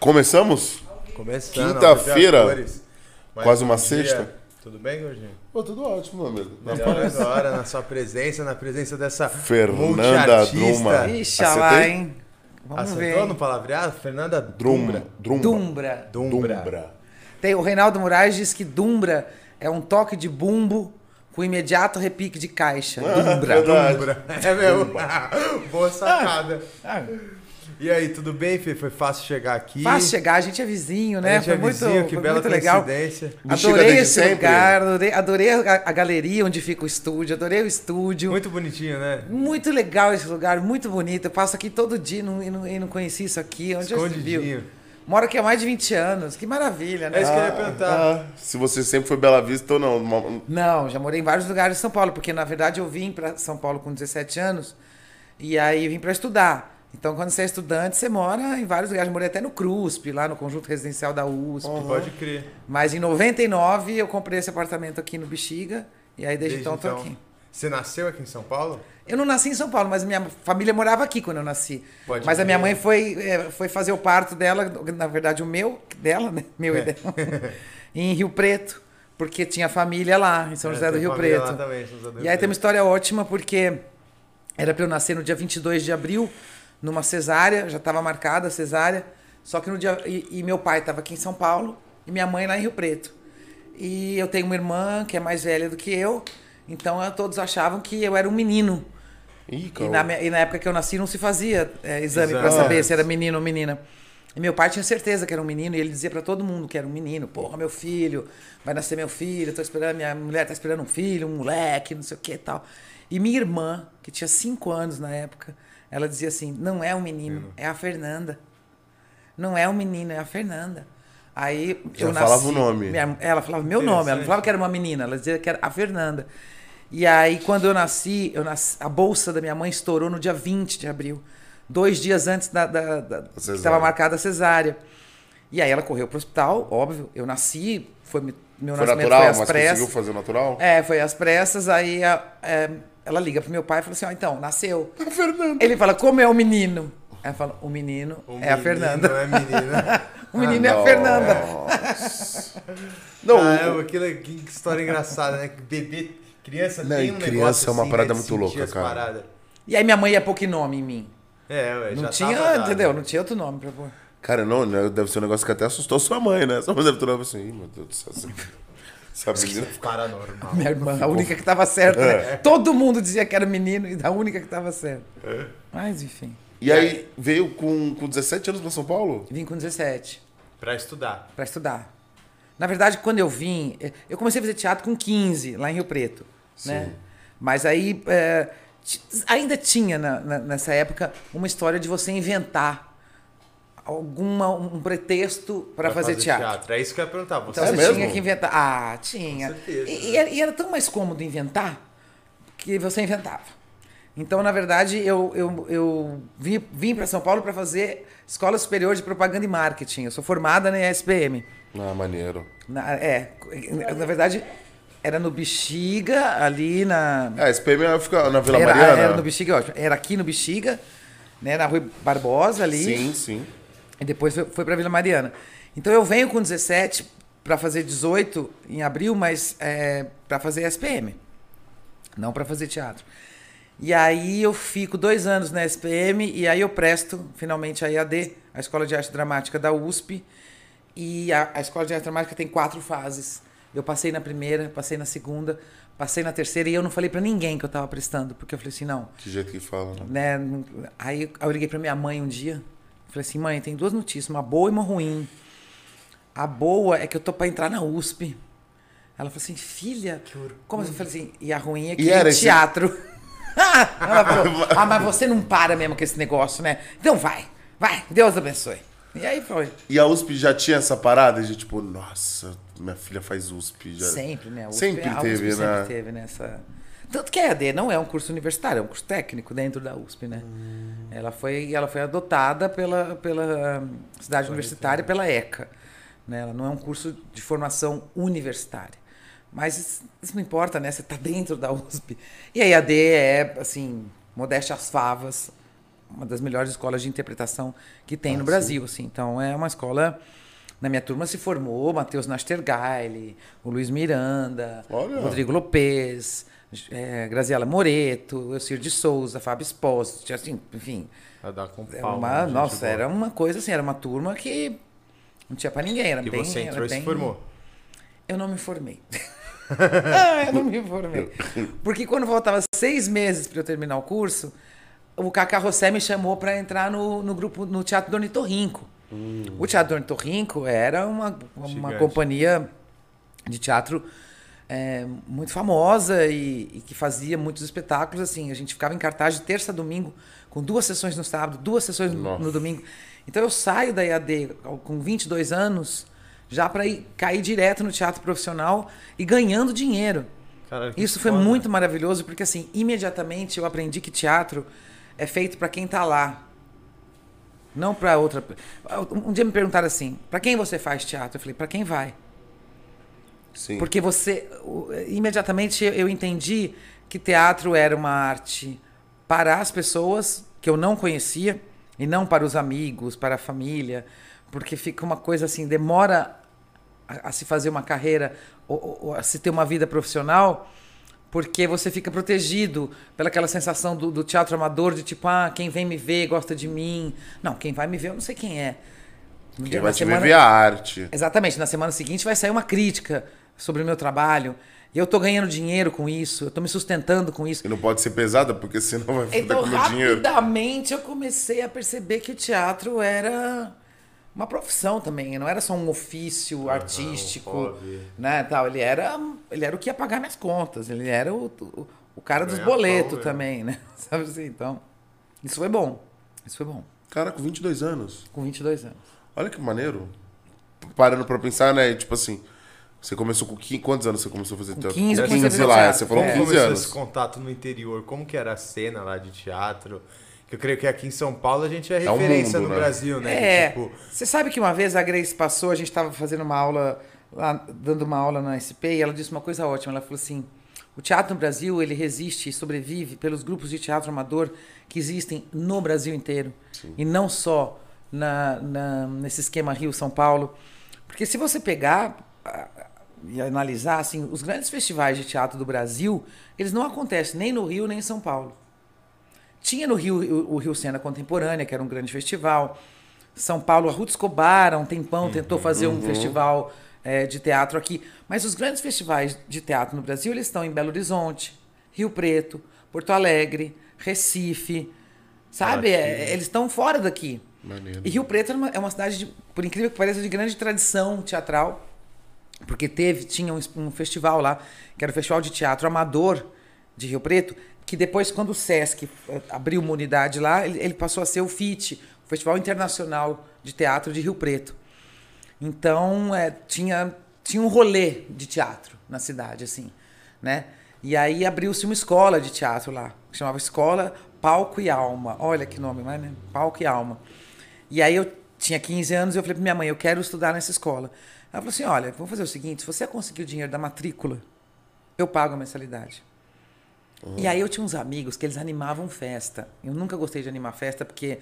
Começamos? Começando. Quinta-feira, quase um uma sexta. Tudo bem, Gordinho? Pô, tudo ótimo, meu amigo. Melhor agora, na sua presença, na presença dessa Fernanda. Druma. Ixi, lá, hein? Vamos Acertou ver. no palavreado? Fernanda Drum, Dumbra. Dumbra. Dumbra. Dumbra. Tem, o Reinaldo Moraes diz que Dumbra é um toque de bumbo com imediato repique de caixa. Dumbra. Verdade. Dumbra. É mesmo. Boa sacada. Ah, E aí, tudo bem, Fê? Foi fácil chegar aqui? fácil chegar, a gente é vizinho, A né? gente Foi é muito, vizinho, que foi bela muito legal. Adorei esse sempre? lugar, adorei, adorei a, a galeria onde fica o estúdio, adorei o estúdio. Muito bonitinho, né? Muito legal esse lugar, muito bonito. Eu passo aqui todo dia e não, e não, e não conheci isso aqui. Onde se viu? Escondidinho. Moro aqui há mais de 20 anos. Que maravilha, né? É isso que eu ia perguntar. Ah, se você sempre foi Bela Vista ou não. Não, já morei em vários lugares de São Paulo, porque na verdade eu vim para São Paulo com 17 anos e aí vim para estudar. Então, quando você é estudante, você mora em vários lugares. Eu morei até no CRUSP, lá no conjunto residencial da USP. Pode crer. Mas em 99 eu comprei esse apartamento aqui no Bexiga e aí desde, então eu tô aqui. Você nasceu aqui em São Paulo? Eu não nasci em São Paulo, mas minha família morava aqui quando eu nasci. Pode mas a minha crer. mãe foi, é, foi fazer o parto dela, na verdade o meu, dela, né? Meu É. e dela, em Rio Preto, porque tinha família lá, em São É, José do Rio Preto. lá também, São José do Rio E aí tem uma Preto. história ótima, porque era para eu nascer no dia 22 de abril, numa cesárea, já estava marcada a cesárea, só que no dia. E, e meu pai estava aqui em São Paulo e minha mãe lá em Rio Preto. E eu tenho uma irmã que é mais velha do que eu, então eh, todos achavam que eu era um menino. Ih, E na, e na época que eu nasci não se fazia eh, exame para saber se era menino ou menina. E meu pai tinha certeza que era um menino e ele dizia para todo mundo que era um menino. Porra, meu filho, vai nascer meu filho, tô esperando, minha mulher tá esperando um filho, um moleque, não sei o que e tal. E minha irmã, que tinha cinco anos na época, ela dizia assim: não é um menino, é a Fernanda. Não é um menino, é a Fernanda. Aí eu nasci. falava o nome. minha- ela falava meu nome, ela não falava que era uma menina, ela dizia que era a Fernanda. E aí, quando eu nasci, eu nasci, a bolsa da minha mãe estourou no dia 20 de abril, dois dias antes da, da, da- que estava marcada a cesárea. E aí ela correu pro hospital, óbvio. Eu nasci, foi me- meu Foi nascimento natural, foi às mas pressas. conseguiu fazer natural? É, foi às pressas. Aí a- é, ela liga pro meu pai e fala assim: ó, então, nasceu. A Fernanda. Ele fala: como é o menino? Ela fala: o menino O é a menino Fernanda. Não é menina. O menino é a Fernanda. Não, Caramba, que, que história engraçada, né? Que bebê, criança Não, tem e um criança negócio é uma assim, parada né, muito louca, cara. paradas. E aí minha mãe ia pôr que nome em mim? É, ué, Não já tinha, entendeu? Não tinha outro nome pra pôr. Cara, não, né, deve ser um negócio que até assustou sua mãe, né? Sua mãe deve ter olhado assim, Ih, meu Deus do céu. Essa, menina Paranormal. Minha irmã, a única que tava certa, É. né? Todo mundo dizia que era menino e a única que tava certa. Mas enfim, E aí, veio com, com 17 anos pra São Paulo? vim com 17 Pra estudar. pra estudar. Na verdade, quando eu vim, eu comecei a fazer teatro com 15, lá em Rio Preto, né? Mas aí ti- ainda tinha na- na- nessa época uma história de você inventar alguma um pretexto para fazer, teatro. É isso que eu ia perguntar. Você Então É você mesmo? tinha que inventar. Ah, tinha. Com certeza, E, e era, e era tão mais cômodo inventar que você inventava. Então, na verdade, eu, eu, eu vim, vim para São Paulo para fazer Escola Superior de Propaganda e Marketing. Eu sou formada na ESPM. Ah, maneiro. Na, é, na verdade, era no Bexiga, ali na. É, a SPM fica na Vila era, Mariana? era no Bexiga, ótimo. Era aqui no Bexiga, né, na Rua Barbosa ali. Sim, sim. E depois foi, para Vila Mariana. Então eu venho com 17 para fazer 18 em abril, mas é, para fazer SPM, não para fazer teatro. E aí eu fico dois anos na SPM e aí eu presto finalmente a IAD, a Escola de Arte Dramática da USP. E a, a Escola de Arte Dramática tem quatro fases. Eu passei na primeira, passei na segunda, passei na terceira e eu não falei para ninguém que eu estava prestando, porque eu falei assim, não, Que jeito que fala, né? né? não- Aí eu liguei pra minha mãe um dia. Falei assim, mãe, tem duas notícias, uma boa e uma ruim. A boa é que eu tô pra entrar na USP. Ela falou assim, filha, como assim? Eu falei assim, e a ruim é que é esse- teatro. Ela falou, ah, mas você não para mesmo com esse negócio, né? Então vai, vai, Deus abençoe. E aí foi. E a USP já tinha essa parada de tipo, nossa, minha filha faz USP. Já... Sempre, né? USP, Sempre a USP teve, sempre né? teve nessa. Tanto que a EAD não é um curso universitário, é um curso técnico dentro da USP, né? Hum. Ela, foi, ela foi adotada pela, pela hum, cidade universitária, pela ECA. Né? Ela não é um curso de formação universitária. Mas isso, isso não importa, né? Você está dentro da USP. E a EAD é, assim, modéstia às favas, uma das melhores escolas de interpretação que tem Ah, no sim. Brasil, assim. Então é uma escola na minha turma se formou Matheus Nastergaile, o Luiz Miranda, Olha. o Rodrigo Lopes, é, Graziela Moreto, Elcir de Souza, Fábio Esposo, assim, enfim. Pra dar com É pau, uma, né, nossa, boa. era uma coisa assim, era uma turma que não tinha pra ninguém, era Que bem, você entrou e se bem- formou. Eu não me formei. ah, eu não me formei. Porque quando faltava seis meses para eu terminar o curso, o Cacá Rossé me chamou para entrar no, no grupo, no Teatro do Ornitorrinco. O Teatro do Ornitorrinco era uma, uma Gigante. companhia de teatro é, muito famosa e, e que fazia muitos espetáculos. Assim, a gente ficava em cartaz de terça a domingo, com duas sessões no sábado, duas sessões no, no domingo. Então eu saio da EAD com 22 anos já para cair direto no teatro profissional e ganhando dinheiro. Que Isso foi foda. muito maravilhoso, porque assim, imediatamente eu aprendi que teatro é feito para quem tá lá. Não para outra. Um dia me perguntaram assim: para quem você faz teatro? Eu falei: para quem vai. Sim. Porque você. Imediatamente eu entendi que teatro era uma arte para as pessoas que eu não conhecia e não para os amigos, para a família. Porque fica uma coisa assim, demora a, a se fazer uma carreira ou, ou- a se ter uma vida profissional. Porque você fica protegido pelaquela sensação do, do teatro amador, de tipo, ah, quem vem me ver gosta de mim. Não, quem vai me ver eu não sei quem é. Quem dia vai da te ver semana- ver a arte. Exatamente. Na semana seguinte vai sair uma crítica sobre o meu trabalho. E eu tô ganhando dinheiro com isso, eu tô me sustentando com isso. E não pode ser pesada, porque senão vai foder Então, com o meu dinheiro. rapidamente, eu comecei a perceber que o teatro era uma profissão também, não era só um ofício artístico, hobby. né, tal. Ele era, ele era o que ia pagar minhas contas, ele era o, o, o cara dos boletos mesmo. também, né? Sabe assim? Então, isso foi bom. Isso foi bom. Cara, com 22 anos. Com 22 anos. Olha que maneiro. Parando pra pensar, né? Tipo assim, você começou com 15, quantos anos você começou a fazer teatro? 15 eu com comecei a 15 fazer lá, teatro. você falou É. Como 15 começou anos. esse contato no interior? Como que era a cena lá de teatro? Que eu creio que aqui em São Paulo a gente é um referência mundo, no né? Brasil, né? É, Tipo, você sabe que uma vez a Grace passou, a gente estava fazendo uma aula, lá, dando uma aula na SP, e ela disse uma coisa ótima. Ela falou assim: o teatro no Brasil ele resiste e sobrevive pelos grupos de teatro amador que existem no Brasil inteiro e não só na, na- nesse esquema Rio São Paulo, porque se você pegar e analisar assim, os grandes festivais de teatro do Brasil, eles não acontecem nem no Rio nem em São Paulo. Tinha no Rio o, Rio Cena Contemporânea, que era um grande festival. São Paulo, a Ruth Escobar, há um tempão, tentou fazer um festival eh, de teatro aqui. Mas os grandes festivais de teatro no Brasil, eles estão em Belo Horizonte, Rio Preto, Porto Alegre, Recife. Sabe? É, eles estão fora daqui. Maneiro. E Rio Preto é uma, é uma cidade, de, por incrível que pareça, de grande tradição teatral. Porque teve, tinha um, um festival lá, que era o Festival de Teatro Amador de Rio Preto, que depois, quando o Sesc eh, abriu uma unidade lá, ele, ele passou a ser o FIT, o Festival Internacional de Teatro de Rio Preto. Então, eh, tinha, tinha um rolê de teatro na cidade, assim, né? E aí abriu-se uma escola de teatro lá, que chamava Escola Palco e Alma. Olha que nome, né? Palco e Alma. E aí eu tinha 15 anos e eu falei pra minha mãe, eu quero estudar nessa escola. Ela falou assim, olha, vamos fazer o seguinte, se você conseguir o dinheiro da matrícula, eu pago a mensalidade. E aí eu tinha uns amigos que eles animavam festa. Eu nunca gostei de animar festa porque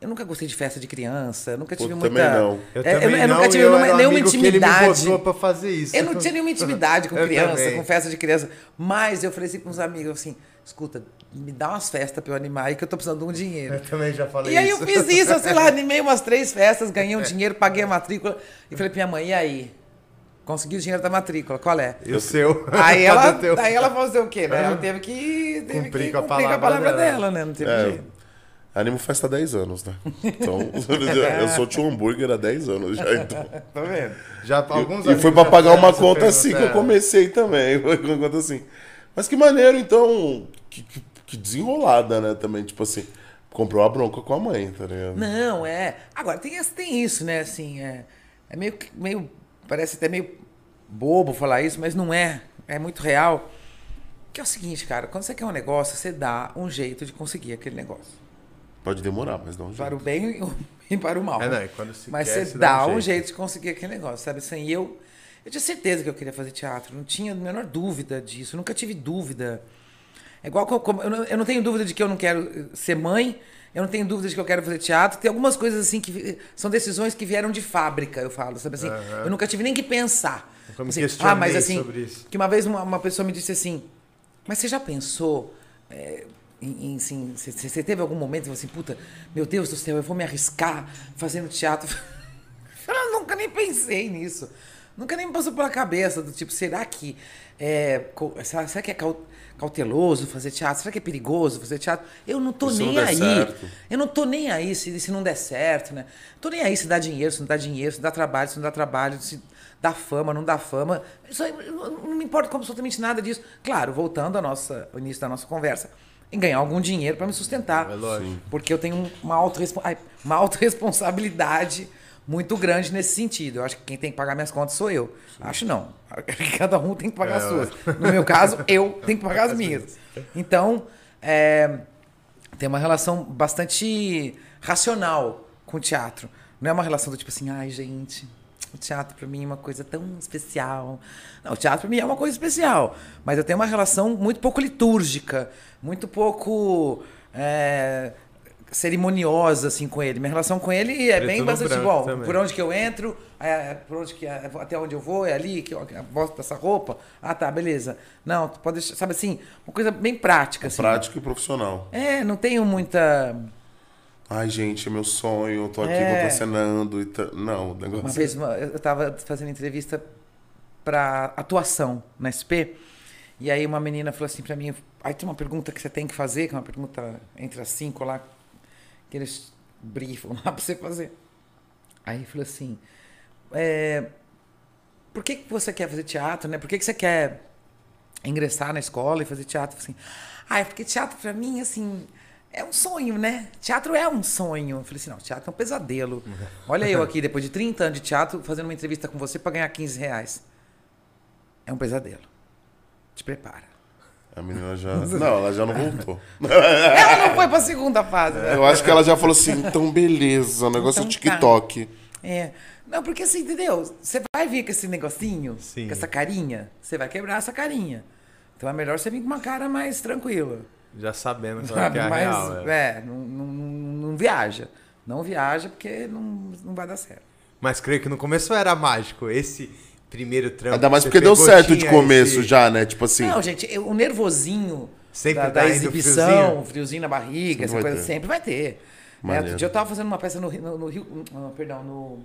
eu nunca gostei de festa de criança, eu nunca Pô, tive também muita não. eu É, também eu não, nunca tive eu nenhuma, era um nenhuma amigo que ele me intimidade. botou pra fazer isso. Eu não tinha nenhuma intimidade com Eu criança, também. com festa de criança. Mas eu falei assim com uns amigos assim: escuta, me dá umas festas pra eu animar aí que eu tô precisando de um dinheiro. Eu também já falei E aí isso. eu fiz isso, eu sei lá, animei umas três festas, ganhei um dinheiro, paguei a matrícula e falei pra minha mãe, e aí? Consegui o dinheiro da matrícula, qual é? E o seu? Aí ela, teu? aí ela fazer o quê, né? Ela teve que, teve Cumprir que com a cumprir palavra dela. dela, né? Não teve É, jeito. Animo festa há 10 anos, né? Então, eu sou tio hambúrguer há 10 anos já, então. Tá vendo? Já, alguns E foi amigos pra pagar uma conta assim que eu é. comecei também. Foi uma conta assim. Mas que maneiro, então. Que, que- que desenrolada, né? Também, tipo assim. Comprou a bronca com a mãe, tá ligado? Não, é. Agora, tem, tem isso, né? Assim, é, é meio, que- meio. Parece até meio bobo falar isso, mas não é. É muito real. Que é o seguinte, cara, quando você quer um negócio, você dá um jeito de conseguir aquele negócio. Pode demorar, mas dá um Para jeito. o bem e para o mal. É, não, e quando se Mas quer, você se dá, um, jeito. de conseguir aquele negócio, sabe? Assim, e eu, eu tinha certeza que eu queria fazer teatro, não tinha a menor dúvida disso, nunca tive dúvida. É igual como, eu, não, eu não tenho dúvida de que eu não quero eh, ser mãe, eu não tenho dúvida de que eu quero fazer teatro. Tem algumas coisas assim que são decisões que vieram de fábrica, eu falo, sabe assim? Eu nunca tive nem que pensar. Nunca me Assim, questionei ah, mas assim, sobre isso. que uma vez uma, uma pessoa me disse assim, mas você já pensou é, em, em, assim, você, teve algum momento e falou assim, puta, meu Deus do céu, eu vou me arriscar fazendo teatro? Eu nunca nem pensei nisso. Nunca nem me passou pela cabeça do tipo, será que é, será, será que é cauteloso fazer teatro? Será que é perigoso fazer teatro? Eu não tô se não nem der aí. certo? Eu não tô nem aí se, se não der certo, né? Tô nem aí se dá dinheiro, se não dá dinheiro, se dá trabalho, se não dá trabalho, se dá fama, não dá fama. Isso aí, não não me importa com absolutamente nada disso. Claro, voltando ao, nossa, ao início da nossa conversa, em ganhar algum dinheiro para me sustentar. É lógico. Porque eu tenho uma ai, uma autorresponsabilidade muito grande nesse sentido. Eu acho que quem tem que pagar minhas contas sou eu. Acho não. Cada um tem que pagar as suas. No meu caso, eu tenho que pagar as minhas. Então, é, tem uma relação bastante racional com o teatro. Não é uma relação do tipo assim, ai, gente, o teatro pra mim é uma coisa tão especial. Não, o teatro pra mim é uma coisa especial. Mas eu tenho uma relação muito pouco litúrgica, muito pouco é, cerimoniosa, assim, com ele. Minha relação com ele é Preto bem bastante igual. também. Por onde que eu entro, é, por onde que, é, até onde eu vou, é ali, que eu boto essa roupa. Ah, tá, beleza. Não, tu pode deixar, sabe assim, uma coisa bem prática, assim. Prático e profissional. É, não tenho muita... Ai, gente, é meu sonho, eu tô aqui É. contracenando e tá... Não, o negócio... Uma vez uma- eu estava fazendo entrevista para atuação na SP, e aí uma menina falou assim para mim: aí tem uma pergunta que você tem que fazer, que é uma pergunta entre as cinco lá, que eles briefam lá para você fazer. Aí falou assim: é, por que, que você quer fazer teatro, né? Por que, que você quer ingressar na escola e fazer teatro? Assim, ah, é porque teatro para mim, assim, é um sonho, né? Teatro é um sonho. Eu falei assim, não, teatro é um pesadelo. Olha eu aqui, depois de 30 anos de teatro, fazendo uma entrevista com você para ganhar 15 reais. É um pesadelo. Te prepara. A menina já... Não, ela já não voltou. Ela não foi pra segunda fase, né? Eu acho que ela já falou assim, então beleza, o negócio é Então tá. TikTok. É. Não, porque assim, entendeu? Você vai vir com esse negocinho, Sim. com essa carinha, você vai quebrar essa carinha. Então é melhor você vir com uma cara mais tranquila. Já sabendo qual Sabe? que é Mas, real. é. é, não, não, não- não viaja. Não viaja porque não, não vai dar certo. Mas creio que no começo era mágico. Esse primeiro trampo. Ainda mais que porque deu certo de começo esse- já, né? Tipo assim... Não, gente, eu- o nervosinho Sempre da, dá da exibição, friozinho? o friozinho na barriga, Sempre essa coisa ter. sempre vai ter. Né? Outro dia eu tava fazendo uma peça no, Rio- no, no Rio, no- perdão, no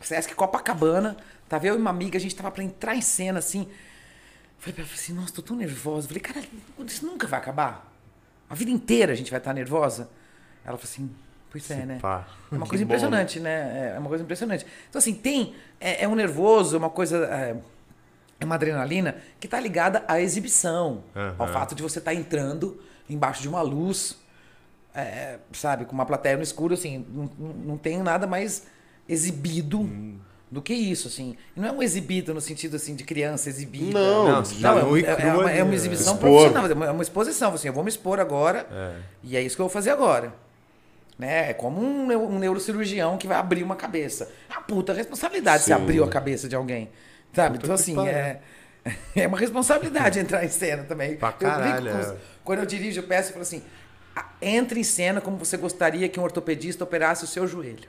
Sesc Copacabana, tava eu e uma amiga, a gente tava pra entrar em cena, assim. Falei pra ela assim, nossa, tô tão nervosa. Falei, cara, isso nunca vai acabar. A vida inteira a gente vai estar nervosa. Ela falou assim, pois é, né? Pá. É uma Que coisa bom, impressionante, né? É uma coisa impressionante. Então, assim, tem. É, é um nervoso, é uma coisa. É, é uma adrenalina que tá ligada à exibição. Ao Aham. fato de você estar entrando embaixo de uma luz, é, sabe, com uma plateia no escuro, assim. Não, não- tem nada mais exibido Hum. do que isso, assim. E não é um exibido no sentido, assim, de criança exibida. Não, Não, tá Não, é, é uma, é uma né? exibição Expor. profissional, é uma- é uma exposição. Assim, eu vou me expor agora É. e é isso que eu vou fazer agora. Né? É como um, um neurocirurgião que vai abrir uma cabeça. É uma puta responsabilidade Sim. se abriu a cabeça de alguém. Sabe? então, que assim, pariu. é, é uma responsabilidade entrar em cena também. Pra Eu caralho, com os- quando eu dirijo, eu peço, eu falo assim: "Ah, entre em cena como você gostaria que um ortopedista operasse o seu joelho.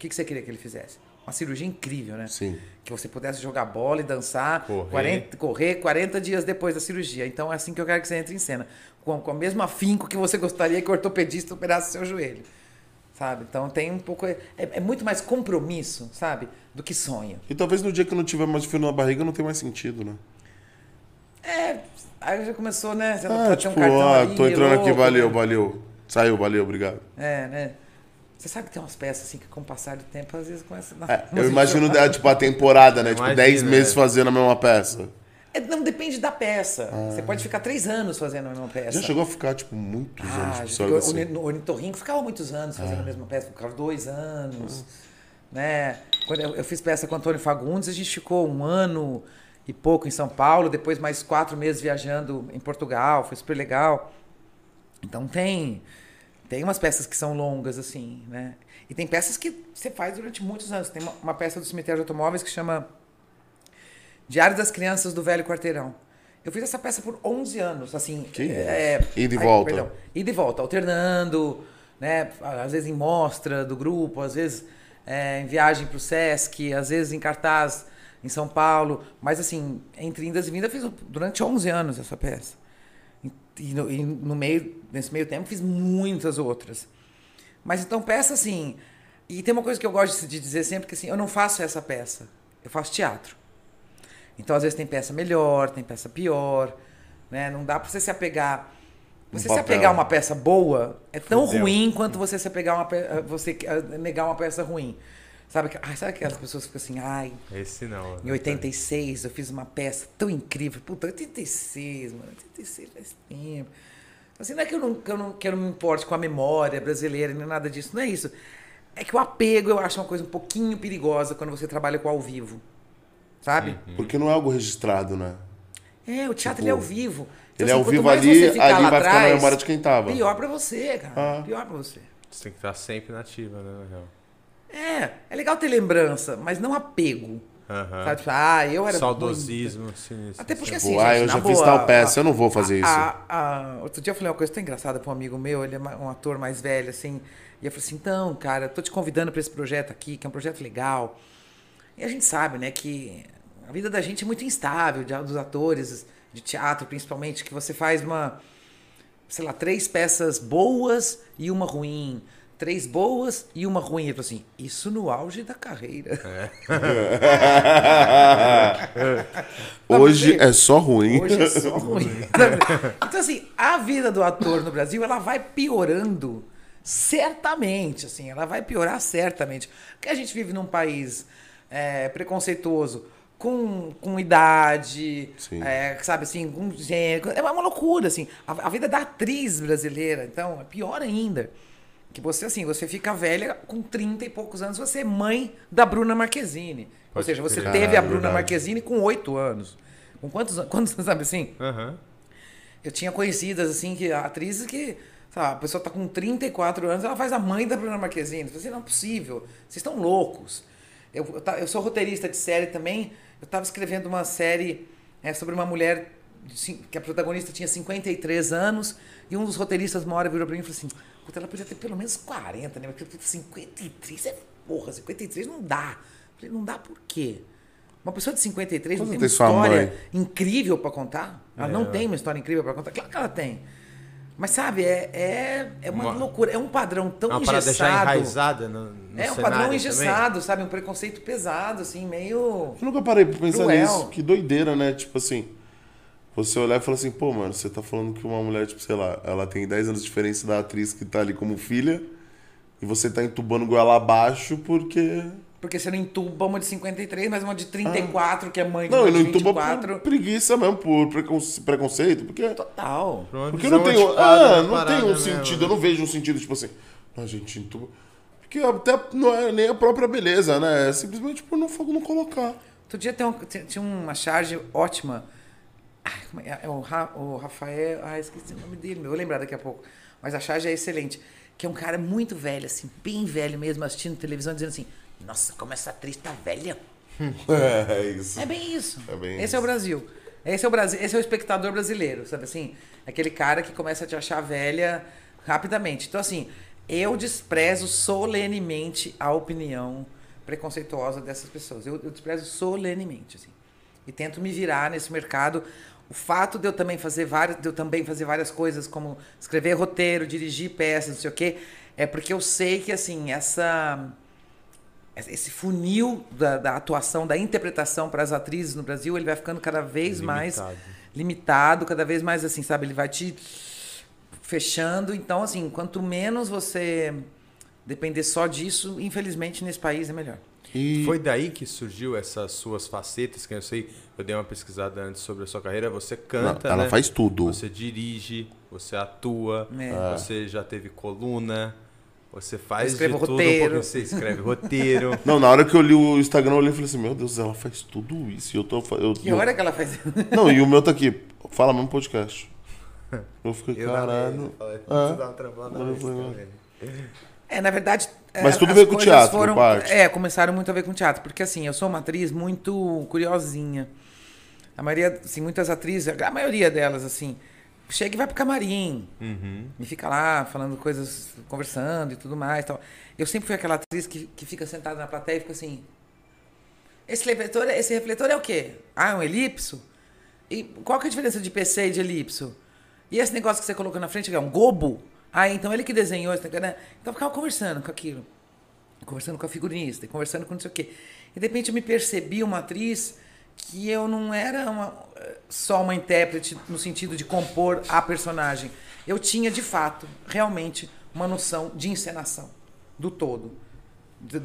O que, que você queria que ele fizesse? Uma cirurgia incrível, né? Sim. Que você pudesse jogar bola e dançar, Correr. 40, correr 40 dias depois da cirurgia. Então é assim que eu quero que você entre em cena. Com, com o mesmo afinco que você gostaria que o ortopedista operasse o seu joelho. Sabe? Então tem um pouco. É, é muito mais compromisso, sabe? Do que sonho. E talvez no dia que não tiver mais fio na barriga não tenha mais sentido, né? É. Aí já começou, né? Você Ah, pode ter tipo, um cartão ah, ali, tô entrando aqui, louco, valeu, né? valeu. Saiu, valeu, obrigado. É, né? Você sabe que tem umas peças assim que com o passar do tempo às vezes começa dar É, eu imagino, é, tipo, a temporada, né? Tipo, Imagina, 10 meses é. fazendo a mesma peça. É, não depende da peça. Você pode ficar três anos fazendo a mesma peça. Ah. Já chegou a ficar, tipo, muitos Ah, anos. Tipo, ficou- assim. o Ni- o Ornitorrinco ficava muitos anos fazendo Ah. a mesma peça, ficava dois anos. Né? Quando eu, eu fiz peça com o Antônio Fagundes, a gente ficou um ano e pouco em São Paulo, depois mais quatro meses viajando em Portugal, foi super legal. Então tem tem umas peças que são longas, assim, né? E tem peças que você faz durante muitos anos. Tem uma, uma peça do Cemitério de Automóveis que chama Diário das Crianças do Velho Quarteirão. Eu fiz essa peça por 11 anos, assim. Que é, Ida e ai, volta. Perdão, ida e volta, alternando, né? Às vezes em mostra do grupo, às vezes é, em viagem pro Sesc, às vezes em cartaz em São Paulo. Mas assim, entre indas e vindas, eu fiz durante 11 anos essa peça. E, no, e no meio, nesse meio tempo, fiz muitas outras. Mas então, peça assim. E tem uma coisa que eu gosto de dizer sempre: que assim, eu não faço essa peça, eu faço teatro. Então, às vezes, tem peça melhor, tem peça pior. Né? Não dá pra você se apegar. Você Um se apegar a uma peça boa é tão Fudeu. ruim quanto você se apegar uma pe- você negar uma peça ruim. Sabe, que- ai, sabe aquelas pessoas que ficam assim, ai, Esse não. em 86 eu fiz uma peça tão incrível. Puta, 86, mano. 86 faz tempo. Assim, não é que eu não, que eu não, que eu não me importe com a memória brasileira, nem nada disso. Não é isso. É que o apego eu acho uma coisa um pouquinho perigosa quando você trabalha com ao vivo. Sabe? Porque não é algo registrado, né? É, o teatro Tipo, ele é ao vivo. ele é ao quanto vivo mais ali, ali vai ficar na atrás, memória de quem tava. Pior pra você, cara. Ah. Pior pra você. Você tem que estar sempre nativa, né, na real. É, é legal ter lembrança, mas não apego. Aham. Sabe? Tipo, ah, eu era. Saudosismo, sinistro. Até porque Tipo, assim, ah, eu já fiz boa, tal peça, a- eu não vou fazer isso. a- a- outro dia eu falei uma coisa tão engraçada pra um amigo meu, ele é um ator mais velho, assim, e eu falei assim, então, cara, tô te convidando pra esse projeto aqui, que é um projeto legal. E a gente sabe, né, que a vida da gente é muito instável, de- dos atores, de teatro principalmente, que você faz uma, sei lá, três peças boas e uma ruim. Três boas e uma ruim. Ele falou assim, isso no auge da carreira. Hoje você- é só ruim. Hoje é só ruim. então, assim, a vida do ator no Brasil, ela vai piorando certamente, assim, ela vai piorar certamente. Porque a gente vive num país é, preconceituoso, com, com idade, é, sabe, assim, com gênero. É uma loucura, assim. A, a vida da atriz brasileira, então, é pior ainda. Que você, assim, você fica velha com 30 e poucos anos, você é mãe da Bruna Marquezine. Ou Pode seja, você crer. teve Ah, a Bruna verdade. Marquezine com 8 anos. Com quantos anos? Quantos, sabe assim? Aham. Eu tinha conhecidas, assim, que atrizes que, sabe, a pessoa tá com 34 anos, ela faz a mãe da Bruna Marquezine. Eu falei assim, não é possível, vocês estão loucos. Eu, eu, eu sou roteirista de série também, eu tava escrevendo uma série é, sobre uma mulher que a protagonista tinha 53 anos, e um dos roteiristas uma hora virou pra mim e falou assim, puta, ela podia ter pelo menos 40, né? Porque 53 é porra, 53 não dá. Falei, não dá por quê? Uma pessoa de 53 não Quando tem uma tem sua história incrível pra contar? Ela É. não tem uma história incrível pra contar? Claro que ela tem. Mas sabe, é, é, é uma, Uma- loucura. É um padrão tão Uma engessado. enraizada no, no é um padrão também? engessado, sabe? Um preconceito pesado, assim, meio. Eu nunca parei pra pensar Cruel. nisso. Que doideira, né? Tipo assim, você olhar e falar assim, pô, mano, você tá falando que uma mulher, tipo, sei lá, ela tem 10 anos de diferença da atriz que tá ali como filha, e você tá entubando goela abaixo porque. Porque você não entuba uma de 53, mas uma de 34, que é mãe de Não, e não entuba 24. por preguiça mesmo, por preconce- preconceito, porque. Total. Porque não tem, ah, não tem um mesmo, sentido, né? eu não vejo um sentido, tipo assim, a gente entuba. Porque até não é nem a própria beleza, né? É simplesmente por não, não colocar. Outro dia tem um- tinha tinha uma charge ótima. É? É o, Ra- o Rafael. Ah, esqueci o nome dele, meu. Eu vou lembrar daqui a pouco. Mas a charge é excelente. Que é um cara muito velho, assim, bem velho mesmo, assistindo televisão, dizendo assim: Nossa, como essa atriz tá velha. É isso. É bem isso. É bem esse isso. é o Brasil. Esse é o Brasil, esse é o espectador brasileiro, sabe assim? Aquele cara que começa a te achar velha rapidamente. Então assim, eu desprezo solenemente a opinião preconceituosa dessas pessoas. Eu, eu desprezo solenemente, assim. E tento me virar nesse mercado. O fato de eu também fazer várias, de eu também fazer várias coisas como escrever roteiro, dirigir peças, não sei o quê, é porque eu sei que assim, essa esse funil da, da atuação, da interpretação para as atrizes no Brasil, ele vai ficando cada vez mais Limitado. limitado, cada vez mais assim, sabe? Ele vai te fechando. Então, assim, quanto menos você depender só disso, infelizmente nesse país é melhor. E Foi daí que surgiu essas suas facetas, que eu sei, eu dei uma pesquisada antes sobre a sua carreira, você canta, Não, ela né? faz tudo. Você dirige, você atua, É. você já teve coluna, você faz Eu de tudo um roteiro. pouquinho, você escreve roteiro. Não, na hora que eu li o Instagram, eu olhei e falei assim, meu Deus, ela faz tudo isso. E eu tô. Eu, Que hora que ela faz isso? Não, e o meu tá aqui. Fala mesmo podcast. Eu fiquei, Eu caralho. mesa, falei, Ah. "Você dá uma trampada na Eu mesa, falei, cara." É, na verdade. É, Mas tudo veio com teatro, Foram, parte. é, começaram muito a ver com teatro. Porque assim, eu sou uma atriz muito curiosinha. A maioria, assim, muitas atrizes, a maioria delas, assim, chega e vai pro camarim. Uhum. E fica lá falando coisas, conversando e tudo mais. Tal. Eu sempre fui aquela atriz que, que fica sentada na plateia e fica assim. Esse refletor, esse refletor é o quê? Ah, é um elipso? E qual que é a diferença de PC e de elipso? E esse negócio que você colocou na frente é um gobo? Ah, então ele que desenhou isso, né? Então eu ficava conversando com aquilo. Conversando com a figurinista, conversando com não sei o quê. E de repente eu me percebi uma atriz que eu não era uma, só uma intérprete no sentido de compor a personagem. Eu tinha, de fato, realmente, uma noção de encenação do todo. De,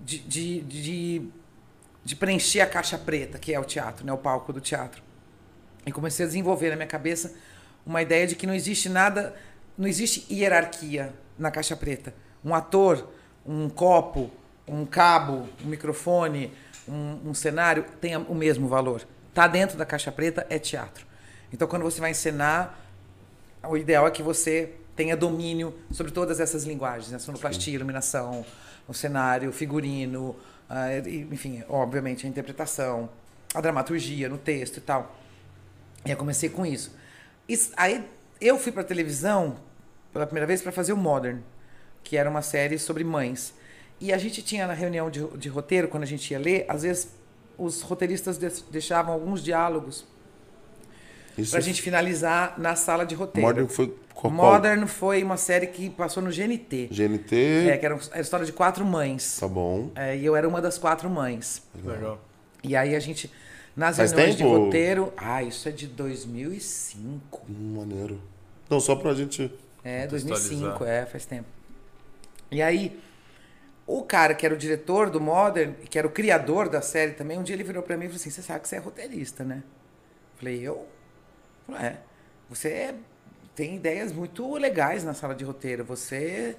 de, de, de, de preencher a caixa preta, que é o teatro, né? o palco do teatro. E comecei a desenvolver na minha cabeça uma ideia de que não existe nada, não existe hierarquia na caixa preta. Um ator, um copo, um cabo, um microfone, um, um cenário tem o mesmo valor. Tá dentro da caixa preta é teatro. Então, quando você vai encenar, o ideal é que você tenha domínio sobre todas essas linguagens, né? sonoplastia, iluminação, o cenário, o figurino, uh, enfim, obviamente a interpretação, a dramaturgia no texto e tal. E eu comecei com isso. isso aí eu fui para televisão pela primeira vez para fazer o Modern, que era uma série sobre mães. E a gente tinha na reunião de, de roteiro, quando a gente ia ler, às vezes os roteiristas deixavam alguns diálogos para a gente finalizar na sala de roteiro. Modern foi qual? Modern foi uma série que passou no GNT. GNT. É, que era a história de quatro mães. Tá bom. É, e eu era uma das quatro mães. Legal. E aí a gente, nas Faz reuniões tempo? de roteiro. Ah, isso é de 2005. Hum, maneiro. Não, só pra gente. É, Contextualizar. 2005, é, faz tempo. E aí, o cara que era o diretor do Modern, que era o criador da série também, um dia ele virou pra mim e falou assim: Você sabe que você é roteirista, né? Falei, eu? Falei, é. Você é- tem ideias muito legais na sala de roteiro, você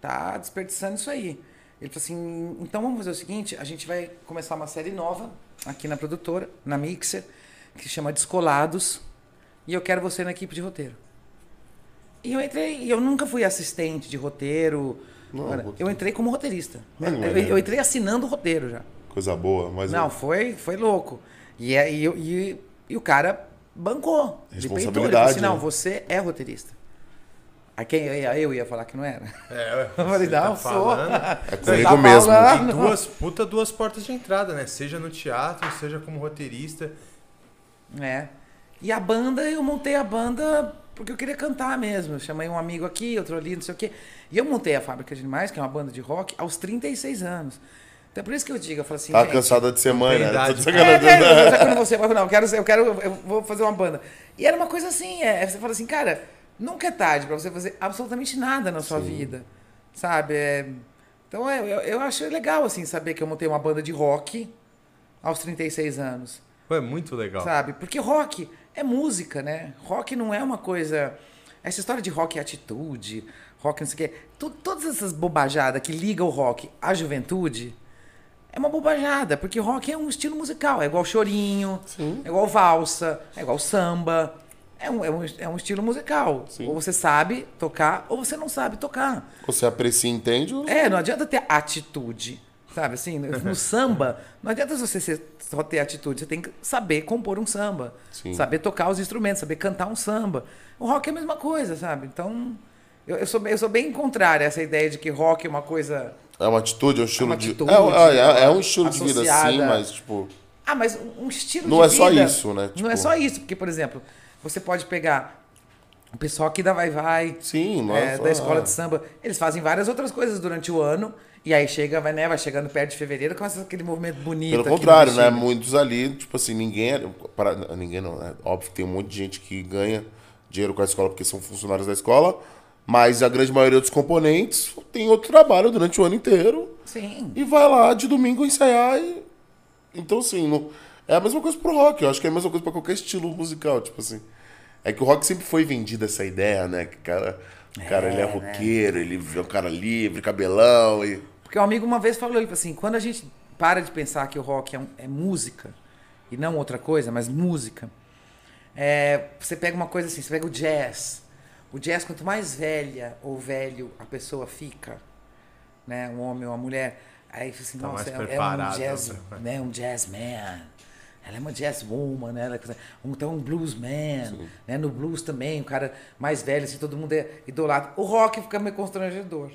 tá desperdiçando isso aí. Ele falou assim: então vamos fazer o seguinte: a gente vai começar uma série nova aqui na produtora, na Mixer, que se chama Descolados, e eu quero você na equipe de roteiro. E eu entrei, e eu nunca fui assistente de roteiro. Não, eu entrei como roteirista. Eu, é eu- eu entrei assinando o roteiro já. Coisa boa, mas. Não, foi, foi louco. E, é- e, eu- e, e o cara bancou. de peitou. Ele Responsabilidade, assim, não, né? você é roteirista. Aí quem eu ia, eu ia falar que não era. É, Eu falei, você não, tá sou. É comigo tá mesmo. falando. Duas, puta duas portas de entrada, né? Seja no teatro, seja como roteirista. É. E a banda, eu montei a banda porque eu queria cantar mesmo. Eu chamei um amigo aqui, outro ali, não sei o quê. E eu montei a Fábrica de Animais, que é uma banda de rock, aos 36 anos. Então é por isso que eu digo, eu falo assim, Tá cansada de ser mãe, né? idade. Tô É, velho, já que eu não eu falo, não, eu quero, ser- eu quero, eu vou fazer uma banda. E era uma coisa assim, é, você fala assim, cara, nunca é tarde pra você fazer absolutamente nada na sua vida, sabe? É, então é, eu, eu acho legal, assim, saber que eu montei uma banda de rock aos 36 anos, Foi muito legal. sabe? Porque rock é música, né? Rock não é uma coisa... Essa história de rock é atitude, rock não sei o quê, tu- todas essas bobajadas que ligam o rock à juventude... É uma bobajada, porque rock é um estilo musical. É igual chorinho, é igual valsa, é igual samba. É um, é um, é um estilo musical. Sim. Ou você sabe tocar, ou você não sabe tocar. Você aprecia e entende? ou- É, não adianta ter atitude. Sabe assim, no, samba, não adianta você ser- só ter atitude. Você tem que saber compor um samba. Sim. Saber tocar os instrumentos, saber cantar um samba. O rock é a mesma coisa, sabe? Então, eu, eu, sou, bem- eu sou bem contrária a essa ideia de que rock é uma coisa. É uma atitude, é um estilo uma de. atitude, é, é- é um estilo de vida, sim, mas, tipo. Ah, mas um estilo Não de é só vida- isso, né? Não é Tipo- só isso, porque, por exemplo, você pode pegar o pessoal aqui da Vai Vai, Sim, não é, é só- da escola de samba, eles fazem várias outras coisas durante o ano, e aí chega, vai, né, vai chegando perto de fevereiro, começa aquele movimento bonito. Pelo contrário, né? Muitos ali, tipo assim, ninguém. Para, ninguém não, né? Óbvio que tem um monte de gente que ganha dinheiro com a escola porque são funcionários da escola, mas a grande maioria dos componentes tem outro trabalho durante o ano inteiro Sim. e vai lá de domingo ensaiar. E... Então, assim, não... é a mesma coisa pro rock. Eu acho que é a mesma coisa pra qualquer estilo musical, tipo assim. É que o rock sempre foi vendido essa ideia, né? Que cara, o cara ele é roqueiro, ele é um cara livre, cabelão e. Porque um amigo uma vez falou, ele falou assim, quando a gente para de pensar que o rock é, um- é música, e não outra coisa, mas música, é, você pega uma coisa assim, você pega o jazz. O jazz, quanto mais velha ou velho a pessoa fica, né, um homem ou uma mulher, aí você assim, Tá nossa, é, é um jazz, né? né, um jazz man. Ela é uma jazz woman, né? Ela é um, então um bluesman, né? No blues também, um cara mais velho, assim, todo mundo é idolatra. O rock fica meio constrangedor.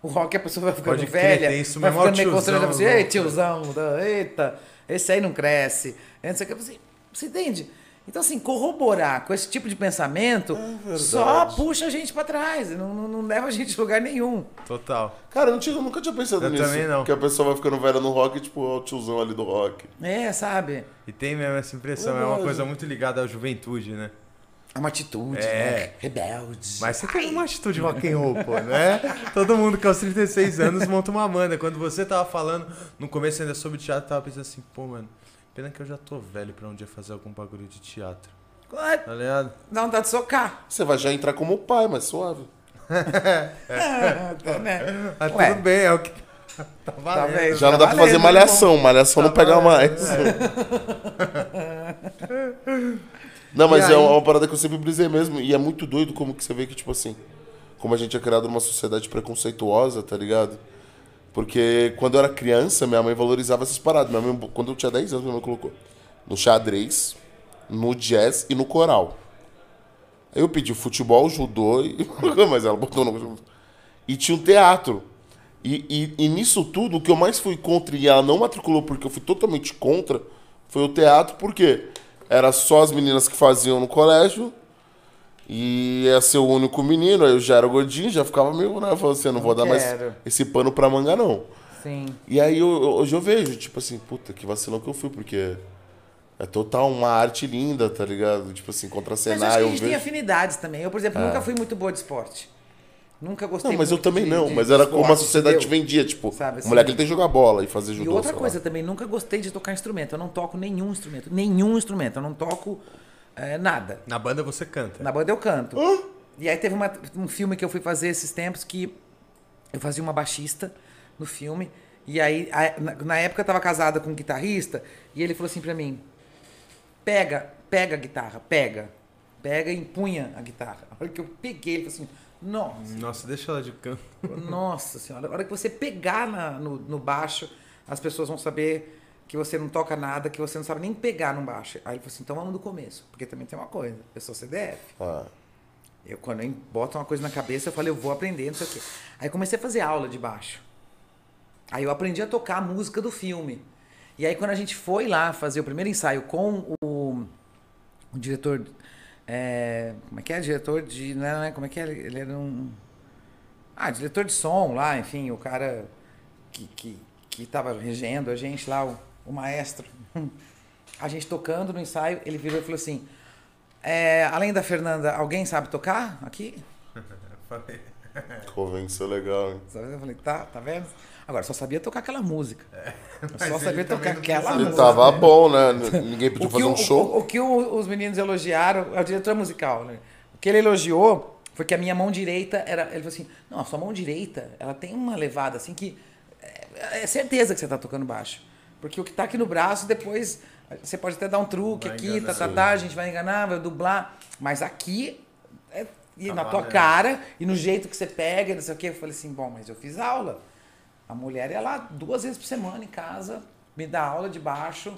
O rock a pessoa vai ficando Pode crer, velha, tem isso vai ficando meio constrangedor. Você, tiozão, ei, né? tiozão, eita, esse aí não cresce. É, não sei o que. Você, você entende? Então, assim, corroborar com esse tipo de pensamento É só puxa a gente pra trás, não, não, não leva a gente a lugar nenhum. Total. Cara, eu, não tinha- eu nunca tinha pensado Eu nisso. também não. Que a pessoa vai ficando velha no rock, tipo, ó, o tiozão ali do rock. É, sabe? E tem mesmo essa impressão, é uma Verdade. coisa muito ligada à juventude, né? É uma atitude, É. né? Rebelde. Mas você tem uma atitude rock and roll, pô, né? Todo mundo com aos 36 anos monta uma banda. Quando você tava falando, no começo ainda sobre teatro, tava pensando assim, pô, mano, pena que eu já tô velho pra um dia fazer algum bagulho de teatro. Ah, Tá ligado? Dá vontade de socar. Você vai já entrar como pai, mas suave. É, né? Ah, Ué. tudo bem, é o que tá Tá valendo. vendo? Já não Tá dá pra fazer malhação. Malhação Tá não pega mais. Não, mas é uma parada que eu sempre brisei mesmo. E é muito doido como que você vê que, tipo assim, como a gente é criado numa sociedade preconceituosa, tá ligado? Porque quando eu era criança, minha mãe valorizava essas paradas. Minha mãe, quando eu tinha 10 anos, minha mãe colocou no xadrez, no jazz e no coral. Aí eu pedi futebol, judô, e... mas ela botou no. E tinha um teatro. E, e, e nisso tudo, o que eu mais fui contra e ela não matriculou porque eu fui totalmente contra foi o teatro, porque era só as meninas que faziam no colégio e ia ser o único menino, aí eu já era gordinho, já ficava meio, né? Falando assim, eu não vou dar mais quero. esse pano pra manga, não. Sim. E aí eu- hoje eu vejo, tipo assim, puta, que vacilão que eu fui, porque é total uma arte linda, tá ligado? Tipo assim, Mas eu acho contracenar, que a eu gente tem vejo. afinidades também. Eu, por exemplo, nunca fui muito boa de esporte. Nunca gostei Não, mas eu muito também de- não, de- mas era como a esporte, sociedade te entendeu? vendia, tipo, Sabe, o moleque assim. ele tem que jogar bola e fazer E judô. outra sei coisa lá. também, nunca gostei de tocar instrumento. Eu não toco nenhum instrumento. Nenhum instrumento. Eu não toco é, nada. Na banda você canta. Na banda eu canto. E aí teve uma- um filme que eu fui fazer esses tempos que eu fazia uma baixista no filme. E aí, a- na, na época eu tava casada com um guitarrista e ele falou assim pra mim: pega, pega a guitarra, pega. Pega e empunha a guitarra. A hora que eu peguei, ele falou assim: nossa, Nossa, deixa ela de canto. nossa senhora. A hora que você pegar na- no, no baixo, as pessoas vão saber que você não toca nada, que você não sabe nem pegar no baixo. Aí ele falou assim: então vamos do começo. Porque também tem uma coisa: eu sou CDF. Ah, Eu, quando eu boto uma coisa na cabeça, eu falei, eu vou aprender, não sei o quê. Aí comecei a fazer aula de baixo. Aí eu aprendi a tocar a música do filme. E aí quando a gente foi lá fazer o primeiro ensaio com o, o diretor. é, como é que é? Diretor de. Não é, não é, como é que é? Ele era um. Ah, diretor de som lá, enfim, o cara que, que, que tava regendo a gente lá, o, o maestro. A gente tocando no ensaio, ele virou e falou assim: é, além da Fernanda, alguém sabe tocar aqui? Falei. convenceu legal, hein? Eu falei, tá, tá vendo? Agora, só sabia tocar aquela música. Eu Mas só sabia tocar aquela pensava. Ele música. tava bom, né? Ninguém pediu O que, fazer o, um show. o- o que o- os meninos elogiaram, é o diretor musical, né? O que ele elogiou foi que a minha mão direita era. Ele falou assim: não, a sua mão direita, ela tem uma levada assim que. É, é certeza que você tá tocando baixo. Porque o que tá aqui no braço, depois. Você pode até dar um truque Vai aqui, tá, tá, tá, a gente vai enganar, vai dublar. Mas aqui. é- e Tá na tua cara, e no jeito que você pega, não sei o quê. Eu falei assim: bom, mas eu fiz aula. A mulher ia lá duas vezes por semana em casa, me dá aula de baixo.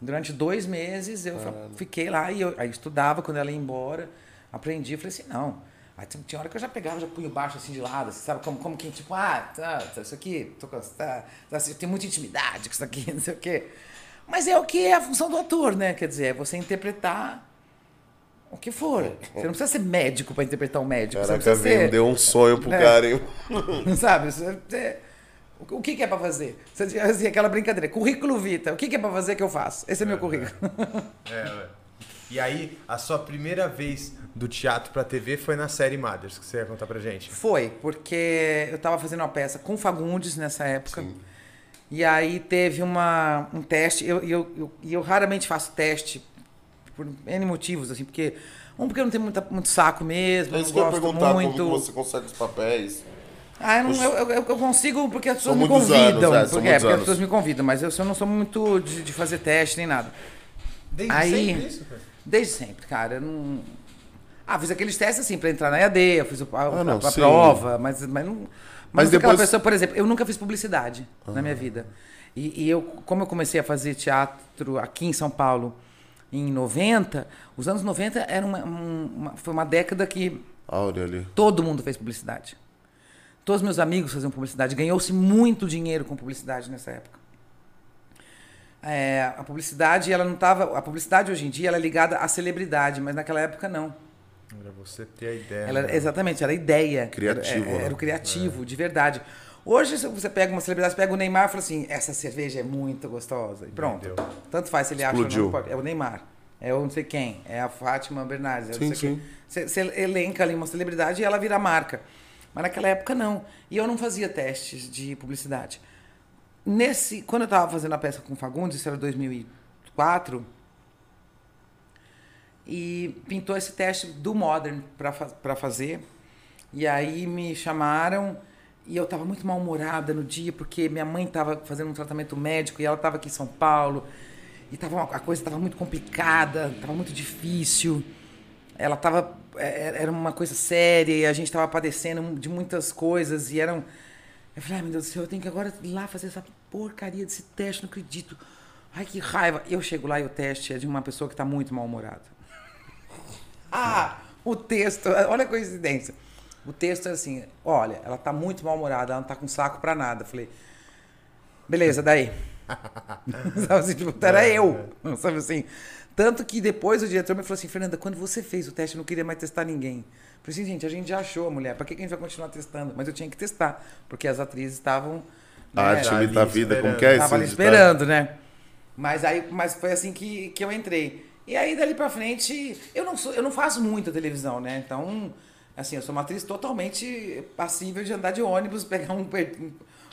Durante dois meses eu fa- fiquei lá e eu aí estudava quando ela ia embora, aprendi. Falei assim, não. Aí tinha- hora que eu já pegava, já punha o baixo assim de lado, assim, sabe? Como, como quem, tipo, ah, tá, tá, isso aqui, tô, com- tá, tá, assim, tem muita intimidade com isso aqui, não sei o quê. Mas é o que é a função do ator, né? Quer dizer, é você interpretar o que for. Você não precisa ser médico para interpretar um médico. Caraca, precisa ser- vendeu um sonho pro É. cara, hein? Sabe? Você- o que, que é pra fazer? Você assim, aquela brincadeira. Currículo Vita. O que, que é pra fazer que eu faço? Esse é meu currículo. É, ué. E aí, a sua primeira vez do teatro pra TV foi na série Mothers, que você ia contar pra gente. Foi, porque eu tava fazendo uma peça com Fagundes nessa época. E aí teve uma, um teste. E eu, eu, eu, eu raramente faço teste por N motivos, assim, porque. Um, porque eu não tenho muita, muito saco mesmo, É eu isso não que eu ia gosto perguntar, muito. como que você consegue os papéis. Ah, eu, não, eu, eu, eu consigo porque as pessoas São me convidam. anos, é, porque, é, porque as pessoas me convidam, mas eu, eu não sou muito de, de fazer teste nem nada. Desde Aí- sempre isso, cara? Desde sempre, cara. Eu não... Ah, fiz aqueles testes assim pra entrar na EAD, eu fiz o- a, Ah, não, a- a prova, mas, mas não. Mas, Mas depois- pessoa, por exemplo, eu nunca fiz publicidade na minha vida. E, e eu, como eu comecei a fazer teatro aqui em São Paulo em 90, os anos 90 era uma, um- uma- foi uma década que Áurea ali. todo mundo fez publicidade. Todos meus amigos faziam publicidade. Ganhou-se muito dinheiro com publicidade nessa época. É, a publicidade, ela não tava. A publicidade hoje em dia ela é ligada à celebridade, mas naquela época não. Pra você ter a ideia. Ela, né? exatamente, era a ideia. Criativo, Era, era, né? o criativo, de verdade. Hoje, se você pega uma celebridade, pega o Neymar e fala assim: essa cerveja é muito gostosa. E pronto. Vendeu. Tanto faz se ele acha ou Explodiu. não. É o Neymar. É o não sei quem. É a Fátima Bernardes. É Sim, sim. Você, você elenca ali uma celebridade e ela vira marca. Mas naquela época não. E eu não fazia testes de publicidade. Nesse, quando eu estava fazendo a peça com o Fagundes, isso era 2004, e pintou esse teste do Modern para fazer. E aí me chamaram e eu estava muito mal-humorada no dia, porque minha mãe estava fazendo um tratamento médico e ela estava aqui em São Paulo. E tava, a coisa estava muito complicada, estava muito difícil. Ela estava. Era uma coisa séria e a gente estava padecendo de muitas coisas. E eram. Eu falei, ai meu Deus do céu, eu tenho que agora ir lá fazer essa porcaria desse teste, não acredito. Ai, que raiva. Eu chego lá e o teste é de uma pessoa que está muito mal-humorada. Ah, o texto, olha a coincidência. O texto é assim: olha, ela tá muito mal-humorada, ela não tá com saco pra nada. Eu falei, beleza, daí. sabe assim, tipo, era eu. Sabe assim? Tanto que depois o diretor me falou assim: Fernanda, quando você fez o teste, eu não queria mais testar ninguém. Eu falei assim, gente, a gente já achou a mulher, pra que que a gente vai continuar testando? Mas eu tinha que testar, porque as atrizes estavam. A né, arte ali imita a vida, como que é ali esse esperando, né? Mas aí, mas foi assim que, que eu entrei. E aí dali pra frente, eu não sou, eu não faço muita televisão, né? Então, assim, eu sou uma atriz totalmente passível de andar de ônibus, pegar um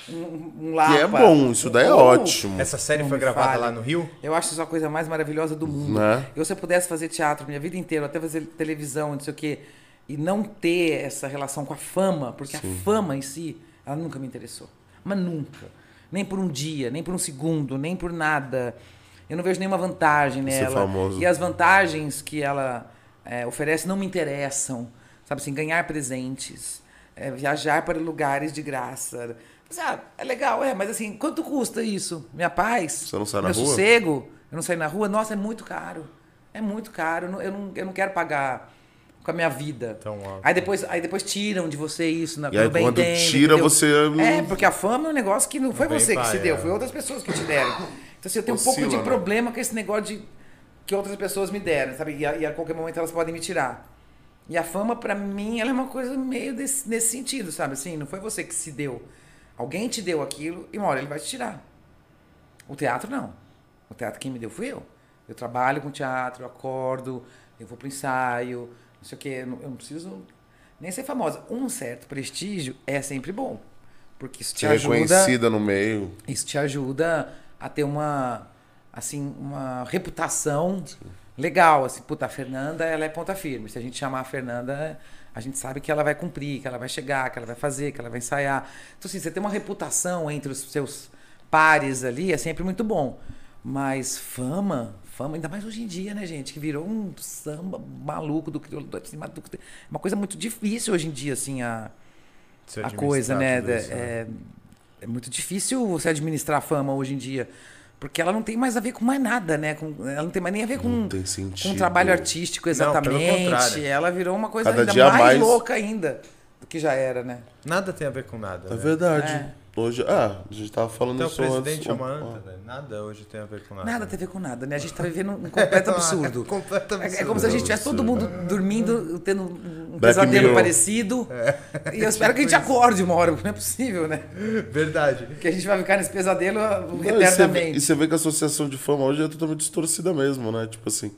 um, um, lapa. Que é bom, isso daí é ótimo. Essa série Não foi gravada fale. lá no Rio? Eu acho isso a coisa mais maravilhosa do mundo. Né? Eu, se eu pudesse fazer teatro minha vida inteira, até fazer televisão, não sei o quê, e não ter essa relação com a fama, porque a fama em si, ela nunca me interessou. Mas nunca. Nem por um dia, nem por um segundo, nem por nada. Eu não vejo nenhuma vantagem nela. famoso. E as vantagens que ela é, oferece não me interessam. Sabe assim, ganhar presentes, é, viajar para lugares de graça. Mas, ah, é legal, é, mas assim, quanto custa isso? Minha paz? Você não sai na meu rua? sossego? Eu não saio na rua? Nossa, é muito caro. É muito caro. Eu não, eu não, quero pagar com a minha vida. Tão alto. Aí depois, aí depois tiram de você isso. Na, E aí, quando tira, entendeu? você- É, porque a fama é um negócio que não foi você que pra se deu, ela. foi outras pessoas que te deram. Então, assim, eu tenho um pouco Oscila, de né? problema com esse negócio de que outras pessoas me deram, sabe? E a, e a qualquer momento elas podem me tirar. E a fama, pra mim, ela é uma coisa meio desse, nesse sentido, sabe? Assim, não foi você que se deu. Alguém te deu aquilo e uma hora ele vai te tirar. O teatro, não. O teatro quem me deu fui eu. Eu trabalho com teatro, eu acordo, eu vou pro ensaio, não sei o quê. Eu não, eu não preciso nem ser famosa. Um certo prestígio é sempre bom. Porque isso te Ser ajuda reconhecida no meio. isso te ajuda a ter uma assim uma reputação legal assim puta a Fernanda ela é ponta firme. Se a gente chamar a Fernanda a gente sabe que ela vai cumprir que ela vai chegar que ela vai fazer que ela vai ensaiar. Então assim você ter uma reputação entre os seus pares ali é sempre muito bom. Mas fama fama ainda mais hoje em dia né gente que virou um samba maluco do crioulo do é uma coisa muito difícil hoje em dia assim a a coisa, né? da- isso, é, é muito difícil você administrar a fama hoje em dia. Porque ela não tem mais a ver com mais nada, né? Com, ela não tem mais nem a ver com, Não com um trabalho artístico Não, exatamente. contrário. ela virou uma coisa Cada ainda mais, mais- louca ainda do que já era, né? Nada tem a ver com nada. É né? verdade. É. Hoje, ah, a gente tava falando Então, o isso antes. presidente é uma anta, velho. Nada hoje tem a ver com nada. Nada tem a ver com nada, né? A gente tá vivendo um completo absurdo. Completo É, é absurdo. como se a gente tivesse todo mundo dormindo, tendo um Black pesadelo Mirror. parecido. E eu espero que a gente acorde uma hora, porque não é possível, né? Verdade. Que a gente vai ficar nesse pesadelo Não, e você vê- eternamente. E você vê que a associação de fama hoje é totalmente distorcida mesmo, né? Tipo assim.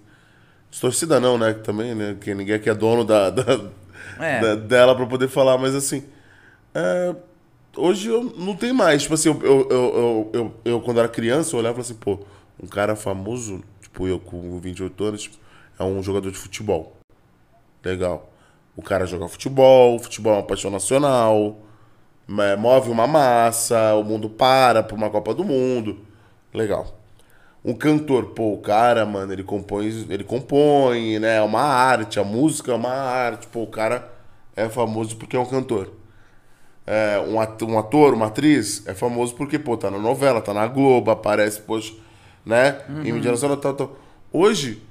Distorcida não, né? Também, né? Que ninguém aqui é dono da, da- É. da- dela pra poder falar, mas assim. é, hoje eu não tem mais. Tipo assim, eu, eu, eu, eu, quando era criança, eu olhava e falava assim, pô, um cara famoso, tipo eu com 28 anos, tipo, é um jogador de futebol. Legal. O cara joga futebol, futebol é uma paixão nacional, move uma massa, o mundo para pra uma Copa do Mundo. Legal. Um cantor, pô, o cara, mano, ele compõe, ele compõe, né? É uma arte, a música é uma arte, pô, o cara é famoso porque é um cantor. É, um, ator, um ator, uma atriz, é famoso porque, pô, tá na novela, tá na Globo, aparece, poxa, né? Em mídia nacional, tal, tal. Hoje,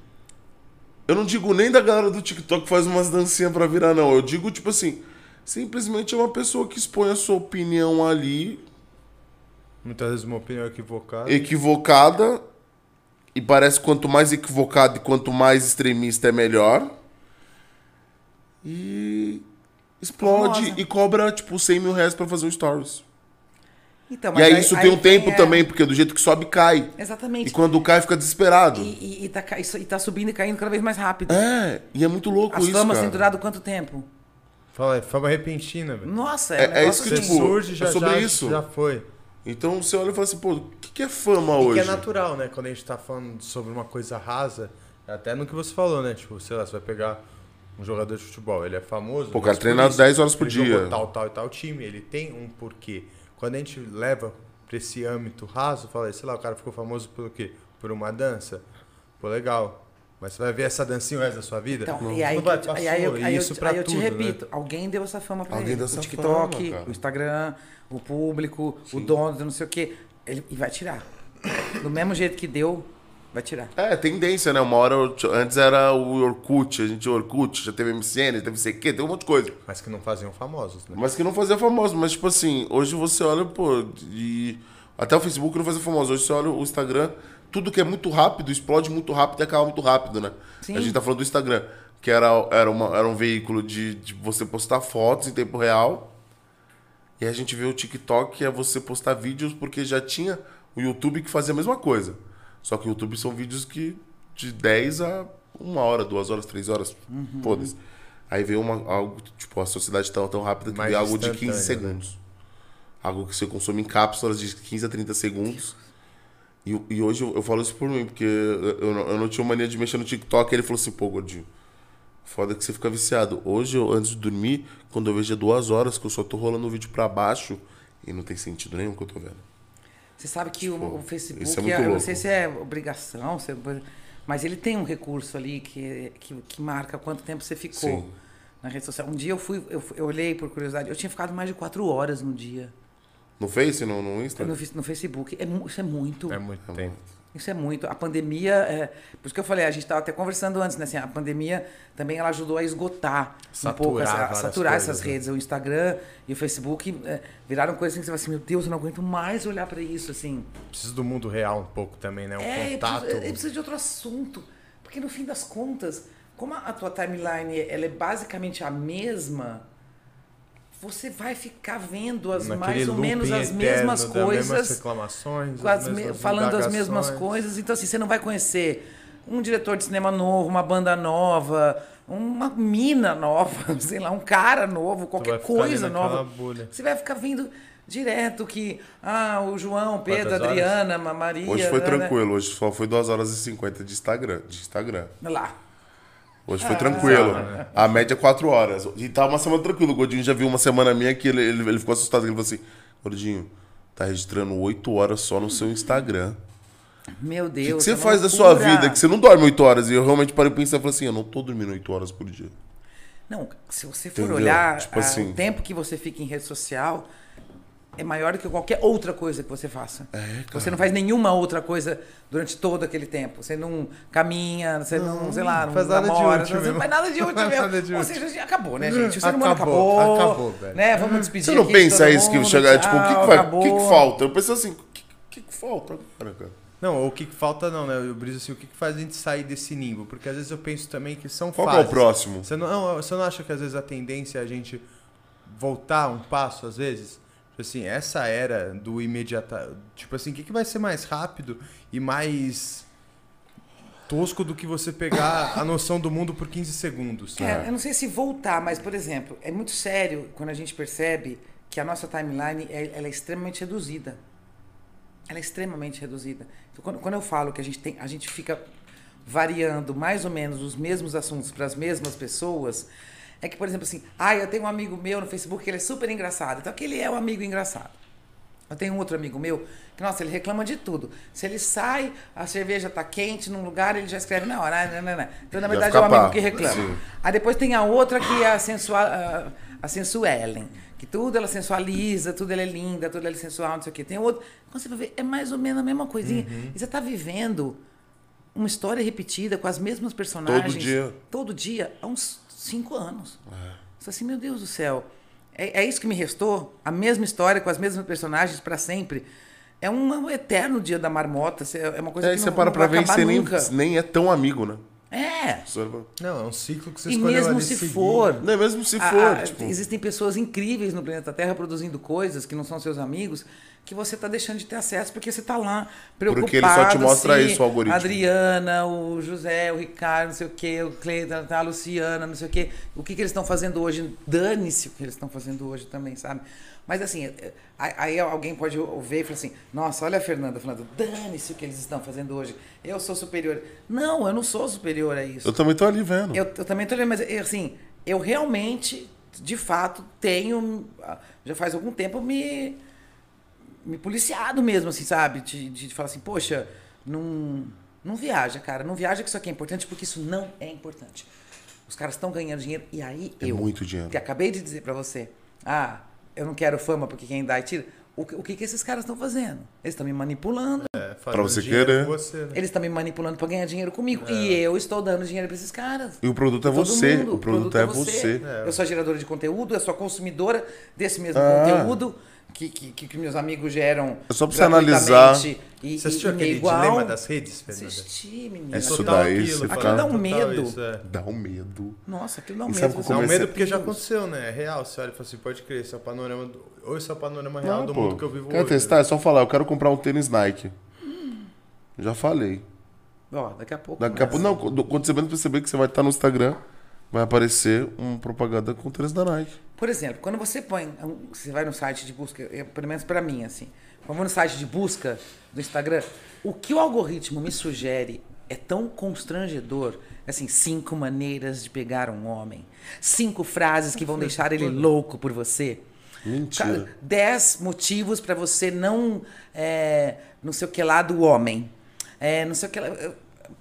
eu não digo nem da galera do TikTok que faz umas dancinhas pra virar, não. Eu digo, tipo assim, simplesmente é uma pessoa que expõe a sua opinião ali, Muitas vezes uma opinião equivocada. equivocada, e parece quanto mais equivocado e quanto mais extremista é melhor. E explode Famosa. e cobra, tipo, 100 mil reais pra fazer um stories. Então, E mas aí isso tem um vem, tempo é, também, porque do jeito que sobe, cai. Exatamente. E quando cai, fica desesperado. E, e, e tá, e tá subindo e caindo cada vez mais rápido. É, e é muito louco As isso, famas têm durado quanto tempo? Fala, é fama repentina, velho. Nossa, É- é, é isso que, assim. Você tipo, surge, já, é sobre já, isso. já foi. Então você olha e fala assim, pô, o que, que é fama E hoje? que é natural, né? Quando a gente tá falando sobre uma coisa rasa, até no que você falou, né? Tipo, sei lá, você vai pegar um jogador de futebol, ele é famoso. Pô, o cara mas por treina isso, 10 horas por ele dia. jogou tal, tal e tal time, ele tem um porquê. Quando a gente leva pra esse âmbito raso, fala, sei lá, o cara ficou famoso por quê? Por uma dança? Pô, legal. Mas você vai ver essa dancinha o resto da sua vida? Então, e aí, Não vai, e aí, eu, passou, aí, eu, isso aí eu te tudo, né? repito, alguém deu essa fama pra Alguém ele. deu O essa TikTok, fama, cara. o Instagram, o público, o dono, não sei o quê. Ele, e vai tirar. Do mesmo jeito que deu, vai tirar. É, tendência, né? Uma hora, antes era o Orkut, a gente tinha Orkut, já teve MCN, teve CQ, teve um monte de coisa. Mas que não faziam famosos, né? Mas que não fazia famoso. Mas, tipo assim, hoje você olha, pô, e até o Facebook não fazia famoso. Hoje você olha o Instagram, tudo que é muito rápido, explode muito rápido e acaba muito rápido, né? Sim. A gente tá falando do Instagram, que era, era, uma, era um veículo de, de você postar fotos em tempo real. E a gente vê o TikTok, que é você postar vídeos, porque já tinha o YouTube que fazia a mesma coisa. Só que o YouTube são vídeos que de 10 a uma hora, duas horas, três horas. Uhum. Foda-se. Aí veio uma, algo, tipo, a sociedade tão, tão rápida que Mais veio algo de 15 instantâneo, né? segundos. Algo que você consome em cápsulas de 15 a 30 segundos. E, e hoje eu, eu falo isso por mim, porque eu, eu, não, eu não tinha mania de mexer no TikTok. Ele falou assim, pô, gordinho, foda que você fica viciado. Hoje, eu, antes de dormir, quando eu vejo é duas horas que eu só tô rolando o vídeo pra baixo e não tem sentido nenhum que eu tô vendo. Você sabe que o, o Facebook, é muito eu não sei se é obrigação, se é- mas ele tem um recurso ali que, que, que marca quanto tempo você ficou Sim. na rede social. Um dia eu fui, eu, fui- eu olhei por curiosidade, eu tinha ficado mais de quatro horas no dia No Face, no, no Insta? no, no Facebook. É, isso é muito. É muito tempo. Isso é muito. A pandemia, é, por isso que eu falei, a gente estava até conversando antes, né? Assim, a pandemia também ela ajudou a esgotar um pouco, Saturar essa- a saturar coisas, essas né? redes. O Instagram e o Facebook é, viraram coisas assim que você fala assim, meu Deus, eu não aguento mais olhar para isso, assim. Preciso do mundo real um pouco também, né? Um É, contato. preciso, eu preciso de outro assunto. Porque no fim das contas, como a a tua timeline ela é basicamente a mesma, você vai ficar vendo as Naquele mais ou menos as mesmas das mesmas coisas reclamações, com as as me- mesmas falando as mesmas coisas. Então, assim, você não vai conhecer um diretor de cinema novo, uma banda nova, uma mina nova, sei lá, um cara novo, qualquer coisa nova. bolha. Você vai ficar vendo direto que, ah, o João, Pedro, Quantas? Adriana, a Maria. Hoje foi né, tranquilo, hoje só foi 2 horas e 50 de Instagram. De Instagram. Lá. Hoje Ah, foi tranquilo. né? A média é 4 horas. E tá uma semana tranquilo. O Gordinho já viu uma semana minha que ele, ele, ele ficou assustado. Ele falou assim: Gordinho, tá registrando 8 horas só no seu Instagram. Meu O que, Deus. que você é faz da sua vida? Que você não dorme 8 horas. E eu realmente parei pra pensar e falei assim: eu não tô dormindo 8 horas por dia. Não, se você for Entendeu? olhar Tipo ah, assim. o tempo que você fica em rede social é maior do que qualquer outra coisa que você faça. É, Você não faz nenhuma outra coisa durante todo aquele tempo. Você não caminha, você não, sei lá, não faz nada de namora, útil você não mesmo. faz nada de útil mesmo. nada de Ou útil. seja, acabou, né, gente? O ser humano Acabou, acabou. acabou, velho. Né? Vamos despedir Você não aqui de pensa todo isso que mundo, chegar, tipo, o que, que, vai, o que, que falta? Eu pensei assim: o que, que, que falta agora, cara? Não, o que que falta não, né? Eu briso assim, o que que faz a gente sair desse limbo? Porque às vezes eu penso também que são Qual que é fases. o próximo? Você não, não, você não acha que às vezes a tendência é a gente voltar um passo, às vezes? Tipo assim, essa era do imediata... Tipo assim, o que, que vai ser mais rápido e mais tosco do que você pegar a noção do mundo por 15 segundos? É, eu não sei se voltar, mas, por exemplo, é muito sério quando a gente percebe que a nossa timeline é, ela é extremamente reduzida. Ela é extremamente reduzida. Então, quando, quando eu falo que a gente, tem, a gente fica variando mais ou menos os mesmos assuntos para as mesmas pessoas, é que, por exemplo, assim, ah, eu tenho um amigo meu no Facebook que ele é super engraçado. Então, aquele é o amigo engraçado. Eu tenho um outro amigo meu que, nossa, ele reclama de tudo. Se ele sai, a cerveja tá quente num lugar, ele já escreve na hora. Né, né, né. Então, na verdade, é o amigo pá. que reclama. Sim. Aí depois tem a outra que é a, sensua- a- a sensuellen, que tudo ela sensualiza, tudo ela é linda, tudo ela é sensual, não sei o quê. Tem outro, quando você vai ver, é mais ou menos a mesma coisinha. Uhum. E você tá vivendo uma história repetida com as mesmas personagens. Todo dia. Todo dia, há uns cinco anos. É. Você fala assim, meu Deus do céu, é, é isso que me restou? A mesma história com as mesmas personagens para sempre? É um, um eterno dia da marmota, você- é uma coisa É, que e não, você para não pra vai ver e acabar você nem, nunca. nem é tão amigo, né? É, Você Não, é um ciclo que você e escolheu mesmo ali se seguir. for... Não, é mesmo se for, ah, tipo... Existem pessoas incríveis no planeta Terra produzindo coisas que não são seus amigos, que você está deixando de ter acesso porque você está lá preocupado. Porque ele só te mostra se isso, o algoritmo. A Adriana, o José, o Ricardo, não sei o quê, o Cleiton, a Luciana, não sei o quê. O que, que eles estão fazendo hoje? Dane-se o que eles estão fazendo hoje também, sabe? Mas assim, eh, aí alguém pode ver e falar assim, nossa, olha a Fernanda falando, dane-se o que eles estão fazendo hoje. Eu sou superior. Não, eu não sou superior a isso. Eu também tô ali vendo. Eu, eu também tô olhando, mas eu, assim, eu realmente, de fato, tenho, ah, já faz algum tempo, me, me policiado mesmo, assim, sabe? De, de falar assim, poxa, não, não viaja, cara. Não viaja que isso aqui é importante, porque isso não é importante. Os caras estão ganhando dinheiro, e aí É eu, muito dinheiro. que acabei de dizer pra você, ah, eu não quero fama porque quem dá e tira. O, que- o que, que esses caras estão fazendo? Eles estão me manipulando. É, fazendo Pra você querer. com Você, né? Eles estão me manipulando pra ganhar dinheiro comigo. É. E eu estou dando dinheiro pra esses caras. E o produto é você. mundo. O produto, é você. É. Eu sou geradora de conteúdo, eu sou consumidora desse mesmo Ah. conteúdo que, que, que- meus amigos geram. É só pra você analisar. E, Você assistiu e, aquele igual. dilema das redes, Fernanda? Assisti, menino. É isso daí, aquilo, você dá um medo. isso, é. Dá um medo. Nossa, aquilo dá um E medo. Dá um medo porque já aconteceu, né? É real. Você olha e fala assim, pode crer, esse é o panorama do... Ou esse é o panorama real Não, do pô. mundo que eu vivo Quer hoje. testar? É só falar, eu quero comprar um tênis Nike. Já falei. Ó, daqui a pouco. Daqui a pouco, não, quando você menos perceber que você vai estar no Instagram, vai aparecer uma propaganda com o tênis da Nike. Por exemplo, quando você põe, você vai no site de busca, eu- pelo menos pra mim, assim, quando eu vou no site de busca do Instagram, o que o algoritmo me sugere é tão constrangedor, assim, cinco maneiras de pegar um homem, cinco frases que vão deixar ele louco por você. Mentira. Cara, dez motivos pra você não, é, não sei o que lá do homem. É, não sei o que lá.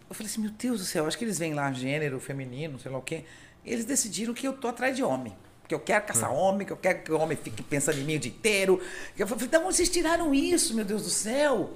Eu, falei assim, meu Deus do céu, acho que eles veem lá gênero feminino, sei lá o quê. Eles decidiram que eu tô atrás de homem. Que eu quero caçar homem, que eu quero que o homem fique pensando em mim o dia inteiro. Eu falei, onde vocês tiraram isso, meu Deus do céu?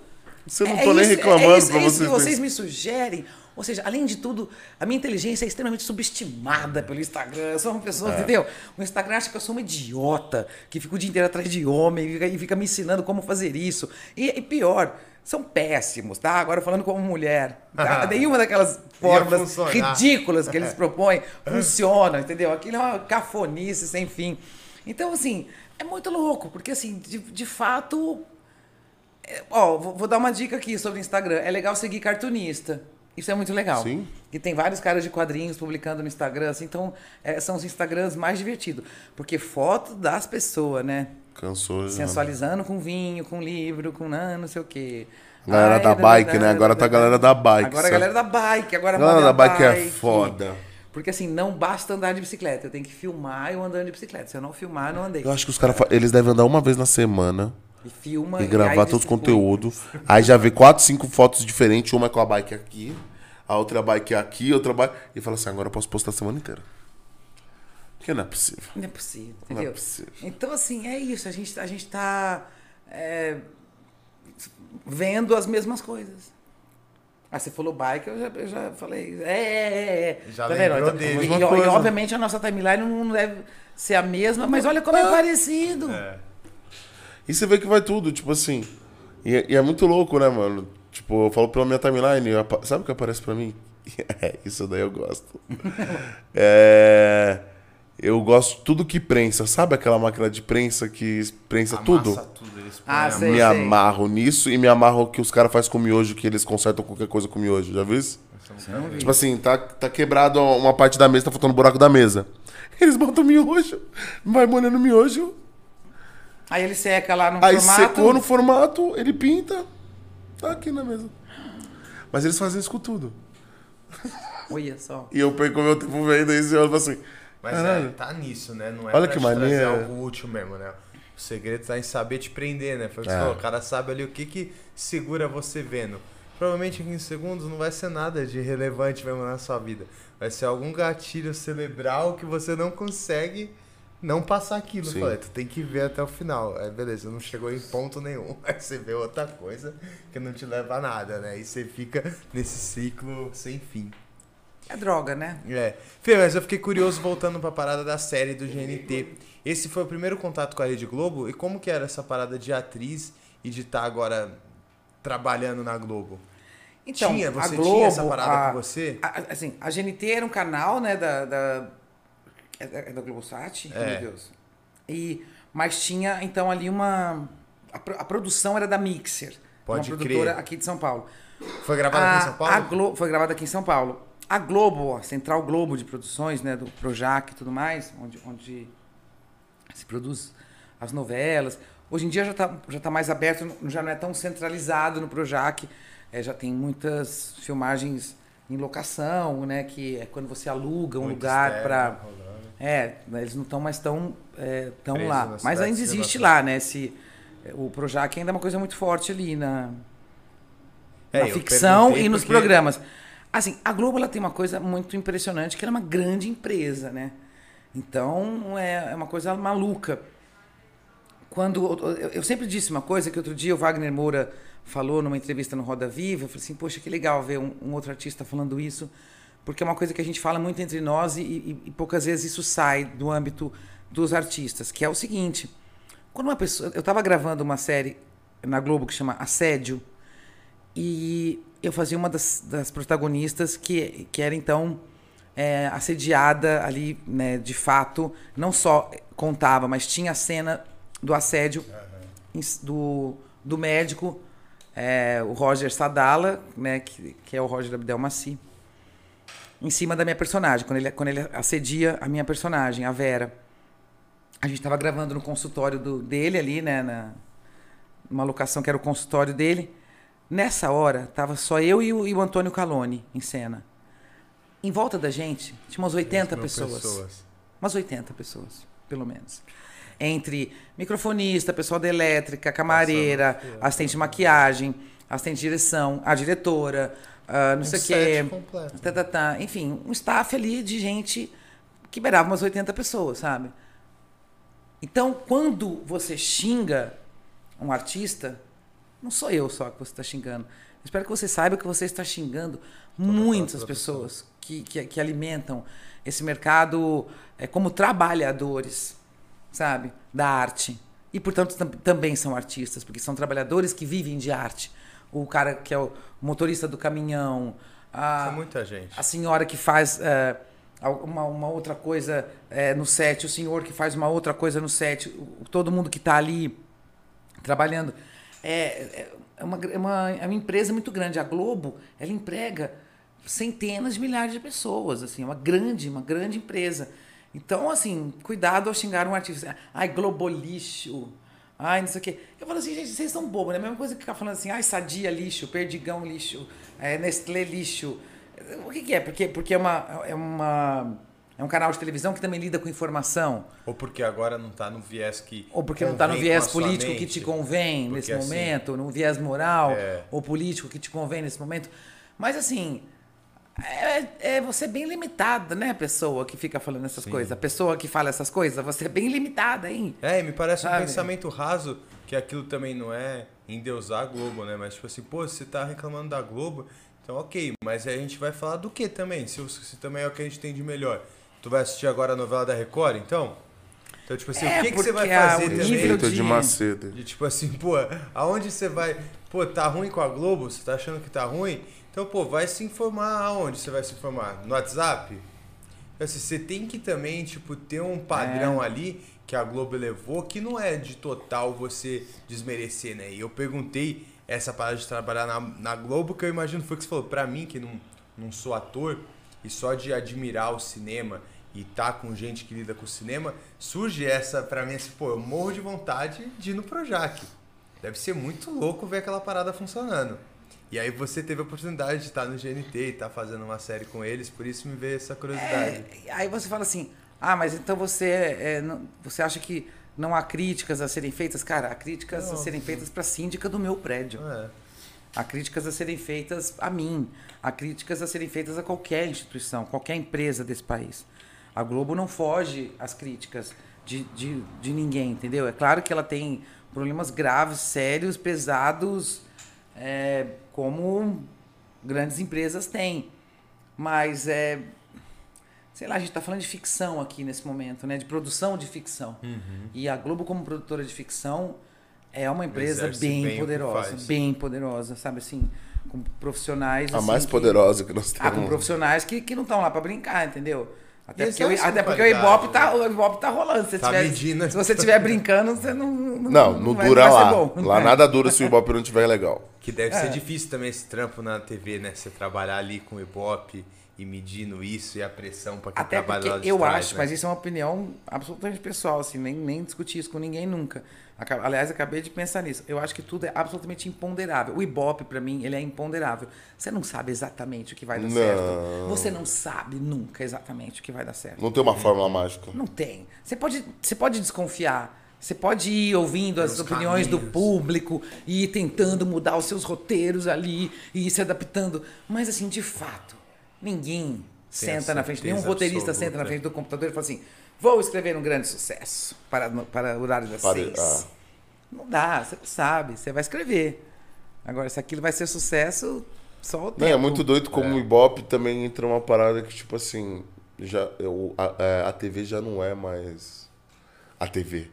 Você não É tô nem isso- reclamando é isso, é isso vocês. que vocês me sugerem. Ou seja, além de tudo, a minha inteligência é extremamente subestimada pelo Instagram. Eu sou uma pessoa, entendeu? O Instagram acha que eu sou uma idiota, que fica o dia inteiro atrás de homem e fica, e fica me ensinando como fazer isso. E, e pior, são péssimos, tá? Agora falando como mulher. Tá? Nenhuma daquelas fórmulas ridículas que eles propõem funciona, entendeu? Aquilo é uma cafonice sem fim. Então, assim, é muito louco, porque, assim, de, de fato, é, Ó, vou, vou dar uma dica aqui sobre o Instagram. É legal seguir cartunista. Isso é muito legal. Sim. E tem vários caras de quadrinhos publicando no Instagram, assim, então é, são os Instagrams mais divertidos. Porque foto das pessoas, né? Cansou já. Sensualizando com vinho, com livro, com não, não sei o quê. Galera da bike, né? Agora tá a galera da bike, Agora a galera da bike. Agora a Galera da bike é foda. Porque assim, não basta andar de bicicleta. Eu tenho que filmar eu andando de bicicleta. Se eu não filmar, eu não andei. Eu acho que os caras, eles devem andar uma vez na semana E filma. e gravar todos os conteúdos. Aí já vê quatro, cinco fotos diferentes. Uma é com a bike aqui, a outra bike aqui, outra bike... E fala assim, agora eu posso postar a semana inteira. Porque não é possível. Não é possível, Não é entendeu? possível. Então, assim, é isso. A gente, a gente tá é, vendo as mesmas coisas. Ah, você falou bike, eu já, eu já falei. É, é, é. é. Já Tá lembrou Então, dele. E, e, obviamente a nossa timeline não deve ser a mesma, mas olha como é parecido. É. E você vê que vai tudo, tipo assim. E, é- e é muito louco, né, mano? Tipo, eu falo pela minha timeline, sabe o que aparece pra mim? É, isso daí eu gosto. é. Eu gosto tudo que prensa. Sabe aquela máquina de prensa que prensa tudo? Amassa tudo, eles põem Ah, a sei. me amarro nisso e me amarro que os caras fazem com miojo, que eles consertam qualquer coisa com miojo. Já viu isso? Vi. Tipo assim, tá, tá quebrado uma parte da mesa, tá faltando um buraco da mesa. Eles botam miojo, vai molhando miojo, Aí ele seca lá no Aí formato. secou no formato, ele pinta, tá aqui na mesa. Mas eles fazem isso com tudo. Olha só. E eu perco meu tempo vendo isso e eu falo assim. Mas Caralho. é, tá nisso, né? Não é Olha pra que te trazer maneiro. algo útil mesmo, né? O segredo tá em saber te prender, né? Foi o que você falou, o cara sabe ali o que que segura você vendo. Provavelmente em 15 segundos não vai ser nada de relevante mesmo na sua vida. Vai ser algum gatilho cerebral que você não consegue não passar aquilo. Sim. Falei, tu tem que ver até o final. É, beleza, não chegou em ponto nenhum. Aí você vê outra coisa que não te leva a nada, né? E você fica nesse ciclo sem fim. É droga, né? É. Fê, mas eu fiquei curioso voltando pra parada da série do GNT. Esse foi o primeiro contato com a Rede Globo? E como que era essa parada de atriz e de estar agora trabalhando na Globo? Então, tinha, a você Globo, tinha essa parada a- com você? a- assim, a GNT era um canal, né, da... da é da, é da Globosat? É. Meu Deus. E, mas tinha, então, ali uma... A, a produção era da Mixer. Pode uma crer. produtora aqui de São Paulo. Foi gravado aqui em São Paulo? Foi gravada aqui em São Paulo. A Globo, a Central Globo de Produções, né, do Projac e tudo mais, onde, onde se produz as novelas. Hoje em dia já está já tá mais aberto, já não é tão centralizado no Projac. É, já tem muitas filmagens em locação, né, que é quando você aluga um Muito lugar para rolando. é, eles não estão mais tão, é, tão lá. Mas ainda existe lá, né? Esse, o Projac ainda é uma coisa muito forte ali na, É, na ficção e nos porque- programas. Assim, a Globo ela tem uma coisa muito impressionante, que ela é uma grande empresa, né? Então, é, é uma coisa maluca. Quando eu, eu sempre disse uma coisa que outro dia o Wagner Moura falou numa entrevista no Roda Viva, eu falei assim, poxa, que legal ver um, um outro artista falando isso, porque é uma coisa que a gente fala muito entre nós e, e- e poucas vezes isso sai do âmbito dos artistas, que é o seguinte, quando uma pessoa, eu estava gravando uma série na Globo que chama Assédio, e eu fazia uma das, das protagonistas que, que era então é, assediada ali, né, de fato, não só contava, mas tinha a cena do assédio em- do, do médico, é, o Roger Sadala, né, que, que é o Roger Abdelmaci, em cima da minha personagem, quando ele, quando ele assedia a minha personagem, a Vera. A gente estava gravando no consultório do, dele ali, né, na, uma locação que era o consultório dele. Nessa hora, tava só eu e o, e o Antônio Calone em cena. Em volta da gente, tinha umas 80 mil pessoas. Umas 80 pessoas, pelo menos. Entre microfonista, pessoal da elétrica, camareira, assistente de maquiagem, assistente de direção, a diretora, ah, não Um sei o quê. completo. Tá, tá, tá. Enfim, um staff ali de gente que beirava umas 80 pessoas, sabe? Então, quando você xinga um artista, não sou eu só que você está xingando. Eu espero que você saiba que você está xingando muitas aquela pessoas que, que, que alimentam esse mercado é, como trabalhadores, sabe? Da arte. E, portanto, tam- também são artistas, porque são trabalhadores que vivem de arte. O cara que é o motorista do caminhão, a, É muita gente. a senhora que faz é, uma, uma outra coisa é, no set, o senhor que faz uma outra coisa no set, o- todo mundo que está ali trabalhando. É, é, é uma, é, uma, é uma empresa muito grande. A Globo, ela emprega centenas de milhares de pessoas, assim, é uma grande, uma grande empresa. Então, assim, cuidado ao xingar um artista. Ai, Globolixo. Ai, não sei o quê. Eu falo assim, gente, vocês são bobos, né? A mesma coisa que ficar falando assim, ai, Sadia lixo, Perdigão lixo, é, Nestlé lixo. O que, que é? Porque, porque é, uma, é, uma, é um canal de televisão que também lida com informação. Ou porque agora não tá no viés que. Ou porque não está no viés político que te convém Porque, nesse assim, momento, no viés moral É. ou político que te convém nesse momento. Mas assim, é, é você bem limitada, né, pessoa que fica falando essas coisas. A pessoa que fala essas coisas, você é bem limitada, hein? É, me parece um Sabe? pensamento raso que aquilo também não é endeusar a Globo, né? Mas tipo assim, pô, você tá reclamando da Globo, então ok, mas aí a gente vai falar do que também? Se, se também é o que a gente tem de melhor. Tu vai assistir agora a novela da Record, então? Então, tipo assim, É, o que, que você vai fazer o também? nível Respeito de de- Macedo. De tipo assim, pô, aonde você vai. Pô, tá ruim com a Globo? Você tá achando que tá ruim? Então, pô, vai se informar aonde você vai se informar? No WhatsApp? Então, assim, você tem que também, tipo, ter um padrão ali que a Globo levou, que não é de total você desmerecer, né? E eu perguntei essa parada de trabalhar na, na Globo, que eu imagino foi o que você falou, pra mim, que não, não sou ator, e só de admirar o cinema e tá com gente que lida com o cinema, surge essa, pra mim, assim, pô, eu morro de vontade de ir no Projac. Deve ser muito louco ver aquela parada funcionando. E aí você teve a oportunidade de estar no GNT e estar fazendo uma série com eles, por isso me veio essa curiosidade. É, aí você fala assim, ah, mas então você, é, não- você acha que não há críticas a serem feitas? Cara, há críticas a Não. serem feitas para a síndica do meu prédio. É. Há críticas a serem feitas a mim. Há críticas a serem feitas a qualquer instituição, qualquer empresa desse país. A Globo não foge às críticas. de, de, de ninguém, entendeu? É claro que ela tem problemas graves, sérios, pesados, é, como grandes empresas têm. Mas é. Sei lá, a gente está falando de ficção aqui nesse momento, né? De produção de ficção. Uhum. E a Globo, como produtora de ficção, é uma empresa bem, bem poderosa. Bem poderosa, sabe assim? Com profissionais. A assim, mais que- poderosa que nós Ah, com temos. profissionais que, que não estão lá para brincar, entendeu? Até porque, o, até porque o Ibope tá, o Ibope tá rolando. Se, você Tá tiver, medindo. se você estiver brincando, você não. Não, Não, não vai, dura vai ser lá. bom. Lá É. nada dura se o Ibope não tiver legal. Que deve É. ser difícil também esse trampo na TV, né? Você trabalhar ali com o Ibope e medindo isso e a pressão pra quem Até trabalha lá de eu trás, acho, né? mas isso é uma opinião absolutamente pessoal, assim, nem, nem discuti isso com ninguém nunca. Aliás, acabei de pensar nisso. Eu acho que tudo é absolutamente imponderável. O Ibope, pra mim, ele é imponderável. Você não sabe exatamente o que vai dar Não. certo. Você não sabe nunca exatamente o que vai dar certo. Não tem uma fórmula mágica. Não tem. Você pode, você pode desconfiar. Você pode ir ouvindo as opiniões do caminhos. público e ir tentando mudar os seus roteiros ali e ir se adaptando. Mas, assim, de fato, ninguém Tem senta na frente, nenhum roteirista absoluta. senta na frente do computador e fala assim: vou escrever um grande sucesso para, para o horário das Para- seis. ah. Não dá, você sabe, você vai escrever. Agora, se aquilo vai ser sucesso, só o tempo. Não, é muito doido como o Ibope também entra uma parada que, tipo assim, já, eu, a, é, a TV já não é mais a TV.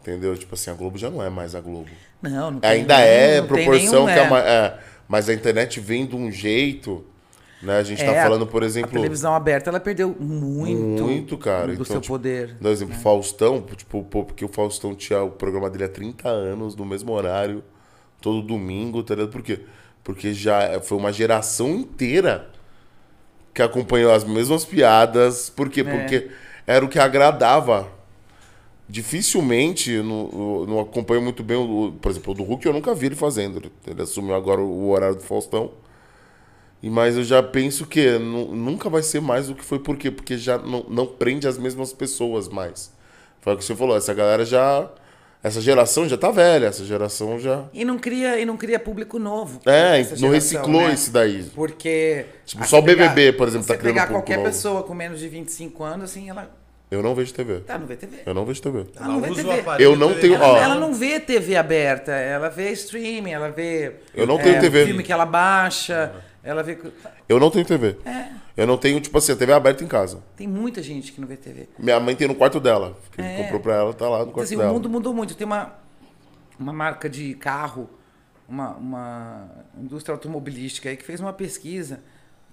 Entendeu? Tipo assim, a Globo já não é mais a Globo. Não, não tem Ainda nem- é não proporção nenhum, que é. ma- é, mas a internet vem de um jeito, né? A gente É, tá falando, por A exemplo, televisão aberta, ela perdeu muito, Muito, cara. do Então, seu tipo, poder. Dá um exemplo, Faustão, tipo, pô, porque o Faustão tinha o programa dele há 30 anos, no mesmo horário, todo domingo, tá ligado? Por quê? Porque já foi uma geração inteira que acompanhou as mesmas piadas. Por quê? É. Porque era o que agradava. Dificilmente, não, não acompanho muito bem, o, o- por exemplo, o do Hulk eu nunca vi ele fazendo. Ele assumiu agora o horário do Faustão. E, mas eu já penso que nu- nunca vai ser mais do que foi. Por quê? Porque já não, não prende as mesmas pessoas mais. Foi o que você falou, essa galera já. Essa geração já tá velha, essa geração já. E não cria, e não cria público novo. É, essa não geração, reciclou né? esse daí. Porque. Tipo, só o você pegar- BBB, por exemplo, você tá criando pegar público qualquer novo. pessoa com menos de 25 anos, assim, ela Eu não vejo TV. tá no VTV. Eu não vejo TV. Ela não vê TV. Eu não tenho- ó. Ela não vê TV aberta, ela vê streaming, ela vê. Eu não tenho é, TV. filme que ela baixa, ela vê. Eu não tenho TV. É, Eu não tenho, tipo assim, a TV aberta em casa. tem muita gente que não vê TV. Minha mãe tem no quarto dela. Que É. comprou pra ela, tá lá no Então, quarto assim, o dela. mundo mudou muito. Tem uma, uma marca de carro, uma, uma indústria automobilística aí que fez uma pesquisa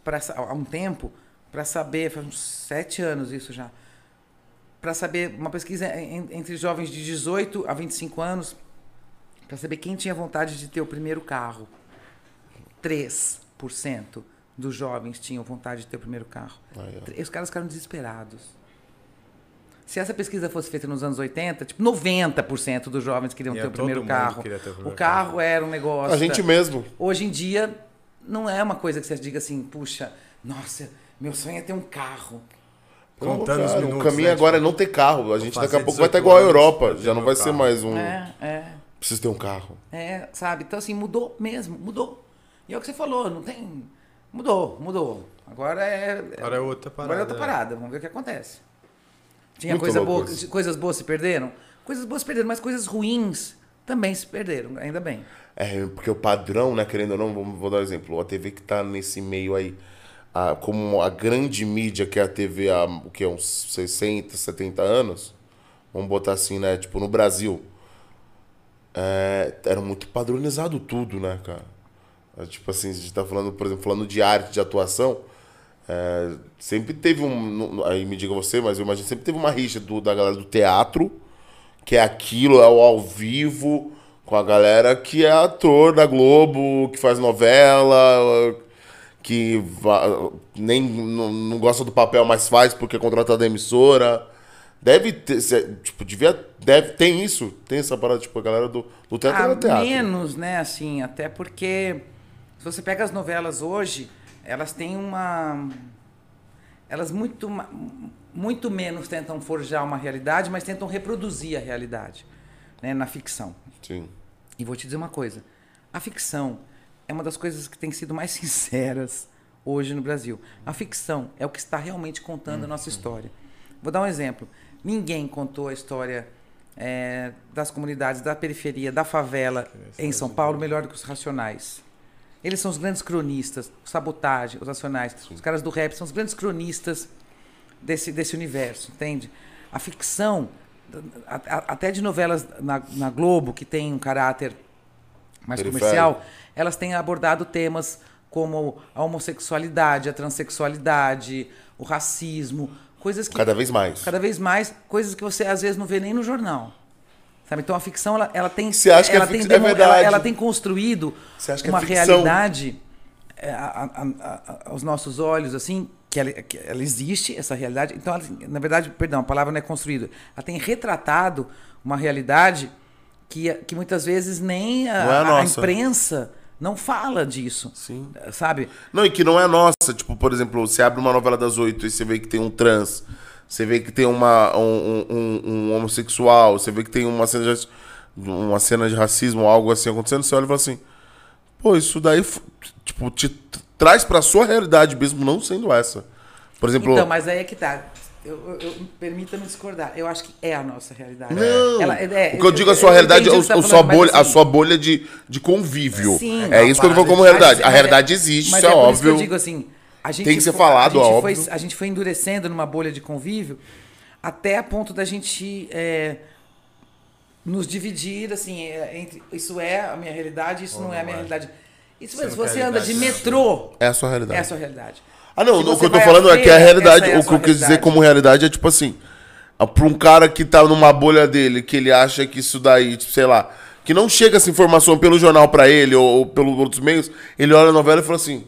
pra, há um tempo para saber, faz uns sete anos isso já, para saber, uma pesquisa en- entre jovens de 18 a 25 anos, para saber quem tinha vontade de ter o primeiro carro. 3% dos jovens tinham vontade de ter o primeiro carro. Ó. E os caras ficaram desesperados. Se essa pesquisa fosse feita nos anos 80, tipo, 90% dos jovens queriam Ia ter o todo primeiro mundo carro. ter o O primeiro carro era um negócio. A gente mesmo. Hoje em dia, não é uma coisa que você diga assim, puxa, nossa, meu sonho é ter um carro. Contando os Cara, minutos, o caminho né, agora tipo, é não ter carro. A gente daqui a pouco vai 18 estar igual a Europa. ter Já não vai ser carro. mais um. É, é, Preciso ter um carro. é, sabe? Então, assim, mudou mesmo, mudou. E é o que você falou, não tem. Mudou, mudou. Agora é. Agora é outra parada. Agora é outra parada, vamos ver o que acontece. Tinha Muito coisa boa, isso. coisas boas se perderam? Coisas boas se perderam, mas coisas ruins também se perderam, ainda bem. É, porque o padrão, né, querendo ou não, vou dar um exemplo. A TV que tá nesse meio aí, a- como a grande mídia que é a TV há o que, uns 60, 70 anos, vamos botar assim, né, tipo, no Brasil, é, era muito padronizado tudo, né, cara? É, Tipo assim, a gente tá falando, por exemplo, falando de arte, de atuação, é, sempre teve um. Aí me diga você, mas eu imagino, sempre teve uma rixa do, da galera do teatro, que é aquilo, é o ao vivo, com a galera que é ator da Globo, que faz novela, que nem não, não gosta do papel, mas faz porque é contratado da emissora. Deve ter, se- tipo, devia, deve, tem isso, tem essa parada, tipo, a galera do, do teatro é Ah, do teatro. menos, né, assim, até porque se você pega as novelas hoje, elas têm uma elas muito muito menos tentam forjar uma realidade, mas tentam reproduzir a realidade, né, na ficção. Sim. E vou te dizer uma coisa: a ficção é uma das coisas que tem sido mais sinceras hoje no Brasil. A ficção é o que está realmente contando a nossa história. Vou dar um exemplo. Ninguém contou a história é, das comunidades, da periferia, da favela em São Paulo melhor do que os Racionais. Eles são os grandes cronistas, o Sabotagem, os Racionais. Os caras do rap são os grandes cronistas desse, desse universo, entende? A ficção, a- a- até de novelas na, na Globo, que tem um caráter mais comercial, elas têm abordado temas como a homossexualidade, a transexualidade, o racismo, coisas que Cada vez mais. cada vez mais coisas que você às vezes não vê nem no jornal. Sabe? Então a ficção ela, ela tem Você acha que ela a tem é demo- ela, verdade? ela tem construído que uma realidade é, a- a- a- aos nossos olhos assim que ela, que ela existe essa realidade. Então ela, na verdade, perdão, a palavra não é construída. Ela tem retratado uma realidade que, que muitas vezes nem a, é imprensa não fala disso. Sim. Sabe? Não, e que não é nossa. Tipo, por exemplo, você abre uma novela das oito e você vê que tem um trans, você vê que tem uma, um, um- um homossexual, você vê que tem uma cena de, uma cena de racismo algo assim acontecendo, você olha e fala assim, pô, isso daí, tipo, te traz pra sua realidade mesmo não sendo essa. Por exemplo, Então, mas aí é que tá. Eu, eu- eu- Permita-me discordar. Eu acho que é a nossa realidade. não. Ela- é- o que eu digo a sua eu realidade é você tá falando, sua bolha, a assim- sua bolha de, de convívio. Sim. é isso que eu falando como realidade. A mas é- realidade existe, mas isso é, que óbvio. eu digo assim, a Tem que ser fo- falado, a gente óbvio. Foi, a gente foi endurecendo numa bolha de convívio até a ponto da gente é, nos dividir, assim, é, entre isso é a minha realidade, isso não, é a minha realidade. Isso mesmo, se não você anda de realidade, metrô, É a sua realidade. é a sua realidade. Ah, não, o que eu tô falando é que a feira, realidade, é a o que eu quis dizer realidade. como realidade é tipo assim, pra um cara que tá numa bolha dele, que ele acha que isso daí, tipo, sei lá, que não chega essa informação pelo jornal pra ele ou, ou pelos outros meios, ele olha a novela e fala assim,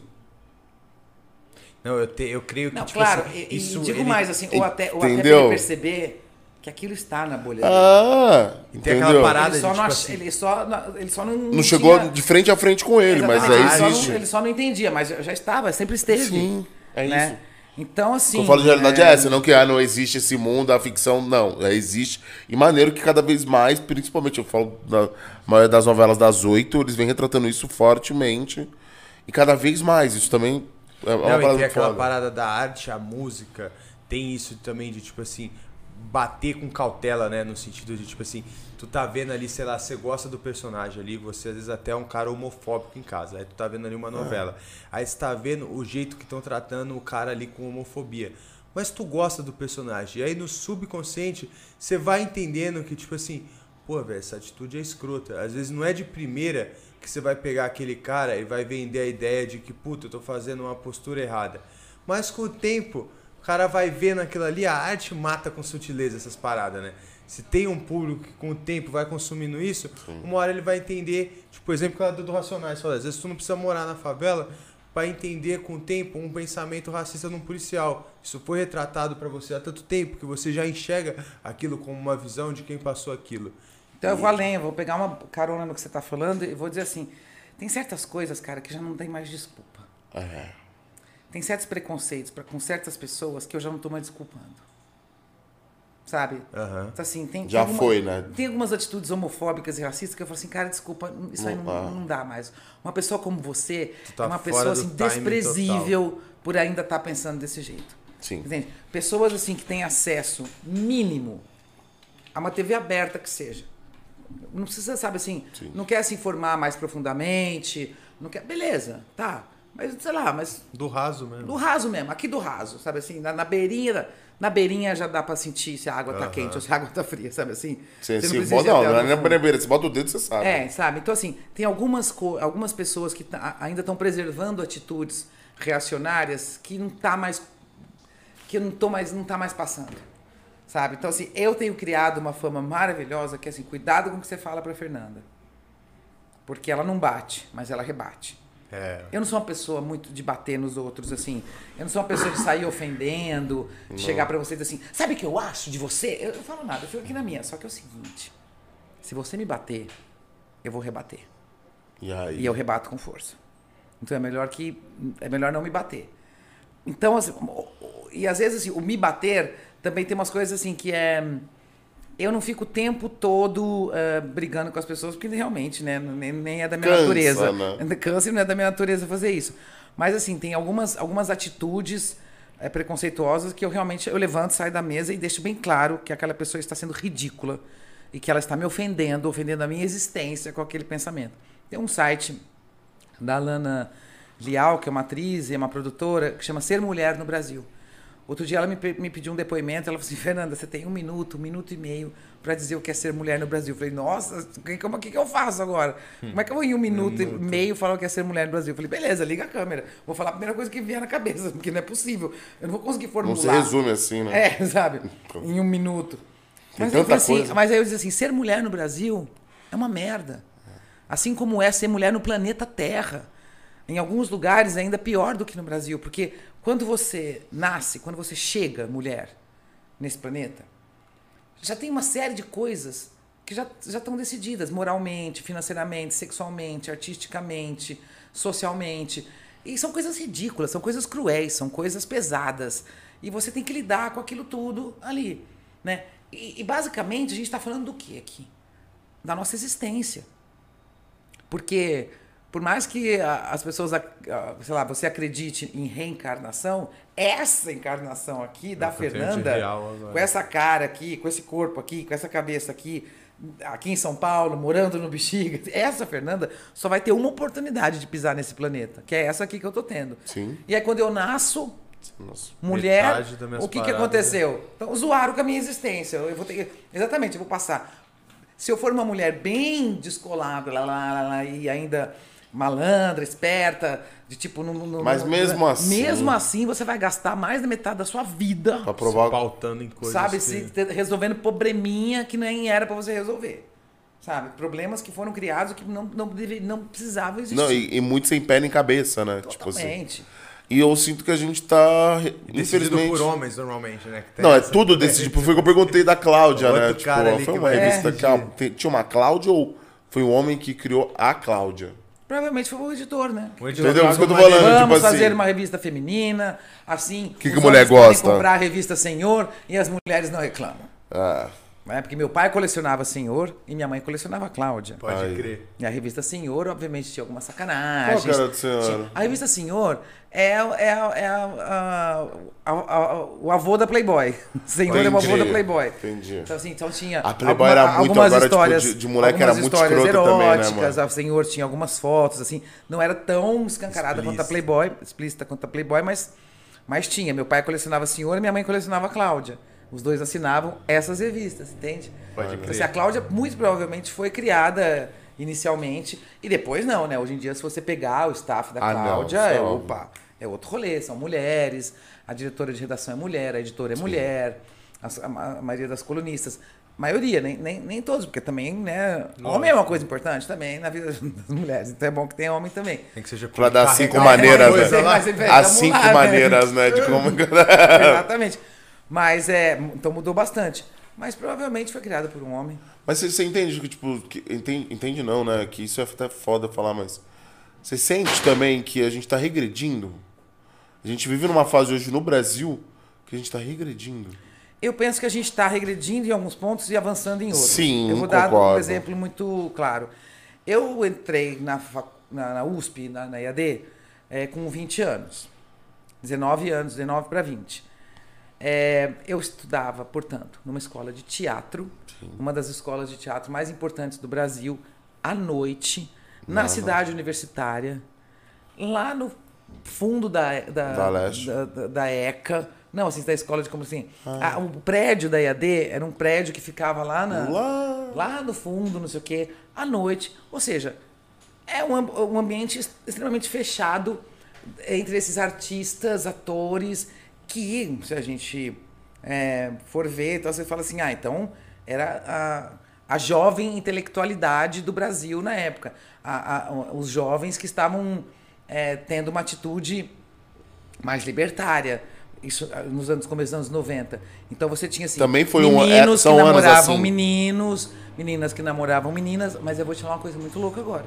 Não, eu, te- eu creio que, Não, tipo claro, assim, e, isso digo ele- mais, assim, ou até, ou até pra Entendeu? ele perceber que aquilo está na bolha dele. ah, tem aquela entendeu? parada- Ele só, de, não tipo ach- assim- ele, só, não- ele só não. Não chegou tinha- de frente a frente com ele, mas Exatamente, é ele, só existe. não, ele só não entendia, mas já estava, sempre esteve. Sim, é né? isso. Então, assim. que eu falo de realidade é, essa, não que ah, não existe esse mundo, a ficção, não. É, existe. E maneiro que cada vez mais, principalmente eu falo da maioria das novelas das oito, eles vêm retratando isso fortemente. E cada vez mais. Isso também é uma Não, parada tem aquela foda. parada da arte, a música, tem isso também de, tipo assim, bater com cautela, né? No sentido de, tipo assim, tu tá vendo ali, sei lá, você gosta do personagem ali, você às vezes até é um cara homofóbico em casa. Aí tu tá vendo ali uma novela. Aí você tá vendo o jeito que estão tratando o cara ali com homofobia. Mas tu gosta do personagem. E aí no subconsciente, você vai entendendo que, tipo assim, pô, velho, essa atitude é escrota. Às vezes não é de primeira que você vai pegar aquele cara e vai vender a ideia de que, puta, eu tô fazendo uma postura errada. Mas com o tempo, o cara vai vendo aquilo ali, a arte mata com sutileza essas paradas, né? Se tem um público que com o tempo vai consumindo isso, uma hora ele vai entender, tipo, por exemplo, aquela do do Racionais, fala, às vezes tu não precisa morar na favela para entender com o tempo um pensamento racista num policial. Isso foi retratado para você há tanto tempo que você já enxerga aquilo como uma visão de quem passou aquilo. Então eu vou além, eu vou pegar uma carona no que você tá falando e vou dizer assim: tem certas coisas, cara, que já não tem mais desculpa. É. Tem certos preconceitos pra, com certas pessoas que eu já não tô mais desculpando. Sabe? Aham. Então, assim, tem, Já tem foi, né? Tem algumas atitudes homofóbicas e racistas que eu falo assim, cara, desculpa, isso aí Não não, dá. não dá mais. Uma pessoa como você tá é uma pessoa assim, desprezível por ainda estar pensando desse jeito. Sim. Entende? Pessoas assim que têm acesso mínimo a uma TV aberta que seja. Não precisa, sabe assim, Sim. não quer se informar mais profundamente, não quer. Beleza, tá. Mas sei lá, mas Do raso mesmo. do raso mesmo, aqui do raso, sabe assim, na, na beirinha, da- na beirinha já dá pra sentir se a água tá quente ou se a água tá fria, sabe assim? Você, Você se precisa bota, não, não o é na fundo. beira, você bota o dedo, você sabe. É, sabe? Então, assim, tem algumas, co- algumas pessoas que tá- ainda estão preservando atitudes reacionárias que não tá mais. que eu não tô mais, não tá mais passando. Sabe? Então, assim, eu tenho criado uma fama maravilhosa que assim, cuidado com o que você fala pra Fernanda. Porque ela não bate, mas ela rebate. É. Eu não sou uma pessoa muito de bater nos outros, assim. Eu não sou uma pessoa de sair ofendendo, de chegar pra vocês assim, sabe o que eu acho de você? Eu não falo nada, eu fico aqui na minha. Só que é o seguinte: se você me bater, eu vou rebater. E aí? E eu rebato com força. Então é melhor que. É melhor não me bater. Então, assim, e às vezes assim, o me bater também tem umas coisas assim que é. Eu não fico o tempo todo eh, brigando com as pessoas, porque realmente, né? Nem, nem é da minha Cansa, natureza. né? E não é da minha natureza fazer isso. Mas assim, tem algumas, algumas atitudes é, preconceituosas que eu realmente eu levanto, saio da mesa e deixo bem claro que aquela pessoa está sendo ridícula e que ela está me ofendendo, ofendendo a minha existência com aquele pensamento. Tem um site da Lana Lial, que é uma atriz e é uma produtora, que chama Ser Mulher no Brasil. Outro dia ela me, me pediu um depoimento, ela falou assim, Fernanda, você tem um minuto, um minuto e meio para dizer o que é ser mulher no Brasil. Eu falei, nossa, o que, como- que, que eu faço agora? Como é que eu vou em um minuto, e meio falar o que é ser mulher no Brasil? Eu falei, beleza, liga a câmera. Vou falar a primeira coisa que vier na cabeça, porque não é possível. Eu não vou conseguir Não formular. se resume assim, né? É, sabe? Em um minuto. Tem Mas, tanta assim, coisa. mas aí eu disse assim, ser mulher no Brasil é uma merda. Assim como é ser mulher no planeta Terra. Em alguns lugares ainda pior do que no Brasil, porque quando você nasce, quando você chega mulher nesse planeta, já tem uma série de coisas que já, já estão decididas moralmente, financeiramente, sexualmente, artisticamente, socialmente. E são coisas ridículas, são coisas cruéis, são coisas pesadas. E você tem que lidar com aquilo tudo ali. Né? E, e basicamente a gente está falando do que aqui? Da nossa existência. Porque por mais que a- as pessoas, sei lá, você acredite em reencarnação, essa encarnação aqui da É Fernanda, real com essa cara aqui, com esse corpo aqui, com essa cabeça aqui, aqui em São Paulo, morando no Bexiga, essa Fernanda só vai ter uma oportunidade de pisar nesse planeta, que é essa aqui que eu tô tendo. Sim. E aí quando eu nasço, Nossa. mulher, o que, que aconteceu? Então, zoaram com a minha existência. Eu vou ter que- exatamente, eu vou passar. Se eu for uma mulher bem descolada, lá, lá, lá, lá, e ainda malandra, esperta, de tipo. No, no- Mas no- mesmo assim- Mesmo assim, você vai gastar mais da metade da sua vida, Pra provar. Pautando em coisas sabe? que... Se, resolvendo probleminha que nem era pra você resolver. Sabe? Problemas que foram criados que não, não, deve, não precisavam existir. Não, e, e muito sem pé nem cabeça, né? Tipo assim. Totalmente. E eu sinto que a gente tá. Decidido Infelizmente. por homens, normalmente, né? que tem Não, é tudo desse tipo. Foi o que eu perguntei da Cláudia, né? Tipo, foi uma revista que tinha uma Cláudia ou foi um homem que criou a Cláudia? Provavelmente foi o editor, né? O editor Entendeu? Isso que eu tô falando, Vamos tipo fazer assim. uma revista feminina, assim. Que que a mulher gosta? comprar a revista Senhor e as mulheres não reclamam. Ah, Né? Porque meu pai colecionava Senhor e minha mãe colecionava Cláudia. Pode Aí. crer. E a revista Senhor, obviamente, tinha algumas sacanagens. Qual que era do Senhor? Tinha- A revista Senhor é, é, é a- a- a- a- o avô da Playboy. Senhor é o avô Entendi. da Playboy. Entendi. Então, assim, então tinha. A Playboy era muito algumas agora, tipo, histórias, de- de moleque era algumas muito histórias escrota também, né, eróticas. A Senhor tinha algumas fotos, assim. Não era tão escancarada quanto a Explícita. Playboy, explícita quanto a Playboy, mas, mas tinha. Meu pai colecionava Senhor e minha mãe colecionava Cláudia. Os dois assinavam essas revistas, entende? Pode Então, crer. assim, a Cláudia muito provavelmente foi criada inicialmente e depois não, né? Hoje em dia, se você pegar o staff da Ah, não, Cláudia, isso é opa, é outro rolê, são mulheres, a diretora de redação é mulher, a editora é mulher, as- a, ma- a maioria das colunistas. Maioria, nem, nem, nem todos, porque também, né? Homem é uma coisa importante também na vida das mulheres. Então é bom que tenha homem também. Tem que seja pra dar cinco maneiras, né? velho, As cinco né? maneiras, né? De como. Exatamente. Mas é. Então mudou bastante. Mas provavelmente foi criada por um homem. Mas você, entende que, tipo, que, entende, entende não, né? Que isso é até foda falar, mas. Você sente também que a gente tá regredindo? A gente vive numa fase hoje no Brasil que a gente tá regredindo. Eu penso que a gente está regredindo em alguns pontos e avançando em outros. Sim, Eu vou dar um concordo. exemplo muito claro. Eu entrei na, na, na USP, na, na IAD, eh, com 20 anos. 19 anos, 19 para 20. Eh, eu estudava, portanto, numa escola de teatro, uma das escolas de teatro mais importantes do Brasil, à noite, na Não, cidade universitária, lá no fundo da, da, Da da, da- ECA. Não, assim, da escola de como assim. Ah. Ah, o prédio da IAD era um prédio que ficava lá na, Lá. lá no fundo, não sei o quê, à noite. Ou seja, é um, um ambiente ex- extremamente fechado entre esses artistas, atores, que, se a gente é, for ver, então você fala assim, ah, então era a, a jovem intelectualidade do Brasil na época. A- a- os jovens que estavam é, tendo uma atitude mais libertária. Isso ah, nos anos começo dos anos 90. Então você tinha assim, Também foi um- é, são que namoravam assim. meninos, meninas que namoravam meninas, mas eu vou te falar uma coisa muito louca agora.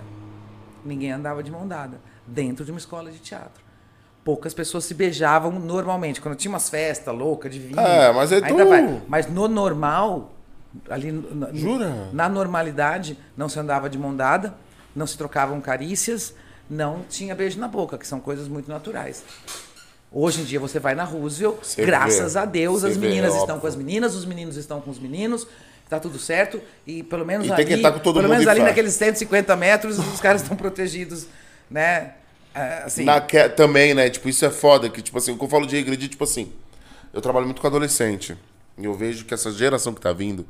Ninguém andava de mão dada dentro de uma escola de teatro. Poucas pessoas se beijavam normalmente. Quando tinha umas festas loucas de vinho. É, mas é ainda tu- vai. Mas no normal, ali no- Jura? na normalidade, não se andava de mão dada, não se trocavam carícias, não tinha beijo na boca, que são coisas muito naturais. Hoje em dia você vai na Roosevelt, Você graças vê. a Deus, Você as vê, meninas é estão com as meninas, os meninos estão com os meninos, tá tudo certo. E pelo menos E tem ali, que estar com todo pelo menos ali faz. naqueles 150 metros, os caras estão protegidos, né? É, Assim, também, né? Tipo, isso é foda. Que, tipo assim, o que eu falo de regredir, tipo assim, eu trabalho muito com adolescente. E eu vejo que essa geração que tá vindo,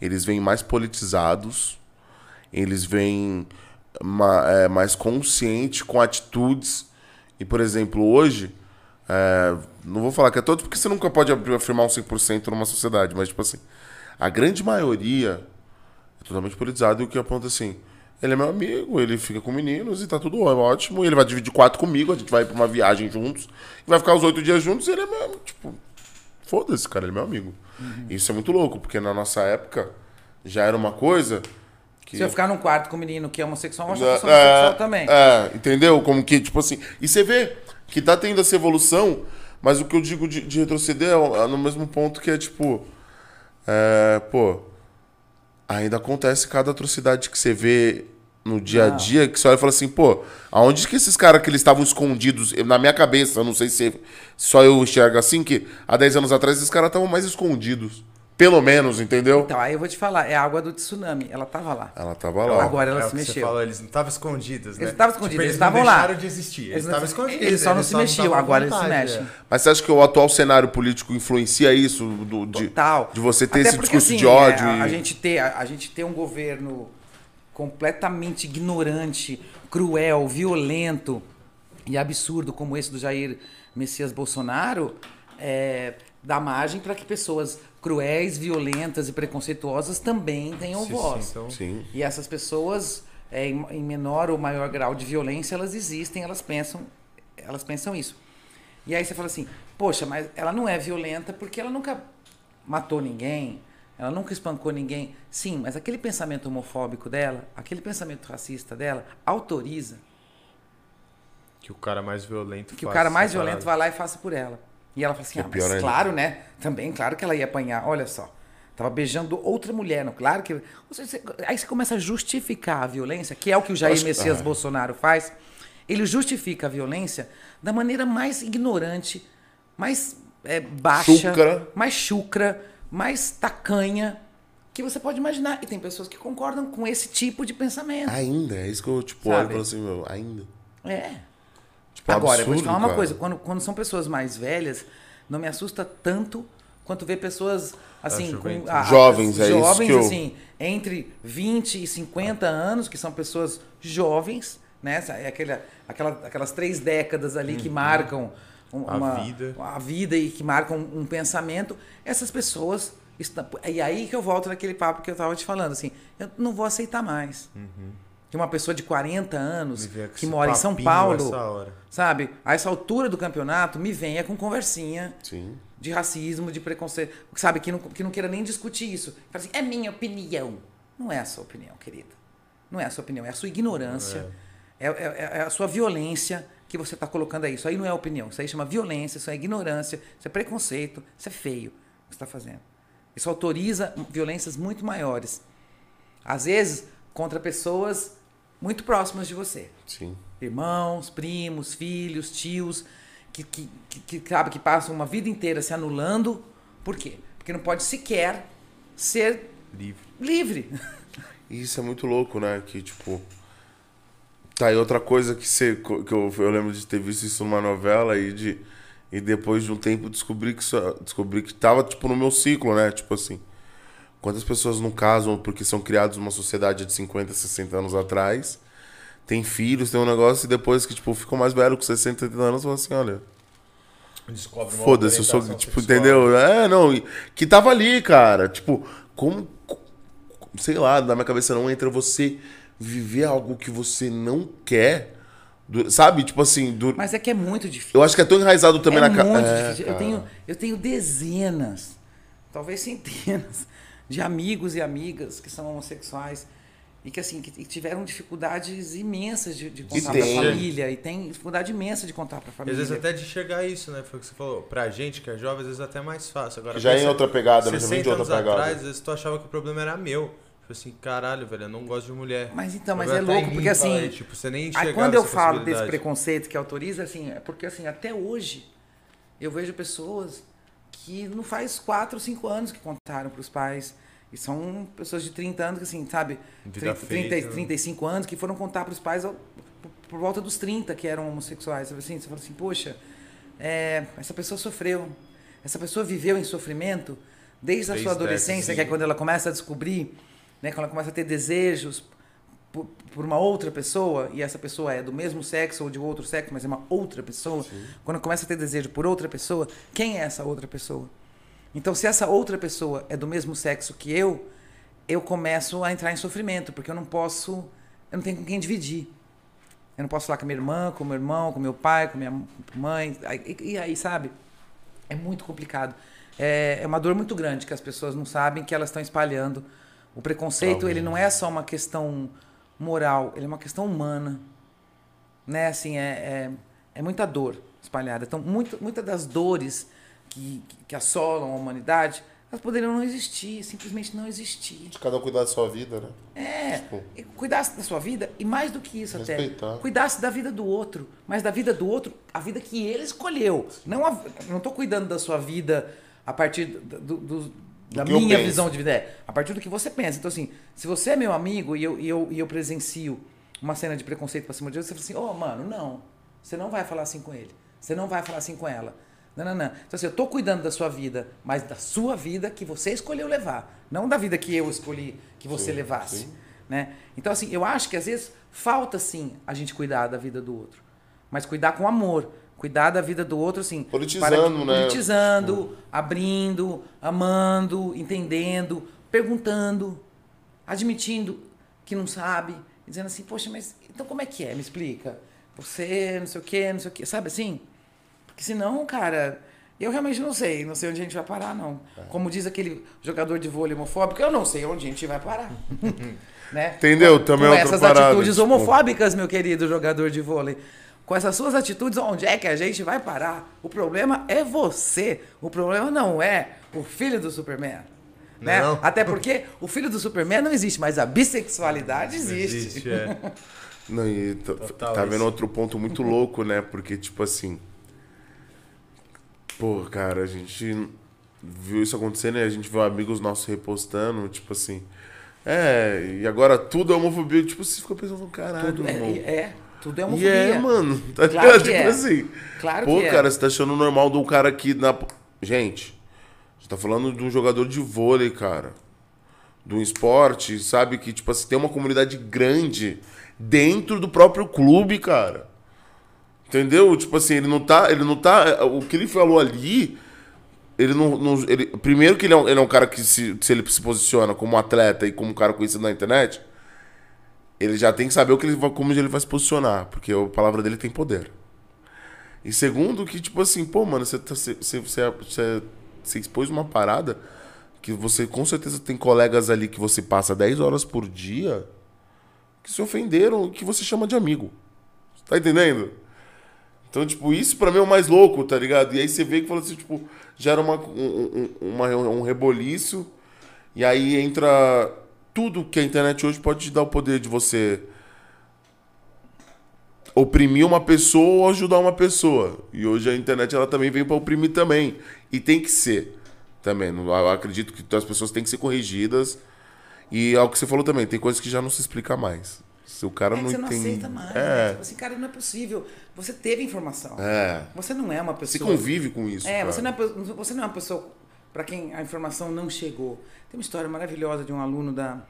eles vêm mais politizados, eles vêm é, mais conscientes, com atitudes. E, por exemplo, hoje, é, não vou falar que é todos, porque você nunca pode afirmar um 100% numa sociedade, mas, tipo assim, a grande maioria é totalmente politizado e o que aponta assim. Ele é meu amigo, ele fica com meninos e tá tudo ótimo. Ele vai dividir quarto comigo, a gente vai pra uma viagem juntos. Vai ficar os oito dias juntos e ele é meu. Tipo, foda-se, cara, ele é meu amigo. Isso é muito louco, porque na nossa época já era uma coisa que. se eu ficar num quarto com um menino que é homossexual, eu acho É, que eu sou homossexual é, também. É, entendeu? Como que, tipo assim. E você vê que tá tendo essa evolução, mas o que eu digo de, de retroceder é, é no mesmo ponto que é tipo. É, pô. Ainda acontece cada atrocidade que você vê no dia a dia, que você olha e fala assim, pô, aonde que esses caras que eles estavam escondidos, na minha cabeça, eu não sei se só eu enxergo assim, que há 10 anos atrás esses caras estavam mais escondidos. Pelo menos, entendeu? Então, aí eu vou te falar, é a água do tsunami, ela tava lá. Ela tava lá. Agora ela é se que você mexeu. falou, eles não estavam escondidos, né? Eles estavam escondidos, Tipo, eles não estavam lá. deixaram de existir. Eles, Eles não- estavam escondidos. eles só não se mexiam, agora eles se vontade, mexem. é. Mas você acha que o atual cenário político influencia isso? Do, de, Total. de você ter Até esse porque, discurso assim, de ódio? é, a, e- gente ter, a, a gente ter um governo completamente ignorante, cruel, violento e absurdo como esse do Jair Messias Bolsonaro é, dá margem para que pessoas cruéis, violentas e preconceituosas também tenham Se voz. sintam- Sim. E essas pessoas, é, em, em menor ou maior grau de violência, elas existem, elas pensam, elas pensam isso. E aí você fala assim, poxa, mas ela não é violenta porque ela nunca matou ninguém, ela nunca espancou ninguém. Sim, mas aquele pensamento homofóbico dela, aquele pensamento racista dela, autoriza Que o cara mais violento que o cara mais violento vá lá e faça por ela. E ela fala assim, é ah, mas ainda. claro, né? Também, claro que ela ia apanhar. Olha só. Tava beijando outra mulher, não? Claro que. Aí você começa a justificar a violência, que é o que o Jair Acho Messias ah. Bolsonaro faz. Ele justifica a violência da maneira mais ignorante, mais é, baixa, Chucra. mais chucra, mais tacanha que você pode imaginar. E tem pessoas que concordam com esse tipo de pensamento. Ainda, é isso que eu, tipo, Sabe? olho e falo assim, meu, ainda. É. Tipo, Agora, eu vou te absurdo, falar uma cara. coisa. Quando, quando são pessoas mais velhas, não me assusta tanto quanto ver pessoas assim, com. Jovens, é isso jovens que eu- assim, entre 20 e 50 anos, que são pessoas jovens, né? É aquela, aquela, aquelas três décadas ali que marcam um- A uma, vida. a vida e que marcam um pensamento. Essas pessoas estão, e aí que eu volto naquele papo que eu estava te falando, assim, eu não vou aceitar mais. Que uma pessoa de 40 anos que mora em São Paulo, sabe? A essa altura do campeonato, me venha com conversinha Sim. de racismo, de preconceito, sabe? Que não, que não queira nem discutir isso. Fala assim, é minha opinião. Não é a sua opinião, querida. Não é a sua opinião, é a sua ignorância, é, é- é a sua violência que você está colocando aí. Isso aí não é opinião, isso aí chama violência, isso é ignorância, isso é preconceito, isso é feio o que você está fazendo. Isso autoriza violências muito maiores. Às vezes, contra pessoas muito próximas de você Sim. irmãos, primos, filhos, tios, que, que, que, que, sabe, que passam uma vida inteira se anulando. Por quê? Porque não pode sequer ser Livre. livre. Isso é muito louco, né? Que, tipo. Tá, e outra coisa que, você, que eu, eu lembro de ter visto isso numa novela e de. E depois de um tempo descobri que descobri que tava, tipo, no meu ciclo, né? Tipo assim. Quantas pessoas não casam porque são criados numa sociedade de 50, 60 anos atrás, tem filhos, tem um negócio, e depois que, tipo, ficam mais velhos com 60, 70 anos, falam assim, olha. Descobre uma Foda-se, eu sou, tipo, sexual. entendeu? É, não, que tava ali, cara. Tipo, como, co- sei lá, na minha cabeça não entra você viver algo que você não quer, do- sabe? Tipo assim, do- Mas é que é muito difícil. eu acho que é tão enraizado também é na muito cara. difícil. Eu, tenho, eu tenho dezenas, talvez centenas, de amigos e amigas que são homossexuais e que assim que tiveram dificuldades imensas de, de contar para a família e tem dificuldade imensa de contar para a família. às vezes até de enxergar isso, né? Foi o que você falou. Pra gente que é jovem, às vezes até é mais fácil. Agora, Já é em outra pegada, né? Já vem 60 de outra anos pegada. atrás, às vezes tu achava que o problema era meu. Tipo assim, caralho, velho, eu não gosto de mulher. Mas então, mas é louco, porque assim, aí, tipo, você nem enxergava Aí quando eu falo desse preconceito que autoriza, assim, é porque assim, até hoje Eu vejo pessoas que não faz 4, 5 anos que contaram para os pais. E são pessoas de 30 anos, que assim, sabe? Vida 30, feita, 30, né? 35 anos que foram contar para os pais ao- por, volta dos 30 que eram homossexuais. Sabe Assim, você fala assim, poxa, é, essa pessoa sofreu. Essa pessoa viveu em sofrimento desde a Desde sua adolescência, essa, que é quando ela começa a descobrir, né, quando ela começa a ter desejos por, por uma outra pessoa, e essa pessoa é do mesmo sexo ou de outro sexo, mas é uma outra pessoa, quando começa a ter desejo por outra pessoa, quem é essa outra pessoa? Então, se essa outra pessoa é do mesmo sexo que eu, eu começo a entrar em sofrimento, porque eu não posso, eu não tenho com quem dividir. Eu não posso falar com a minha irmã, com o meu irmão, com meu pai, com minha mãe. E, e aí, sabe? É muito complicado. É, é uma dor muito grande que as pessoas não sabem que elas estão espalhando. O preconceito, ele não é só uma questão moral, ele é uma questão humana. Né? Assim, é, é, é muita dor espalhada. Então, muito, muitas das dores que, que, assolam a humanidade, elas poderiam não existir, simplesmente não existir. De cada um cuidar da sua vida, né? É, Tipo- cuidasse da sua vida e mais do que isso Respeitar. até, cuidasse da vida do outro, mas da vida do outro, a vida que ele escolheu. Não a, não tô cuidando da sua vida a partir do, do- do- da que eu minha visão de vida, é, a partir do que você pensa. Então assim, se você é meu amigo e eu, e eu, e eu presencio uma cena de preconceito pra cima de você, você fala assim, ô mano, não, você não vai falar assim com ele, você não vai falar assim com ela. Não, não, não. Então, assim, eu tô cuidando da sua vida, mas da sua vida que você escolheu levar. Não da vida que eu escolhi que você Sim, levasse. sim. Né? Então, assim, eu acho que às vezes falta, sim, a gente cuidar da vida do outro. Mas cuidar com amor. Cuidar da vida do outro, assim. Politizando, né? Politizando, abrindo, amando, entendendo, perguntando, admitindo que não sabe. Dizendo assim, poxa, mas então como é que é? Me explica. Você, não sei o quê, não sei o quê. Sabe assim? Porque senão, cara, eu realmente não sei. Não sei onde a gente vai parar, não. É. Como diz aquele jogador de vôlei homofóbico, eu não sei onde a gente vai parar. né? Entendeu? Também Com é outra essas parada, atitudes tipo- homofóbicas, meu querido jogador de vôlei. Com essas suas atitudes, onde é que a gente vai parar? O problema é você. O problema não é o filho do Superman. Né? Não. Até porque o filho do Superman não existe, mas a bissexualidade existe. Existe, é. Não, e tá, Total tá vendo isso. outro ponto muito louco, né? Porque, tipo assim. Pô, cara, a gente viu isso acontecendo e a gente viu amigos nossos repostando, tipo assim. É, e agora tudo é homofobia. Tipo, você fica pensando, caralho, Tudo é, irmão. é, tudo é E homofobia. é, mano. Tá Claro ligado? Tipo é. assim. Claro Pô, que é. cara, você tá achando normal de um cara aqui na. Gente, você tá falando de um jogador de vôlei, cara. De um esporte, sabe? Que, tipo assim, tem uma comunidade grande dentro do próprio clube, cara. Entendeu? Tipo assim, ele não tá. Ele não tá. O que ele falou ali. Ele não. não- ele, primeiro que ele é, um, ele é um cara que, se, se ele se posiciona como atleta e como um cara conhecido na internet, ele já tem que saber o que ele vai, como ele vai se posicionar, porque a palavra dele tem poder. E segundo, que, tipo assim, pô, mano, você, tá, você, você, você- você expôs uma parada que você com certeza tem colegas ali que você passa 10 horas por dia que se ofenderam, que você chama de amigo. Tá entendendo? Então, tipo, isso pra mim é o mais louco, tá ligado? E aí você vê que fala assim, tipo, gera uma, um, um, uma- um reboliço, e aí entra tudo que a internet hoje pode te dar o poder de você oprimir uma pessoa ou ajudar uma pessoa. E hoje a internet ela também veio pra oprimir também. E tem que ser também. Eu acredito que as pessoas têm que ser corrigidas. E é o que você falou também, tem coisas que já não se explica mais. Se o cara É não você não aceita mais. né? É, Tipo assim, cara, não é possível. Você teve informação. é. Você não é uma Você pessoa. convive com isso. É, cara. você não é, você não é uma pessoa para quem a informação não chegou. Tem uma história maravilhosa de um aluno da,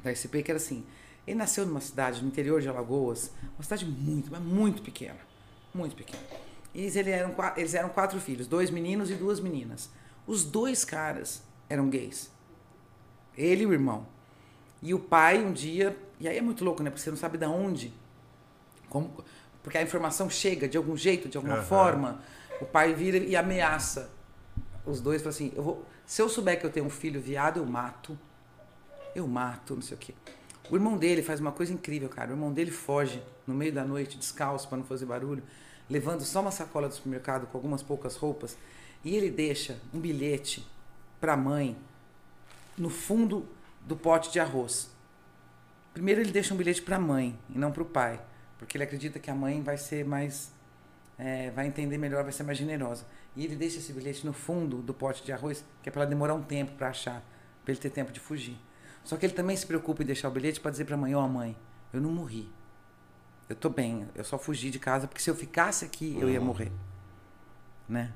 da SP que era assim: ele nasceu numa cidade no interior de Alagoas, uma cidade muito, mas muito pequena. Muito pequena. E eles, ele eram, eles eram quatro filhos, dois meninos e duas meninas. Os dois caras eram gays. Ele e o irmão. E o pai, um dia. E aí é muito louco, né? Porque você não sabe de onde. Como, porque a informação chega de algum jeito, de alguma Aham. forma. O pai vira e ameaça os dois. Fala assim: eu vou, se eu souber que eu tenho um filho viado, eu mato. Eu mato, não sei o quê. O irmão dele faz uma coisa incrível, cara. O irmão dele foge no meio da noite, descalço, para não fazer barulho, levando só uma sacola do supermercado com algumas poucas roupas. E ele deixa um bilhete para a mãe no fundo do pote de arroz. Primeiro ele deixa um bilhete para a mãe e não para o pai, porque ele acredita que a mãe vai ser mais é, vai entender melhor, vai ser mais generosa. E ele deixa esse bilhete no fundo do pote de arroz, que é para ela demorar um tempo para achar, para ele ter tempo de fugir. Só que ele também se preocupa em deixar o bilhete para dizer para a mãe: Ó, oh, mãe, eu não morri. Eu tô bem, eu só fugi de casa porque se eu ficasse aqui eu ia morrer. Né?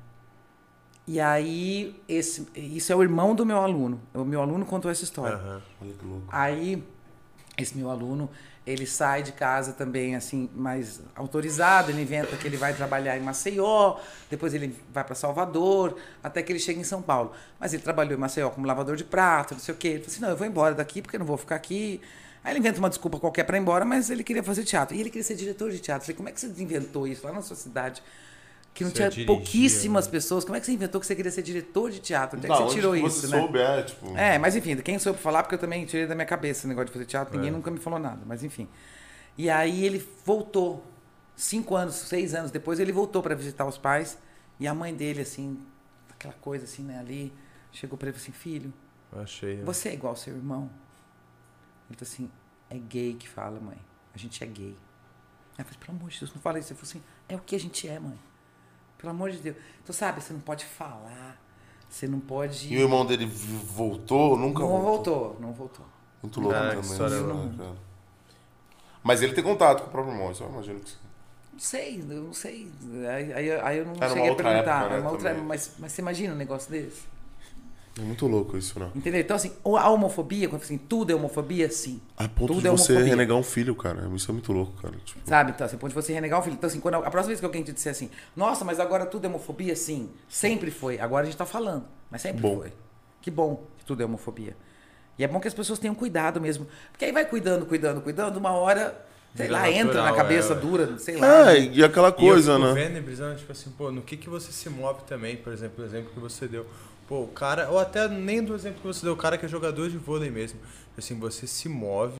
E aí, esse, isso é o irmão do meu aluno. O meu aluno contou essa história. Uhum. Olha que louco. Aí, esse meu aluno, ele sai de casa também, assim, mais autorizado. Ele inventa que ele vai trabalhar em Maceió, depois ele vai para Salvador, até que ele chega em São Paulo. Mas ele trabalhou em Maceió como lavador de prato, não sei o quê. Ele falou assim: não, eu vou embora daqui porque eu não vou ficar aqui. Aí ele inventa uma desculpa qualquer para ir embora, mas ele queria fazer teatro. E ele queria ser diretor de teatro. Eu falei: como é que você inventou isso lá na sua cidade? Que não você tinha dirigia, pouquíssimas né? pessoas. Como é que você inventou que você queria ser diretor de teatro? Onde é que você tirou isso, você né? Soube, é, tipo... é, mas enfim, quem soube falar, porque eu também tirei da minha cabeça esse negócio de fazer teatro, ninguém é. nunca me falou nada, mas enfim. E aí ele voltou, cinco anos, seis anos depois, ele voltou para visitar os pais, e a mãe dele, assim, aquela coisa assim, né, ali, chegou para ele e falou assim, filho, Achei, você é igual ao seu irmão? Ele falou assim, é gay que fala, mãe, a gente é gay. Eu falei, pelo amor de Deus, não fala isso. Ele falou assim, é o que a gente é, mãe. Pelo amor de Deus. Tu sabe, você não pode falar. Você não pode. E o irmão dele voltou? Nunca não voltou? voltou? Não voltou. Muito louco ah, também. História não... Cara. Mas ele tem contato com o próprio irmão, isso eu imagino que sim. Não sei, eu não sei. Aí, aí, aí eu não Era cheguei a perguntar. Época, né, outra, mas, mas você imagina um negócio desse? É muito louco isso, não. Entendeu? Então, assim, a homofobia, quando assim, tudo é homofobia, sim. A ponto tudo de é você homofobia. renegar um filho, cara. Isso é muito louco, cara. Tipo... Sabe? Então, assim, a ponto de você renegar um filho. Então, assim, quando a, próxima vez que alguém te disser assim, nossa, mas agora tudo é homofobia, sim. Sempre foi. Agora a gente tá falando. Mas sempre bom. foi. Que bom que tudo é homofobia. E é bom que as pessoas tenham cuidado mesmo. Porque aí vai cuidando, cuidando, cuidando, uma hora sei lá, natural, entra na cabeça é, dura, sei lá. É, e aquela coisa, e eu né? Vendo, brisando, tipo assim, pô, no que que você se move também, por exemplo, o exemplo que você deu. Pô, o cara, ou até nem do exemplo que você deu, o cara que é jogador de vôlei mesmo. Assim, você se move,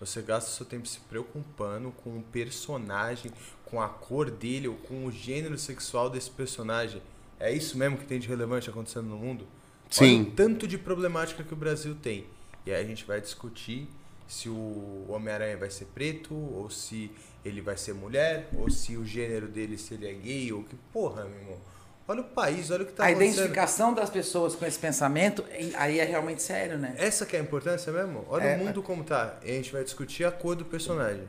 você gasta seu tempo se preocupando com o personagem, com a cor dele ou com o gênero sexual desse personagem. É isso mesmo que tem de relevante acontecendo no mundo? Sim. Olha o tanto de problemática que o Brasil tem. E aí a gente vai discutir se o Homem-Aranha vai ser preto, ou se ele vai ser mulher, ou se o gênero dele se ele é gay, ou que porra, meu irmão. Olha o país, olha o que está acontecendo. A identificação das pessoas com esse pensamento, aí é realmente sério, né? Essa que é a importância mesmo? Olha é, o mundo como tá. E a gente vai discutir a cor do personagem.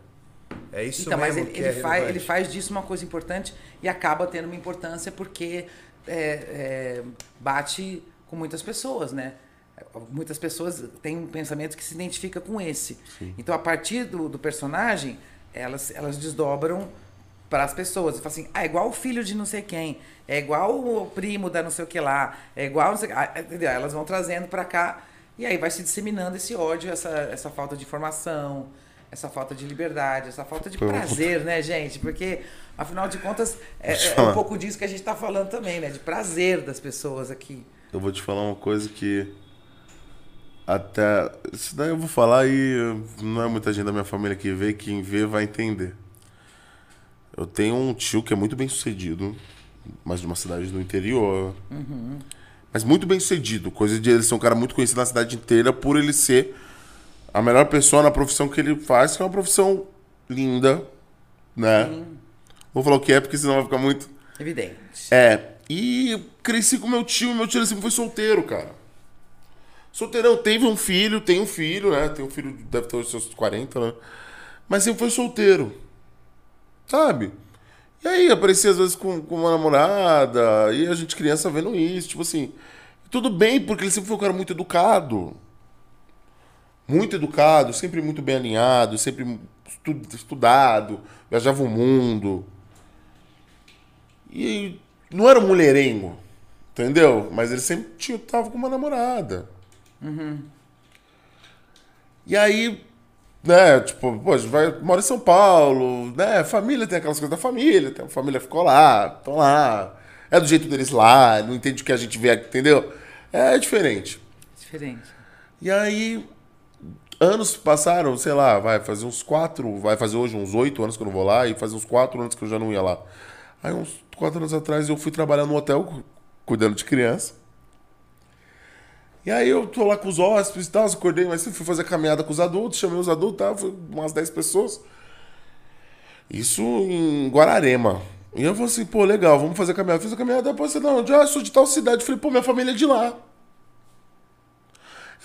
É isso então, mesmo mas ele, que ele é faz, ele faz disso uma coisa importante e acaba tendo uma importância porque é, é, bate com muitas pessoas, né? Muitas pessoas têm um pensamento que se identifica com esse. Sim. Então, a partir do, do personagem, elas, elas desdobram para as pessoas. Fala assim, ah, é igual o filho de não sei quem, é igual o primo da não sei o que lá, é igual não sei ah, entendeu? Elas vão trazendo para cá e aí vai se disseminando esse ódio, essa, essa falta de informação, essa falta de liberdade, essa falta de prazer, né, gente? Porque, afinal de contas, é, é um pouco disso que a gente está falando também, né? De prazer das pessoas aqui. Eu vou te falar uma coisa que até. Isso daí eu vou falar e não é muita gente da minha família que vê, quem vê vai entender. Eu tenho um tio que é muito bem sucedido, mas de uma cidade do interior. Uhum. Mas muito bem sucedido. Coisa de ele ser um cara muito conhecido na cidade inteira por ele ser a melhor pessoa na profissão que ele faz, que é uma profissão linda, né? Sim. Vou falar o que é, porque senão vai ficar muito. Evidente. É. E cresci com meu tio, meu tio sempre foi solteiro, cara. Solteirão, teve um filho, tem um filho, né? Tem um filho, deve ter os seus 40, né? Mas sempre foi solteiro. Sabe? E aí aparecia às vezes com, com uma namorada, e a gente criança vendo isso, tipo assim. Tudo bem, porque ele sempre foi um cara muito educado. Muito educado, sempre muito bem alinhado, sempre estudado, viajava o mundo. E não era um mulherengo, entendeu? Mas ele sempre tinha, tava com uma namorada. Uhum. E aí né, tipo, pô, vai, mora em São Paulo, né, família tem aquelas coisas da família, tem, a família ficou lá, estão lá, é do jeito deles lá, não entende o que a gente vê aqui, entendeu? É diferente. Diferente. E aí, anos passaram, sei lá, vai fazer uns quatro, vai fazer hoje uns oito anos que eu não vou lá, e fazer uns quatro anos que eu já não ia lá. Aí, uns quatro anos atrás, eu fui trabalhar no hotel cuidando de criança. E aí eu tô lá com os hóspedes e tal, acordei, mas fui fazer caminhada com os adultos, chamei os adultos, tá? Foi umas 10 pessoas. Isso em Guararema. E eu falei assim, pô, legal, vamos fazer caminhada. Fiz a caminhada, depois você, não, já sou de tal cidade. Falei, pô, minha família é de lá.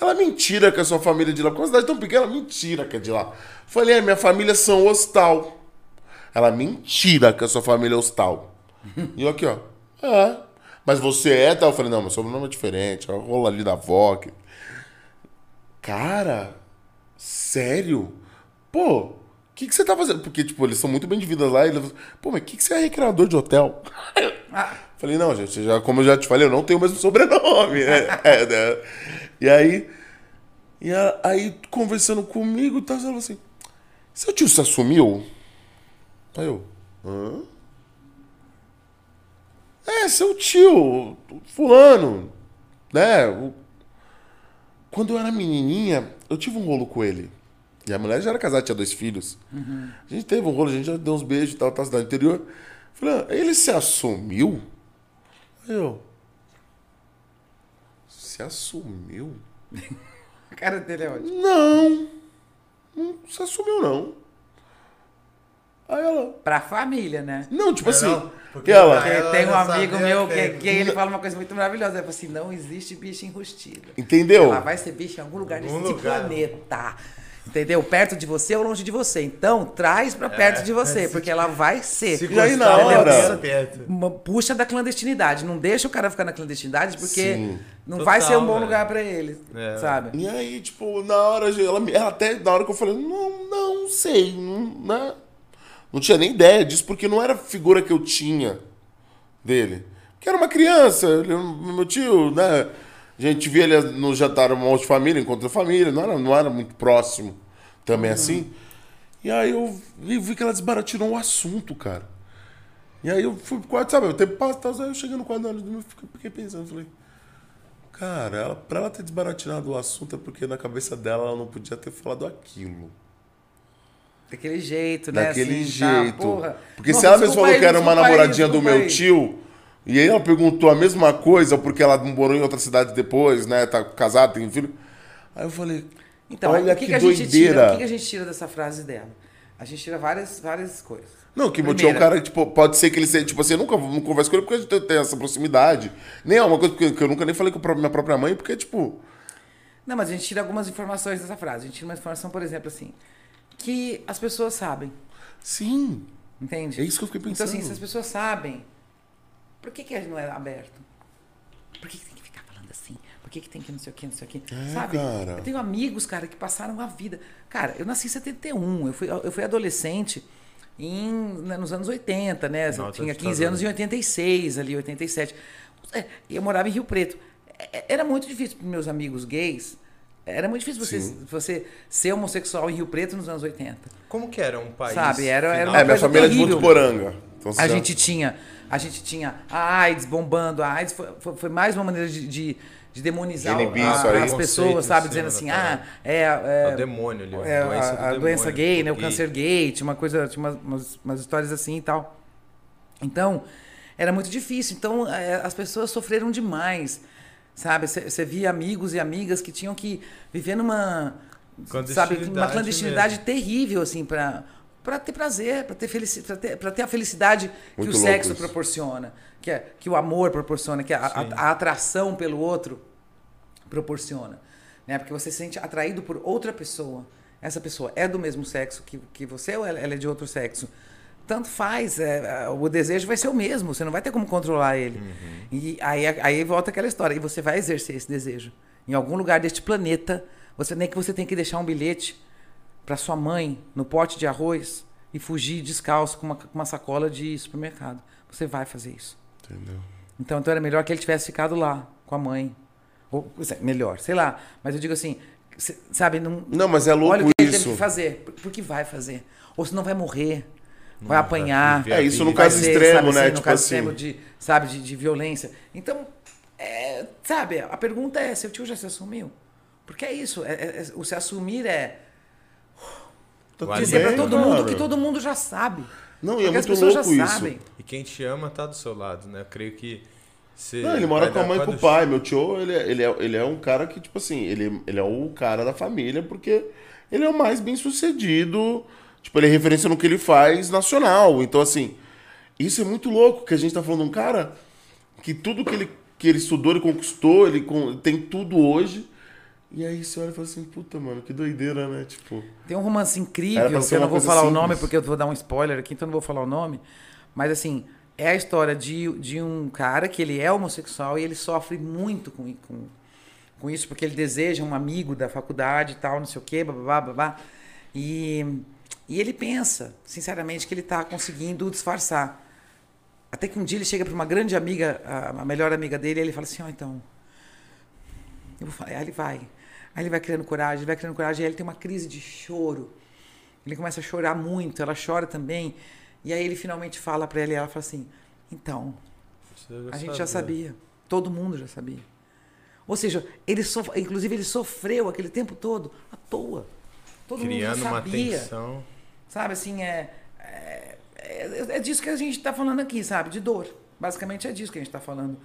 Ela, mentira que a sua família é de lá. Com uma cidade tão pequena, mentira que é de lá. Falei, é, minha família são hostal. Ela, mentira que a sua família é hostal. e eu aqui, ó, é. Mas você é tal? Eu falei, não, meu sobrenome é diferente. Rola ali da avó. Cara, sério? Pô, o que, que você tá fazendo? Porque, tipo, eles são muito bem de vida lá. E eles... Pô, mas o que, que você é recreador de hotel? Ah, Falei, não, gente, já, como eu já te falei, eu não tenho o mesmo sobrenome. né? É, né? E aí, e aí, conversando comigo, tá, ela falou assim: seu tio se assumiu? Aí eu, hã? É, seu tio, fulano, né? Quando eu era menininha, eu tive um rolo com ele. E a mulher já era casada, tinha dois filhos. A gente teve um rolo, a gente já deu uns beijos e tal, tal, cidade interior. Falei, ah, ele se assumiu? Eu. Se assumiu? a cara dele é ótima. Não. Não se assumiu, não. Aí ela. Pra família, né? Não, tipo É, assim. não, porque ela. Ela tem um amigo sabia meu que- que, que ele fala uma coisa muito maravilhosa. Ele fala assim: não existe bicho enrustido. Entendeu? Ela vai ser bicho em algum lugar desse Algum lugar. planeta. Entendeu? Perto de você ou longe de você. Então, traz pra perto de você, porque ela vai ser. Se E aí, na hora- Puxa da clandestinidade. Não deixa o cara ficar na clandestinidade, porque Sim. não Total, vai ser um bom velho. lugar pra ele. É. Sabe? E aí, tipo, na hora, ela até na hora que eu falei, não, não sei, não, né? Não tinha nem ideia disso, porque não era a figura que eu tinha dele. Porque era uma criança, meu tio, né? A gente via ele no jantar um monte de família, encontro de família, não era, não era muito próximo também assim. E aí eu vi, que ela desbaratirou o assunto, cara. E aí eu fui pro quarto, sabe? O tempo passa, eu cheguei no quarto dela, eu fiquei, fiquei pensando, falei, Cara, ela, pra ela ter desbaratinado o assunto é porque na cabeça dela ela não podia ter falado aquilo. Daquele jeito, né? Daquele assim, tá? jeito. Porra. Porque Não, se ela mesmo falou que era uma namoradinha do meu aí. tio, e aí ela perguntou a mesma coisa porque ela morou em outra cidade depois, né? Tá casada, tem filho. Aí eu falei, Então, olha o que, que, que a gente tira? doideira. O que, que a gente tira dessa frase dela? A gente tira várias, várias coisas. Não, que meu tio é um cara, tipo, pode ser que ele seja, tipo assim, eu nunca não converso com ele porque a gente tem essa proximidade. Nem é uma coisa que que eu nunca nem falei com a minha própria mãe, porque, tipo, Não, mas a gente tira algumas informações dessa frase. A gente tira uma informação, por exemplo, assim, que as pessoas sabem, sim. entende? É isso que eu fiquei Então, pensando. assim, se as pessoas sabem, por que, que não é aberto? Por que, que tem que ficar falando assim? Por que, que tem que não sei o que, não sei o que? É, Sabe? cara. Eu tenho amigos, cara, que passaram a vida. Cara, eu nasci em 71, eu fui, eu fui adolescente em, né, nos anos 80, né? Eu tinha 15 ditadura. anos em 86, ali, 87. É, e eu morava em Rio Preto. É, Era muito difícil para meus amigos gays. Era muito difícil você, Sim. você ser homossexual em Rio Preto nos anos 80. Como que era um país? Sabe, era- era uma É, minha coisa família é de terrível. Votuporanga. Então, A já- gente tinha, a gente tinha a AIDS bombando, a AIDS foi, foi- foi mais uma maneira de, de, de demonizar a- as pessoas, sabe? Dizendo assim, ah, é, É é, o demônio ali. é, doença a, a demônio, doença gay, né? O câncer gay, tinha uma coisa, tinha umas, umas, umas histórias assim e tal. Então, era muito difícil. Então, é, as pessoas sofreram demais, sabe? Você via amigos e amigas que tinham que viver numa, sabe, uma Clandestinidade terrível, assim, para para ter prazer, para ter, felici pra ter, pra ter a felicidade que Muito o louco sexo isso. proporciona, que, é, que o amor proporciona, que a, a- a atração pelo outro proporciona. Né? Porque você se sente atraído por outra pessoa. Essa pessoa é do mesmo sexo que, que você ou ela, ela é de outro sexo. Tanto faz, é, é, o desejo vai ser o mesmo, você não vai ter como controlar ele. E aí, aí volta aquela história, e você vai exercer esse desejo. Em algum lugar deste planeta, você nem que você tem que deixar um bilhete para sua mãe no pote de arroz e fugir descalço com uma, com uma sacola de supermercado. Você vai fazer isso. Entendeu? Então, então era melhor que ele tivesse ficado lá com a mãe. Ou melhor, sei lá. Mas eu digo assim, sabe, não, Não, mas é louco olha o que ele isso. teve que fazer. por- Porque vai fazer. Ou senão vai morrer, vai apanhar. É, isso no caso ser, extremo, sabe, né? assim, no tipo caso assim. extremo de, sabe, de, de violência. Então, é, sabe, a pergunta é, seu tio já se assumiu? Porque é isso, é, é- é- o se assumir é dizer pra bem, todo mundo que todo mundo já sabe. Não, e é Porque as muito pessoas louco já isso. sabem. E quem te ama tá do seu lado, né? Eu creio que você. Não, ele mora com a mãe e com o pai. Meu tio, ele, é- ele, é, ele é um cara que, tipo assim, ele, ele é o cara da família porque ele é o mais bem sucedido. Tipo, ele é referência no que ele faz nacional. Então, assim, Isso é muito louco, que a gente tá falando de um cara que tudo que ele, que ele estudou, ele conquistou, ele tem tudo hoje. E aí você olha e fala assim, puta, mano, que doideira, né? Tipo. Tem um romance incrível, que eu não vou falar o simples. nome porque eu vou dar um spoiler aqui, então eu não vou falar o nome. Mas assim, é a história de, de um cara que ele é homossexual e ele sofre muito com, com, com isso, porque ele deseja um amigo da faculdade e tal, não sei o quê, babá, babá. E, e ele pensa, sinceramente, que ele tá conseguindo disfarçar. Até que um dia ele chega para uma grande amiga, a, melhor amiga dele, e ele fala assim, ó, então, eu vou falar, aí ele vai. Aí ele vai criando coragem, vai criando coragem, aí ele tem uma crise de choro. Ele começa a chorar muito, ela chora também. E aí ele finalmente fala pra ela e ela fala assim: Então, a gente já sabia. Todo mundo já sabia. Ou seja, ele inclusive ele sofreu aquele tempo todo à toa. Todo Criando mundo já uma sabia. tensão. Sabe, assim, é, é, é, é disso que a gente tá falando aqui, sabe? De dor. Basicamente é disso que a gente tá falando.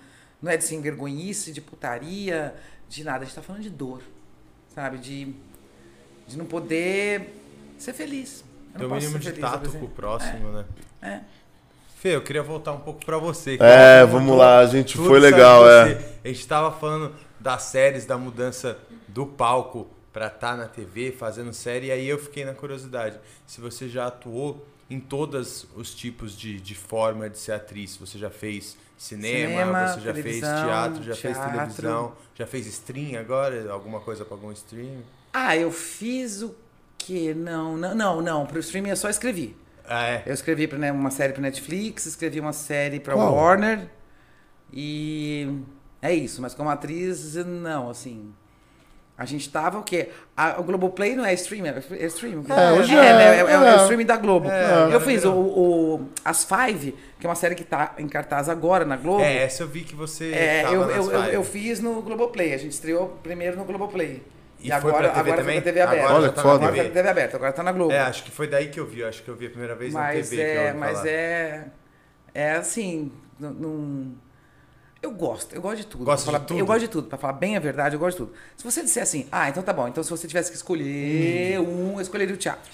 Não é de sem vergonhice, de putaria, de nada. A gente tá falando de dor. Sabe? De, de não poder ser feliz. Eu Tem o mínimo de feliz, tato com o próximo, né? É. Fê, eu queria voltar um pouco pra você. É, vamos lá, a gente foi legal, é. você. A gente tava falando das séries, da mudança do palco pra estar na TV, fazendo série, e aí eu fiquei na curiosidade. Se você já atuou em todos os tipos de, de forma de ser atriz, você já fez cinema, Cinema, você já fez teatro, já fez teatro. televisão, já fez stream agora? Alguma coisa pra algum stream? Ah, eu fiz o quê? Não, não, não, não. Pro streaming eu só escrevi. Ah, é. Eu escrevi pra, né, uma série pra Netflix, escrevi uma série pra Qual? Warner. E é isso, mas como atriz, não, assim. A gente tava o quê? A, o Globoplay não é streaming, é streaming. É, hoje é, é, né, é, é, é o é. streaming da Globo. É, eu fiz o, o- As Five, que é uma série que tá em cartaz agora na Globo. É, essa eu vi que você É, tava eu, nas eu, eu, five. eu fiz no Globoplay. A gente estreou primeiro no Globoplay. E E, agora, pra TV agora também? foi pra TV aberta. Agora Olha tá foda. na Agora foi TV. TV aberta, agora tá na Globo. É, acho que foi daí que eu vi. Acho que eu vi a primeira vez na Mas TV. que eu é, ouvi mas falar. é. É assim. Não- eu gosto, eu gosto de tudo. De falar- tudo? Eu gosto de tudo. Pra falar bem a verdade, eu gosto de tudo. Se você disser assim, ah, então tá bom. Então se você tivesse que escolher um, eu escolheria o teatro.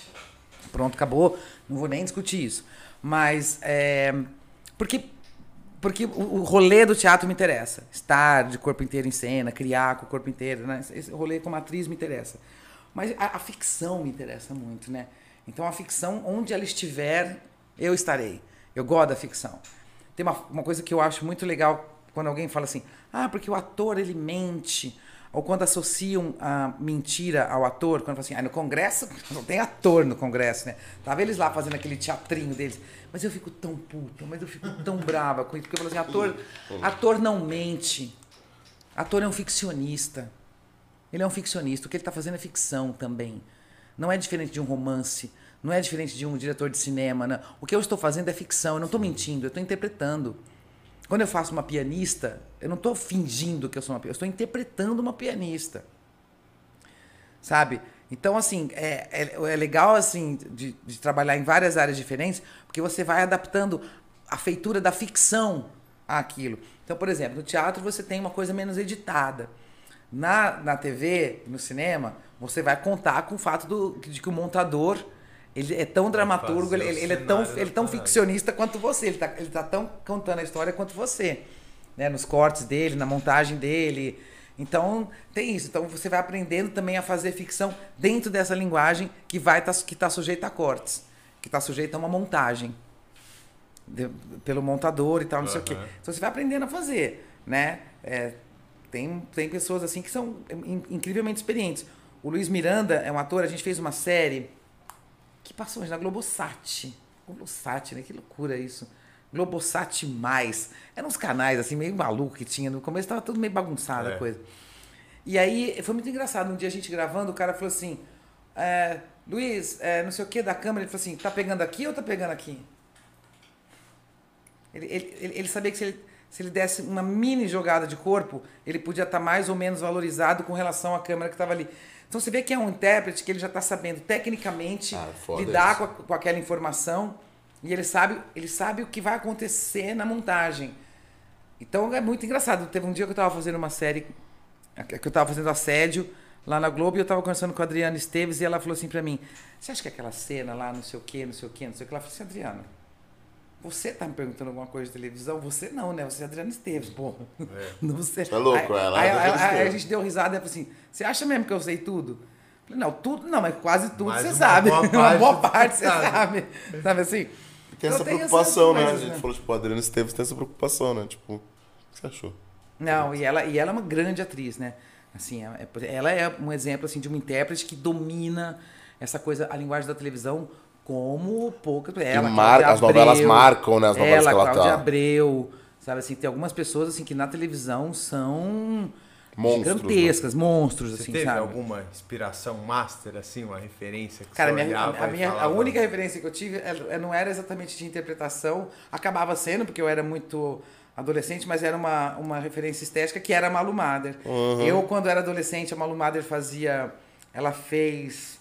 Pronto, acabou. Não vou nem discutir isso. Mas é. Porque. Porque o, o rolê do teatro me interessa. Estar de corpo inteiro em cena, criar com o corpo inteiro, né? Esse rolê como atriz me interessa. Mas a, a ficção me interessa muito, né? Então a ficção, onde ela estiver, eu estarei. Eu gosto da ficção. Tem uma, uma coisa que eu acho muito legal quando alguém fala assim, ah, porque o ator ele mente. Ou quando associam a mentira ao ator, quando falam assim, ah, no Congresso, não tem ator no Congresso, né? Tava eles lá fazendo aquele teatrinho deles. Mas eu fico tão puta, mas eu fico tão brava com isso, porque eu falo assim, ator, ator não mente. Ator é um ficcionista. Ele é um ficcionista. O que ele está fazendo é ficção também. Não é diferente de um romance. Não é diferente de um diretor de cinema. Não. O que eu estou fazendo é ficção. Eu não estou mentindo. Eu estou interpretando. Quando eu faço uma pianista, eu não estou fingindo que eu sou uma pianista. Eu estou interpretando uma pianista. Sabe? Então, assim, é, é, é legal, assim, de, de trabalhar em várias áreas diferentes, porque você vai adaptando a feitura da ficção àquilo. Então, por exemplo, no teatro você tem uma coisa menos editada. Na, na TV, no cinema, você vai contar com o fato do, de que o montador ele é tão dramaturgo, ele, o ele é tão, ele é tão ficcionista quanto você. Ele tá, ele tá tão contando a história quanto você. Né? Nos cortes dele, na montagem dele. Então, tem isso. Então, você vai aprendendo também a fazer ficção dentro dessa linguagem que vai tá, que está sujeita a cortes, que está sujeita a uma montagem de- pelo montador e tal, não sei o quê. Então, você vai aprendendo a fazer, né? É, tem, tem pessoas assim que são in- incrivelmente experientes. O Luiz Miranda é um ator, a gente fez uma série que passou hoje na Globosat. Globosat, né? Que loucura isso. Globosat Mais. Eram uns canais assim, meio maluco que tinha. No começo tava tudo meio bagunçado É. a coisa. E aí foi muito engraçado. Um dia a gente gravando, o cara falou assim: é, Luiz, é, não sei o que da câmera. Ele falou assim: tá pegando aqui ou tá pegando aqui? Ele, ele, ele- sabia que se ele, se ele desse uma mini jogada de corpo, ele podia estar mais ou menos valorizado com relação à câmera que estava ali. Então você vê que é um intérprete que ele já está sabendo tecnicamente Ah, lidar com, a- com aquela informação e ele sabe, ele sabe o que vai acontecer na montagem. Então é muito engraçado. Teve um dia que eu estava fazendo uma série, que eu estava fazendo assédio lá na Globo e eu estava conversando com a Adriana Esteves e ela falou assim para mim: Você acha que aquela cena lá, não sei o quê, não sei o quê, não sei o que? Ela falou assim: Adriana, Você tá me perguntando alguma coisa de televisão? Você não, né? Você é Adriano Esteves, pô. É. Não você. Você é louco, aí, ela é aí, Adriano aí- aí a gente deu risada e falou assim: você acha mesmo que eu sei tudo? Eu falei, não, tudo não, mas quase tudo Mas você uma sabe. boa uma boa parte você sabe. sabe. Sabe assim? Tem Então essa preocupação, né? coisas, A gente né? falou, tipo, o Adriano Esteves tem essa preocupação, né? Tipo, o que você achou? Não, e ela, e ela é uma grande atriz, né? Assim, é- é- ela é um exemplo assim, de uma intérprete que domina essa coisa, a linguagem da televisão, como pouca. Ela, mar- as novelas marcam, né, as novelas ela, que ela Cláudia tá. Abreu, sabe assim, tem algumas pessoas assim que na televisão são Monstros, né? gigantescas, monstros, Você assim, teve sabe? alguma inspiração master, assim, uma referência que Cara, você minha, a, a minha, a única referência que eu tive é- é- não era exatamente de interpretação, acabava sendo, porque eu era muito adolescente, mas era uma, uma referência estética que era a Malu Mader. Eu, quando era adolescente, a Malu Mader fazia. Ela fez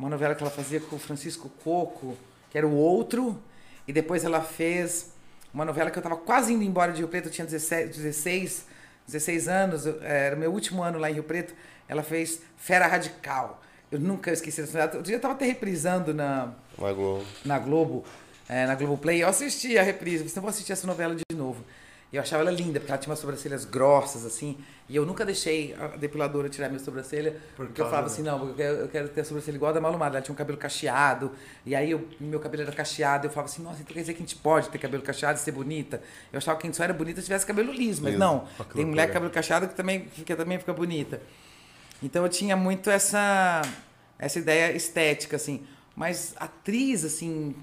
uma novela que ela fazia com o Francisco Coco, que era o Outro, e depois ela fez uma novela que eu estava quase indo embora de Rio Preto, eu tinha 17, 16, 16 anos, eu- era o meu último ano lá em Rio Preto, ela fez Fera Radical. Eu nunca esqueci dessa novela. Outro dia eu estava até reprisando na, Na Globo. na Globo, é, na Globoplay, eu assisti a reprise, você vou assistir essa novela de novo. E eu achava ela linda, porque ela tinha umas sobrancelhas grossas, assim, e eu nunca deixei a depiladora tirar minha sobrancelha, Por porque eu falava assim, não, eu quero, eu quero ter a sobrancelha igual a da Malumada, ela tinha um cabelo cacheado, e aí eu- meu cabelo era cacheado, eu falava assim, nossa, então quer dizer que a gente pode ter cabelo cacheado e ser bonita? Eu achava que a gente só era bonita se tivesse cabelo liso, mas Liso. não, que tem mulher loucura. com cabelo cacheado que também, que também fica bonita. Então eu tinha muito essa essa ideia estética assim, mas atriz assim,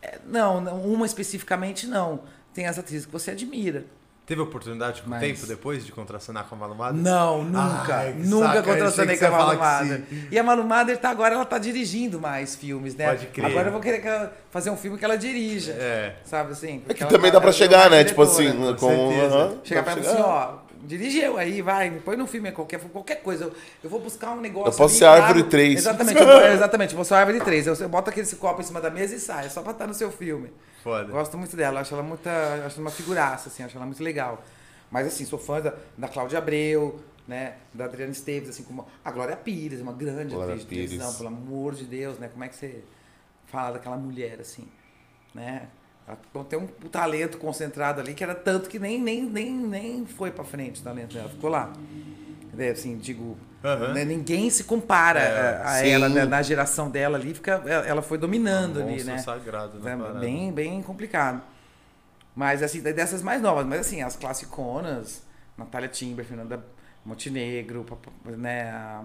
é, não, não, uma especificamente não. Tem as atrizes que você admira. Teve oportunidade com o Mas- tempo depois de contracenar com a Malumada? Não, nunca. Ai, nunca contracionei achei com a você ia Malu falar que Mader. E a Malu Mader tá agora, ela tá dirigindo mais filmes, né? Pode crer. Agora eu vou querer que ela- fazer um filme que ela dirija. É. Sabe assim? É que também tá- dá pra chegar, né? Tipo assim, certeza. aham, Chegar pra pra ela assim, ó, dirige eu aí, vai, põe no filme qualquer, qualquer coisa. Eu, eu vou buscar um negócio. Eu posso ser Árvore trago- 3. Exatamente, eu, vou- exatamente, eu vou ser árvore 3. Eu, eu boto aquele copo em cima da mesa e sai, é só pra estar no seu filme. Foda. Gosto muito dela, acho ela muita, acho uma figuraça, assim, acho ela muito legal. Mas assim, sou fã da, da Cláudia Abreu, né, da Adriana Esteves, assim como a Glória Pires, uma grande Glória atriz de televisão, pelo amor de Deus, né? Como é que você fala daquela mulher assim, né? Ela tem um talento concentrado ali que era tanto que nem nem nem, nem foi pra frente o talento dela, ficou lá. É, assim, digo, Aham. né, ninguém se compara É, a, a ela né, na geração dela ali, fica, ela foi dominando ali, Monstro né? sagrado na É parada. bem, bem complicado. Mas assim, dessas mais novas, mas assim, as classiconas, Natália Timber, Fernanda Montenegro, né? a-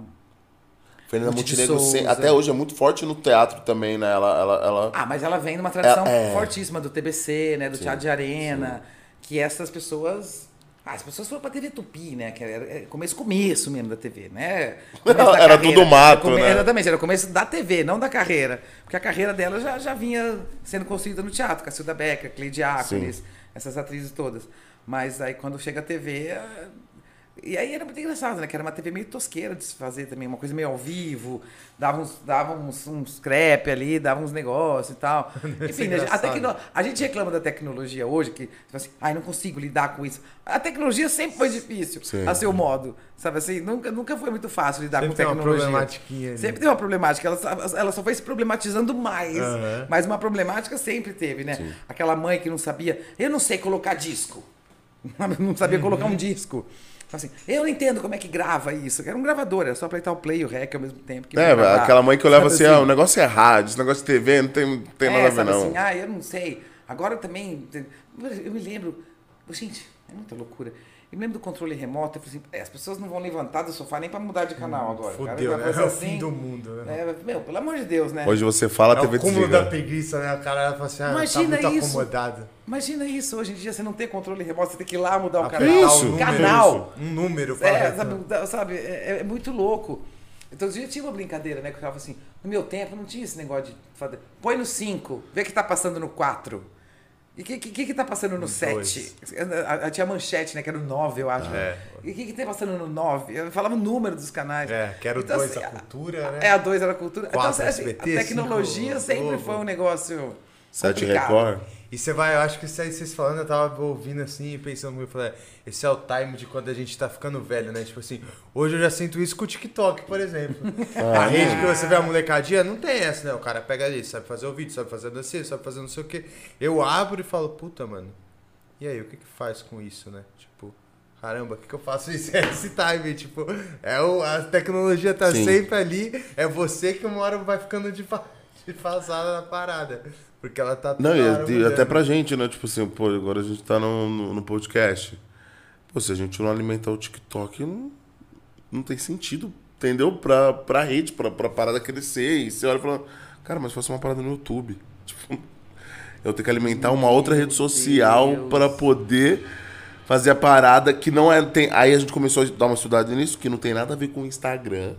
Fernanda Montenegro Souza. até hoje é muito forte no teatro também, né? Ela. ela, ela... Ah, mas ela vem de uma tradição É, é. fortíssima do TBC, né? Do Sim, Teatro de Arena, que essas pessoas. Ah, as pessoas foram pra TV Tupi, né? Que era é, começo, começo mesmo da TV, né? Da Era carreira. tudo mato, Come- né? Exatamente, era o começo da TV, não da carreira. Porque a carreira dela já, já vinha sendo construída no teatro. Cacilda Becker, Cleide Ácolis, essas atrizes todas. Mas aí quando chega a TV. É, E aí era muito engraçado, né? Que era uma TV meio tosqueira de se fazer também, uma coisa meio ao vivo, dava uns, dava uns, uns crepe ali, dava uns negócios e tal. Enfim, né, a, tecno, a gente reclama da tecnologia hoje, que tipo assim, ai, não consigo lidar com isso. A tecnologia sempre foi difícil, Sim. a seu modo, sabe assim? Nunca, nunca foi muito fácil lidar Sempre com tem uma tecnologia. problematiquinha ali. Sempre tem uma problemática, ela, só- ela só foi se problematizando mais. Aham. Mas uma problemática sempre teve, né? Aquela mãe que não sabia, eu não sei colocar disco. não sabia colocar um disco. Assim, eu não entendo como é que grava isso. Era um gravador, era só apertar o play e o rec ao mesmo tempo. É, gravar. aquela mãe que olhava Sabe assim, ah, o negócio é rádio, esse negócio de TV não tem, tem é, nada a ver, não. assim, ah, eu não sei. Agora também, eu me lembro, gente, é muita loucura. Eu me lembro do controle remoto, eu falei assim, é, as pessoas não vão levantar do sofá nem pra mudar de canal agora. cara. Fudeu, Uma né? coisa É o assim, fim do mundo, né? é, meu, pelo amor de Deus, né? Hoje você fala, a É TV o cúmulo desliga. da preguiça, né? O cara fala assim, ah, Imagina tá muito isso. acomodado. Imagina isso, hoje em dia você não tem controle remoto, você tem que ir lá mudar o Apertar canal. Isso. um número, Canal. Um número É, sabe, sabe, é, é muito louco. Então, eu tinha uma brincadeira, né? Que eu falava assim, no meu tempo não tinha esse negócio de fazer. Põe no 5, vê o que tá passando no 4. E o que, que, que tá passando no 7? Tinha manchete, né? Que era o 9, eu acho. É. E o que, que tá passando no 9? Eu falava o número dos canais. É, que era o Então, 2 assim, da cultura, né? É, a 2 era a cultura. Quatro então, assim, SBT, a tecnologia cinco sempre foi um negócio Sete complicado. Record. E você vai, eu acho que isso aí vocês falando, eu tava ouvindo assim e pensando, eu falei, esse é o time de quando a gente tá ficando velho, né? Tipo assim, hoje eu já sinto isso com o TikTok, por exemplo. a rede que você vê a molecadinha, não tem essa, né? O cara pega ali, sabe fazer o vídeo, sabe fazer a dancinha, sabe fazer não sei o quê. Eu abro e falo, puta, mano, e aí, o que que faz com isso, né? Tipo, caramba, o que que eu faço isso? É esse time, tipo, é o, a tecnologia tá Sim. sempre ali, é você que uma hora vai ficando de, defasada na parada. Porque ela tá Não, e, até pra gente, né? Tipo assim, pô, agora a gente tá no, no, no podcast. Pô, se a gente não alimentar o TikTok, não, não tem sentido, entendeu? Pra, pra rede, pra, pra parada crescer. E você olha e fala, cara, mas faça uma parada no YouTube. Tipo, eu tenho que alimentar uma outra rede social pra poder fazer a parada que não é. Tem, aí a gente começou a dar uma estudada nisso, que não tem nada a ver com o Instagram.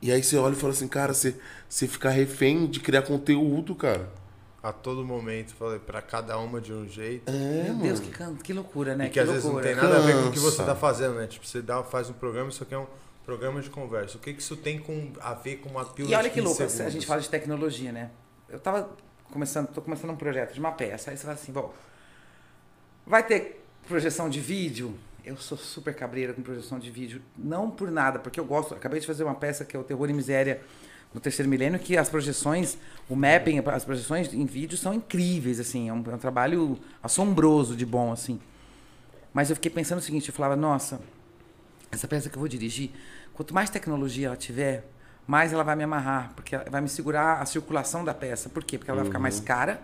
E aí você olha e fala assim, cara, você, você fica refém de criar conteúdo, cara. A todo momento, falei, pra cada uma de um jeito. É, Meu mano. Deus, que, que loucura, né? E que, às vezes não loucura. tem nada a ver com o que você Cansa. tá fazendo, né? Tipo, você dá, faz um programa, isso aqui é um programa de conversa. O que, que isso tem com, a ver com uma pílula E olha de que 15 louco, a segundos? gente fala de tecnologia, né? Eu tava começando, tô começando um projeto de uma peça, aí você fala assim, bom, vai ter projeção de vídeo? Eu sou super cabreira com projeção de vídeo, não por nada, porque eu gosto, acabei de fazer uma peça que é o Terror e Miséria no terceiro milênio, que as projeções, o mapping, as projeções em vídeo são incríveis, assim, é um, é um trabalho assombroso de bom, assim. Mas eu fiquei pensando o seguinte, eu falava, nossa, essa peça que eu vou dirigir, quanto mais tecnologia ela tiver, mais ela vai me amarrar, porque ela vai me segurar a circulação da peça. Por quê? Porque ela vai ficar mais cara,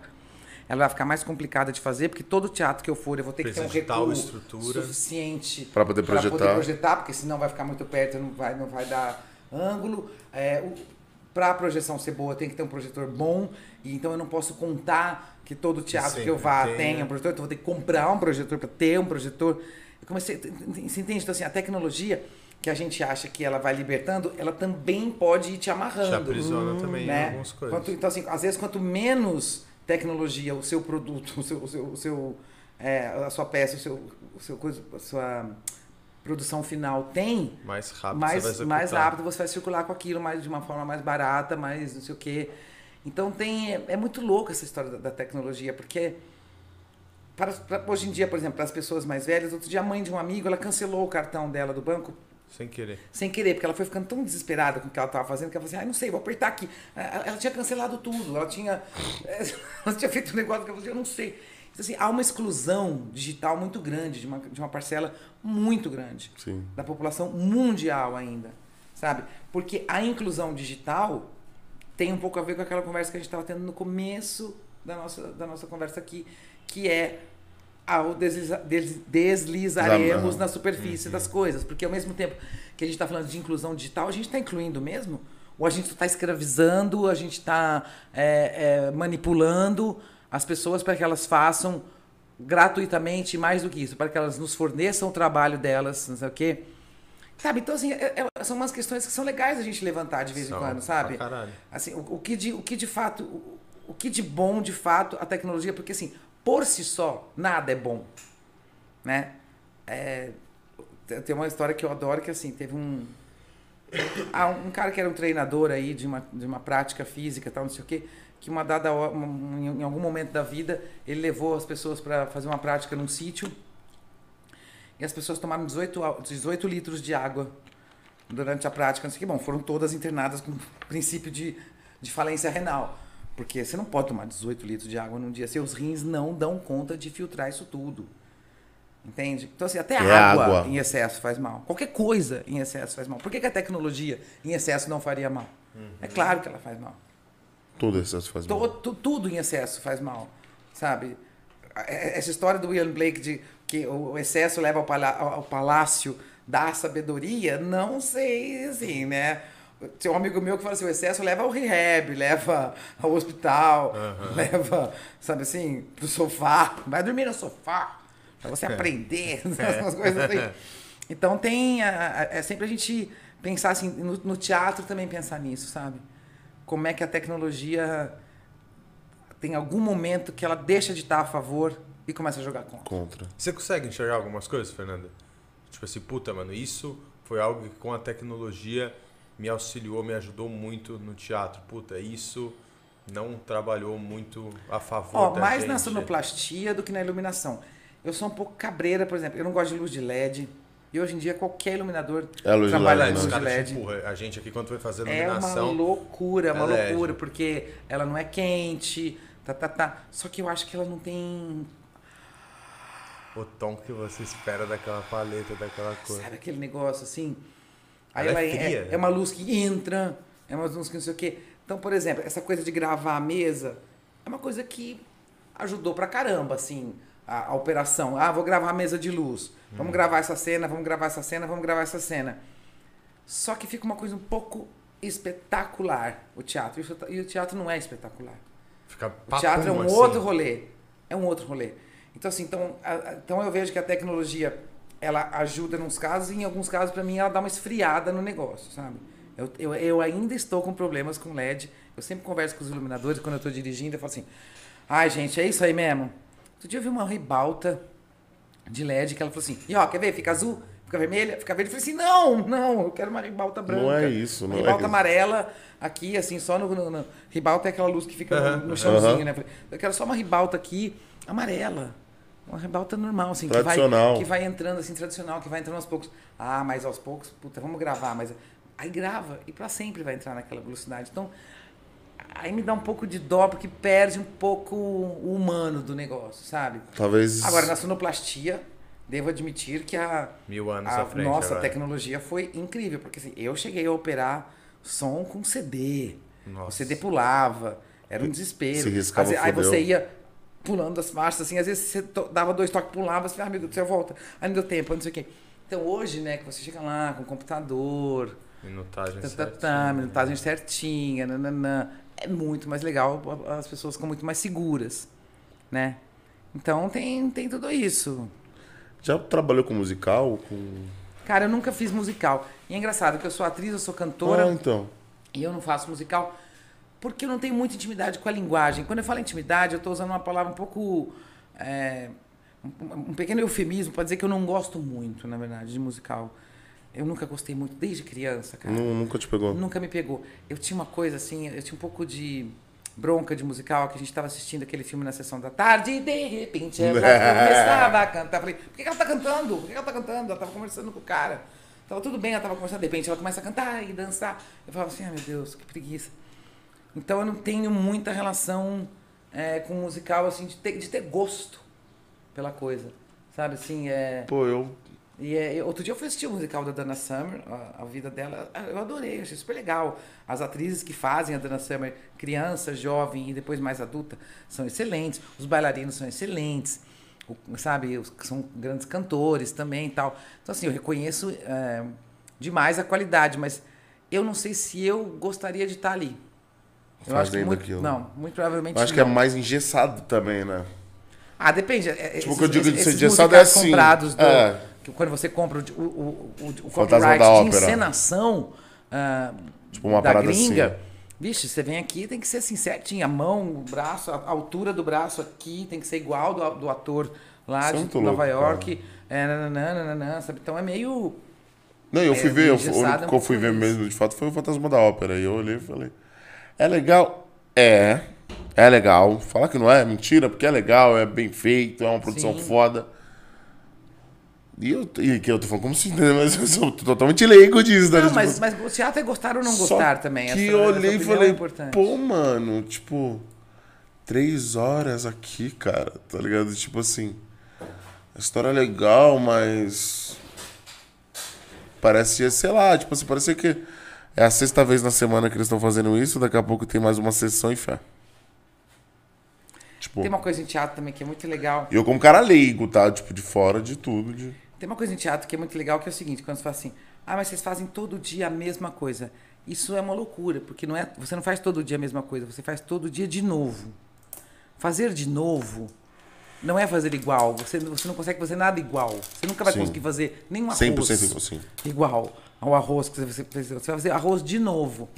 ela vai ficar mais complicada de fazer, porque todo teatro que eu for, eu vou ter que ter Precisa um recuo estrutura. suficiente Pra poder pra poder projetar. projetar, porque senão vai ficar muito perto, não vai, não vai dar ângulo. É, para a projeção ser boa, tem que ter um projetor bom, e então eu não posso contar que todo teatro que eu vá tenha. tenha um projetor, então eu vou ter que comprar um projetor para ter um projetor. Eu comecei, você entende? Então, assim, a tecnologia que a gente acha que ela vai libertando, ela também pode ir te amarrando. Te aprisiona também em né? algumas coisas. Quanto- então, assim, às vezes, quanto menos tecnologia o seu produto, o seu, o seu, o seu, é, a sua peça, o seu, o seu coisa, a sua produção final tem, Mais rápido você vai mais, mais rápido você vai circular com aquilo, mais, de uma forma mais barata, mais não sei o quê. Então tem, é, é muito louco essa história da, da tecnologia, porque para, para- hoje em dia, por exemplo, para as pessoas mais velhas, outro dia a mãe de um amigo, ela cancelou o cartão dela do banco Sem querer. sem querer, porque ela foi ficando tão desesperada com o que ela estava fazendo que ela falou assim, ah, não sei, vou apertar aqui. Ela ela tinha cancelado tudo, ela tinha, ela tinha feito um negócio que ela falou assim, eu não sei. Então, assim, há uma exclusão digital muito grande, de uma, de uma parcela muito grande Sim. da população mundial ainda, sabe? Porque a inclusão digital tem um pouco a ver com aquela conversa que a gente estava tendo no começo da nossa, da nossa conversa aqui, que é ao desliza, des- deslizaremos na superfície Uhum. das coisas. Porque ao mesmo tempo que a gente está falando de inclusão digital, a gente está incluindo mesmo? Ou a gente está escravizando, a gente está manipulando as pessoas para que elas façam gratuitamente mais do que isso, para que elas nos forneçam o trabalho delas, não sei o quê. Sabe, então assim, é- é- são umas questões que são legais a gente levantar de vez São, em quando, sabe? Assim, o, o que de, o que de fato, o, o que de bom de fato a tecnologia, porque assim, por si só, nada é bom, né? É, tem- tem uma história que eu adoro que assim, teve um ah, um cara que era um treinador aí de uma, de uma prática física, tal, não sei o quê, que uma dada hora- um- em algum momento da vida, ele levou as pessoas para fazer uma prática num sítio e as pessoas tomaram 18, a- 18 litros de água durante a prática. Não sei o que, bom, foram todas internadas com princípio de, de falência renal. Porque você não pode tomar 18 litros de água num dia. Seus rins não dão conta de filtrar isso tudo. Entende? Então, assim, até É água, água. em excesso faz mal. Qualquer coisa em excesso faz mal. Por que, que a tecnologia em excesso não faria mal? É claro que ela faz mal. Tudo excesso faz mal. Tudo em excesso faz mal, sabe? É- Essa história do William Blake de que o excesso leva ao, palá- ao- palácio da sabedoria, não sei, assim, né? Tem um amigo meu que fala assim, o excesso leva ao rehab, leva ao hospital, leva, sabe assim, pro sofá. Vai dormir no sofá, pra você aprender, essas coisas assim. Então tem, a- a- é sempre a gente pensar assim, no, no teatro também pensar nisso, sabe? Como é que a tecnologia tem algum momento que ela deixa de estar a favor e começa a jogar contra. Contra. Você consegue enxergar algumas coisas, Fernanda? Tipo assim, puta, mano, isso foi algo que com a tecnologia me auxiliou, me ajudou muito no teatro. Puta, isso não trabalhou muito a favor Ó, da mais gente. na sonoplastia do que na iluminação. Eu sou um pouco cabreira, por exemplo. Eu não gosto de luz de LED. E hoje em dia qualquer iluminador É luz trabalha LED, Os luz de LED. empurram. A gente aqui, quando foi fazer É uma iluminação... loucura, uma é LED. loucura, porque ela não é quente, tá, tá, tá. Só que eu acho que ela não tem. O tom que você espera daquela paleta, daquela cor. Sabe aquele negócio assim? Aí Ela ela, é é, fria, é, né? é uma luz que entra, é uma luz que não sei o quê. Então, por exemplo, essa coisa de gravar a mesa é uma coisa que ajudou pra caramba, assim, a, a operação. Ah, vou gravar a mesa de luz. Vamos gravar essa cena, vamos gravar essa cena, vamos gravar essa cena. Só que fica uma coisa um pouco espetacular, o teatro. E o teatro- não é espetacular. Fica O teatro é um papum, assim. outro rolê. É um outro rolê. Então, assim, então, a- a- então eu vejo que a tecnologia ela ajuda nos casos e em alguns casos, para mim, ela dá uma esfriada no negócio, sabe? Eu, eu, eu ainda estou com problemas com LED. Eu sempre converso com os iluminadores quando eu estou dirigindo. Eu falo assim: ai, gente, é isso aí mesmo. Outro dia eu vi uma ribalta de LED que ela falou assim: e ó, quer ver? Fica azul, fica vermelha, fica verde. Eu falei assim: não, não, eu quero uma ribalta branca. Não é isso, não Uma é ribalta isso. amarela aqui, assim, só no, no, no- Ribalta é aquela luz que fica no- Aham, no, aham. chãozinho, Aham. né? Eu falei, Eu quero só uma ribalta aqui, amarela. Uma ribalta normal, assim, que vai, Tradicional. que vai entrando, assim, tradicional, que vai entrando aos poucos. Ah, mas aos poucos, puta, vamos gravar, mas. Aí grava e pra sempre vai entrar naquela velocidade. Então, aí me dá um pouco de dó, porque perde um pouco o humano do negócio, sabe? Talvez. Agora, na sonoplastia, devo admitir que a, Mil anos a à frente. nossa agora. tecnologia foi incrível, porque assim, eu cheguei a operar som com CD. Nossa. O CD pulava, era um desespero. Se riscava, aí fodeu. você ia pulando as faixas, assim, às vezes você dava dois toques, pulava, você falava, ah, meu Deus do céu, volta. Aí não deu tempo, aí não sei o quê. Então hoje, né, que você chega lá com o computador, Minutagem tá, tá, tá, certinha. minutagem certinha, nananã, é muito mais legal, as pessoas ficam muito mais seguras, né? Então tem, tem tudo isso. Já trabalhou com musical? Com. Cara, eu nunca fiz musical. E é engraçado que eu sou atriz, eu sou cantora Ah, então. e eu não faço musical porque eu não tenho muita intimidade com a linguagem. Quando eu falo intimidade, eu estou usando uma palavra um pouco. é, um, um pequeno eufemismo para dizer que eu não gosto muito, na verdade, de musical. Eu nunca gostei muito desde criança, cara. Nu- Nunca te pegou. Nunca me pegou. Eu tinha uma coisa assim, eu tinha um pouco de bronca de musical, que a gente estava assistindo aquele filme na sessão da tarde e de repente ela começava a cantar. Falei, por que ela tá cantando? Por que ela tá cantando? Ela tava conversando com o cara. Tava tudo bem, ela tava conversando, de repente ela começa a cantar e dançar. Eu falava assim, ai meu Deus, que preguiça. Então eu não tenho muita relação é, com musical, assim, de ter, de ter gosto pela coisa. Sabe, assim, é... Pô, eu. E é, eu- outro dia eu fui assistir o musical da Dana Summer, a, a vida dela, eu adorei, achei super legal. As atrizes que fazem a Dana Summer, criança, jovem e depois mais adulta, são excelentes. Os bailarinos são excelentes, o- sabe? Os, são grandes cantores também e tal. Então, assim, eu reconheço é, demais a qualidade, mas eu não sei se eu gostaria de estar ali. Eu acho que muito, aquilo. Não, muito provavelmente Acho que é não. mais engessado também, né? Ah, depende. é- Tipo, o esses- que eu digo de ser engessado é assim, comprados do, é. Que quando você compra o, o, o, o copyright de encenação ah, Tipo, uma da parada gringa, assim. vixe, você vem aqui tem que ser assim certinho, a mão, o braço, a altura do braço aqui tem que ser igual do, do ator lá é de Nova louco, York. É, nananã, sabe? Então é meio... Não, eu É, fui ver, eu, é que eu fui ver mesmo de fato foi o Fantasma da Ópera. E eu olhei e falei: É legal? É. É legal. Falar que não é, mentira, porque é legal, é bem feito, é uma produção Sim. foda. E eu, e que eu tô falando como se, né, mas eu sou totalmente leigo disso, né? Não, Tipo, mas, mas o teatro é gostar ou não gostar também. Que essa- eu olhei e opinião falei, é pô, mano, tipo, três horas aqui, cara, tá ligado? Tipo assim, a história é legal, mas. Parecia, sei lá, tipo assim, parecia que é a sexta vez na semana que eles estão fazendo isso, daqui a pouco tem mais uma sessão e fé. Tipo, Tem uma coisa em teatro também que é muito legal. e eu como cara leigo, tá? Tipo, de fora de tudo. De... Tem uma coisa em teatro que é muito legal, que é o seguinte, quando você fala assim, ah, mas vocês fazem todo dia a mesma coisa. Isso é uma loucura, porque não é, você não faz todo dia a mesma coisa, você faz todo dia de novo. Fazer de novo não é fazer igual, você, você não consegue fazer nada igual. Você nunca vai Sim. conseguir fazer nenhum arroz 100% assim. igual ao arroz que você fez. Você vai fazer arroz de novo.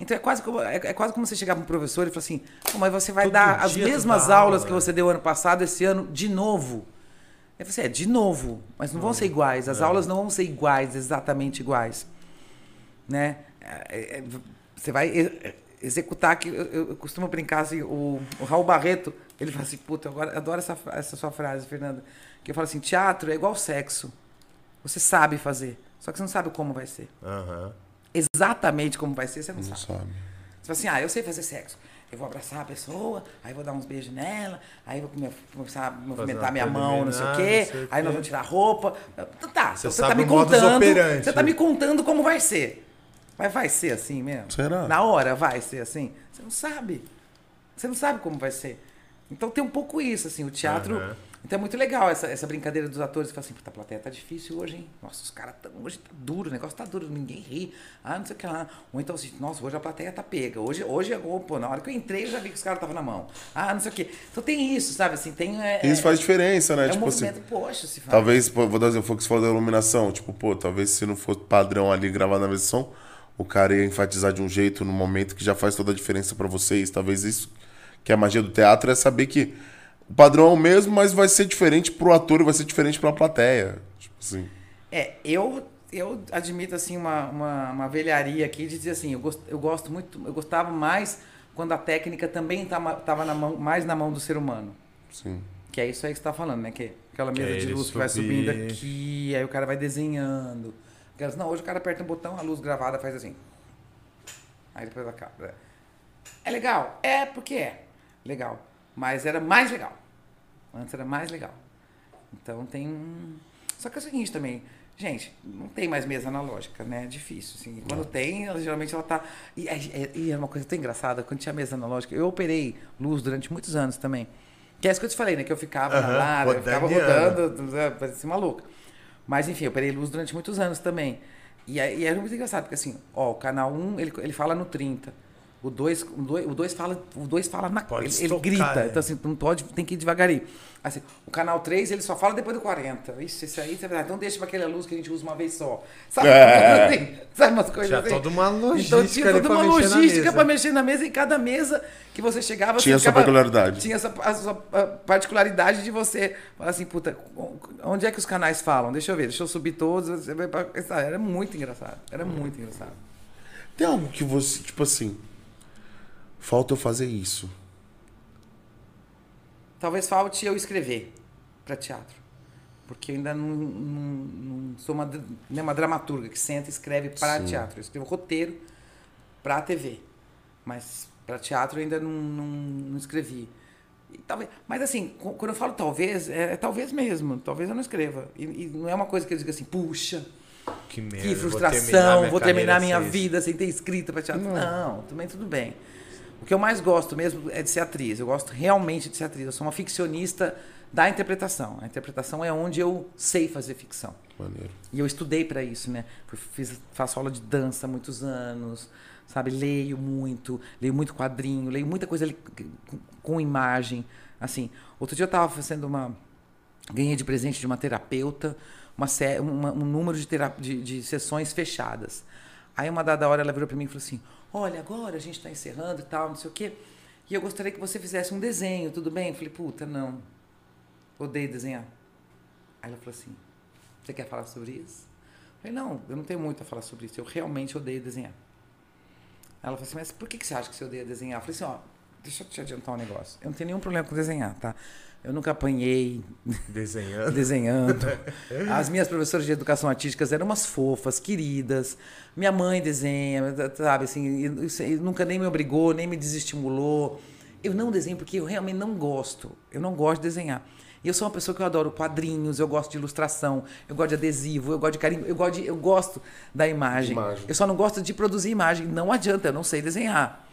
Então é quase, como, é, é quase como você chegar para um professor e falar assim, "Pô, mas você vai Todo dar as mesmas aulas aula, que né?" você deu ano passado, esse ano, de novo. Aí você é de novo, mas não vão ser iguais. As aulas não vão ser iguais, exatamente iguais. Né? É, é, Você vai e- executar que eu, eu costumo brincar assim, o, o Raul Barreto, ele fala assim, puta, eu adoro essa, essa sua frase, Fernanda, que eu falo assim, teatro é igual sexo. Você sabe fazer, só que você não sabe como vai ser. Aham. Exatamente como vai ser, você não, Não sabe. sabe. Você fala assim, ah, eu sei fazer sexo. Eu vou abraçar a pessoa, aí vou dar uns beijos nela, aí vou come- começar a movimentar minha mão, não sei o quê, sei aí quê. nós vamos tirar a roupa. Tá, Você você tá sabe me contando. Você tá me contando como vai ser. Mas vai ser assim mesmo? Será? Na hora vai ser assim? Você não sabe. Você não sabe como vai ser. Então tem um pouco isso, assim, o teatro. Aham. Então é muito legal essa, essa brincadeira dos atores. Fala assim, puta, a plateia tá difícil hoje, hein? Nossa, os caras tão. Hoje tá duro, o negócio tá duro, ninguém ri. Ah, não sei o que lá. Ou então assim, nossa, hoje a plateia tá pega. Hoje, hoje oh, pô, na hora que eu entrei, eu já vi que os caras estavam na mão. Ah, não sei o que. Então tem isso, sabe? Assim, tem. É, Isso faz diferença, né? é um tipo assim. poxa, se faz. Talvez, pô, vou dar um exemplo, foi que você falou da iluminação. Tipo, pô, talvez se não for padrão ali gravado na versão, o cara ia enfatizar de um jeito no momento que já faz toda a diferença pra vocês. Talvez isso, que é a magia do teatro, é saber que o padrão é o mesmo, mas vai ser diferente pro ator e vai ser diferente pra plateia. Tipo assim. É, eu, eu admito assim uma, uma, uma velharia aqui de dizer assim, eu gosto, eu gosto muito, eu gostava mais quando a técnica também estava na mão, mais na mão do ser humano. Sim. Que é isso aí que você tá falando, né? Que é aquela Que mesa é de luz que vai subir. subindo aqui, aí o cara vai desenhando. Aquelas, não, hoje o cara aperta um botão, a luz gravada faz assim. Aí depois acaba. É legal? É, porque é legal. Mas era mais legal. Antes era mais legal. Então tem um. Só que é o seguinte também, gente, não tem mais mesa analógica, né? É difícil. Assim. Quando tem, ela, geralmente ela tá. E, é- e é uma coisa tão engraçada, quando tinha mesa analógica, eu operei luz durante muitos anos também. Que é isso que eu te falei, né? Que eu ficava na lata, eu ficava rodando. né, parecia maluca. Mas enfim, eu operei luz durante muitos anos também. E, e era muito engraçado, porque assim, ó, o canal 1, ele, ele fala no 30. O 2, o 2, o 2 fala, o 2 fala na Pode ele, ele grita. é. Então assim, não pode, tem que ir devagarinho. Assim, o canal 3, ele só fala depois do 40. Isso, isso aí, você vai- então deixa pra aquela luz que a gente usa uma vez só. Sabe? É. Assim, sabe umas coisas Tinha assim? toda uma Então logística tinha ali toda uma logística pra mexer na mesa e cada mesa que você chegava Tinha você ficava- peculiaridade. Tinha essa a sua particularidade de você falar assim, puta, onde é que os canais falam? Deixa eu ver, deixa eu subir todos. Você vai pra... sabe? Era muito engraçado. Era muito engraçado. Tem algo que você, tipo assim. Falta eu fazer isso. Talvez falte eu escrever para teatro. Porque eu ainda não, não- não sou uma, dra- né, uma dramaturga que senta e escreve para Sim. teatro. Eu escrevo roteiro para TV. Mas para teatro eu ainda não, não, não escrevi. E talvez, mas assim, qu- quando eu falo talvez, é, é talvez mesmo. Talvez eu não escreva. E, e não é uma coisa que eu diga assim, puxa, Que merda. que vou frustração, minha vou terminar minha sem isso. vida sem ter escrito para teatro. Não, também tudo bem. O que eu mais gosto mesmo é de ser atriz. Eu gosto realmente de ser atriz. Eu sou uma ficcionista da interpretação. A interpretação é onde eu sei fazer ficção. Maneiro. E eu estudei para isso, né? Fiz, faço aula de dança há muitos anos, sabe? Leio muito, leio muito quadrinho, leio muita coisa com, imagem. Assim, outro dia eu estava fazendo uma. Ganhei de presente de uma terapeuta uma, uma- um número de, tera- de, de sessões fechadas. Aí, uma dada hora, ela virou para mim e falou assim: Olha, agora a gente está encerrando e tal, não sei o quê. E eu gostaria que você fizesse um desenho, tudo bem? Eu falei: Puta, não. Odeio desenhar. Aí ela falou assim: Você quer falar sobre isso? Eu falei: Não, eu não tenho muito a falar sobre isso. Eu realmente odeio desenhar. Ela falou assim: Mas por que você acha que você odeia desenhar? Eu falei assim: Ó, deixa eu te adiantar um negócio. Eu não tenho nenhum problema com desenhar, tá? Eu nunca apanhei Desenhando. desenhando. As minhas professoras de educação artística eram umas fofas, queridas. Minha mãe desenha, sabe, assim, nunca nem me obrigou, nem me desestimulou. Eu não desenho porque eu realmente não gosto. Eu não gosto de desenhar. E eu sou uma pessoa que eu adoro quadrinhos, eu gosto de ilustração, eu gosto de adesivo, eu gosto de carinho, eu gosto, de- eu gosto da imagem. Imagem. Eu só não gosto de produzir imagem. Não adianta, eu não sei desenhar.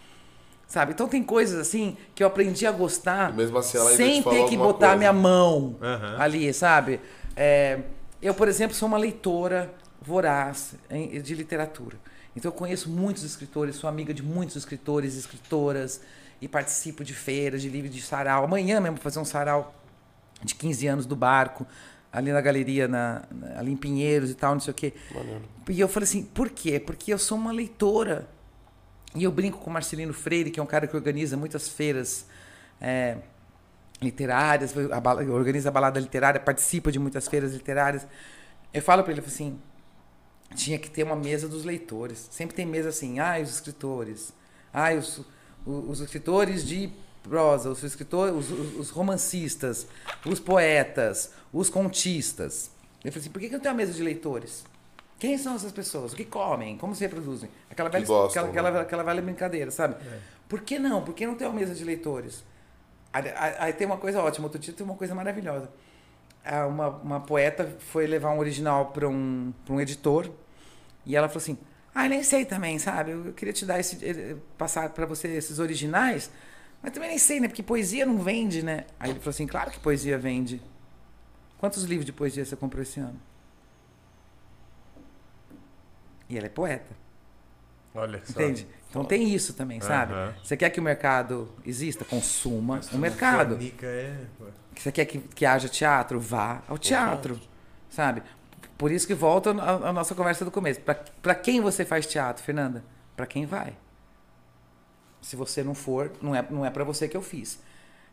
Sabe? Então tem coisas assim que eu aprendi a gostar mesmo assim sem ter que botar coisa. minha mão Aham. ali, sabe? É, eu, por exemplo, sou uma leitora voraz de literatura. Então eu conheço muitos escritores, sou amiga de muitos escritores e escritoras e participo de feiras, de livros, de sarau. Amanhã mesmo vou fazer um sarau de 15 anos do barco, ali na galeria, na, na- ali em Pinheiros e tal, não sei o quê. Maneiro. E eu falei assim, por quê? Porque eu sou uma leitora. E eu brinco com o Marcelino Freire, que é um cara que organiza muitas feiras é, literárias, organiza a balada literária, participa de muitas feiras literárias. Eu falo para ele assim, tinha que ter uma mesa dos leitores. Sempre tem mesa assim, ah, os escritores, Ah, os, os, os escritores de prosa, os escritores, os- os romancistas, os poetas, os contistas. Eu falei assim, por que que não tem uma mesa de leitores? Quem são essas pessoas? O que comem? Como se reproduzem? Aquela velha, gostam, aquela, aquela, né? aquela velha brincadeira, sabe? Por que não? Por que não tem uma mesa de leitores? Aí, tem uma coisa ótima, outro dia tem uma coisa maravilhosa. Ah, Uma, uma poeta foi levar um original para um, pra um editor e ela falou assim: Ah, eu nem sei também, sabe? Eu, eu queria te dar esse. eh, passar para você esses originais, mas também nem sei, né? Porque poesia não vende, né? Aí ele falou assim: Claro que poesia vende. Quantos livros de poesia você comprou esse ano? E ela é poeta. Olha só. Entende? Então tem isso também, sabe? Aham. Você quer que o mercado exista? Consuma o mercado. Fornica é... Você quer que, que haja teatro? Vá ao teatro, sabe? Por isso que volta a, a nossa conversa do começo. Para quem você faz teatro, Fernanda? Para quem vai. Se você não for, não é, não é para você que eu fiz.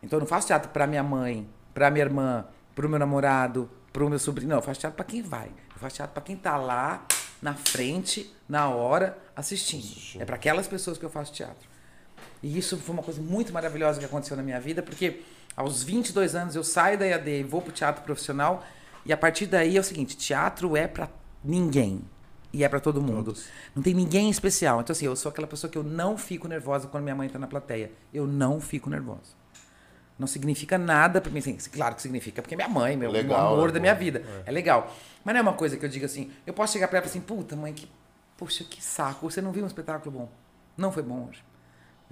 Então eu não faço teatro para minha mãe, para minha irmã, para o meu namorado, para o meu sobrinho. Não, eu faço teatro para quem vai. Eu faço teatro para quem tá lá na frente, na hora, assistindo. É para aquelas pessoas que eu faço teatro. E isso foi uma coisa muito maravilhosa que aconteceu na minha vida, porque aos 22 anos eu saio da EAD e vou pro teatro profissional, e a partir daí é o seguinte, teatro é pra ninguém. E é pra todo mundo. Não tem ninguém especial. Então assim, eu sou aquela pessoa que eu não fico nervosa quando minha mãe tá na plateia. Eu não fico nervosa. Não significa nada pra mim. Assim, claro que significa, porque é minha mãe, meu Legal, amor né, da minha vida. É. legal. Mas não é uma coisa que eu diga assim, eu posso chegar pra ela e assim, puta mãe, que. Poxa, que saco, você não viu um espetáculo bom. Não foi bom hoje.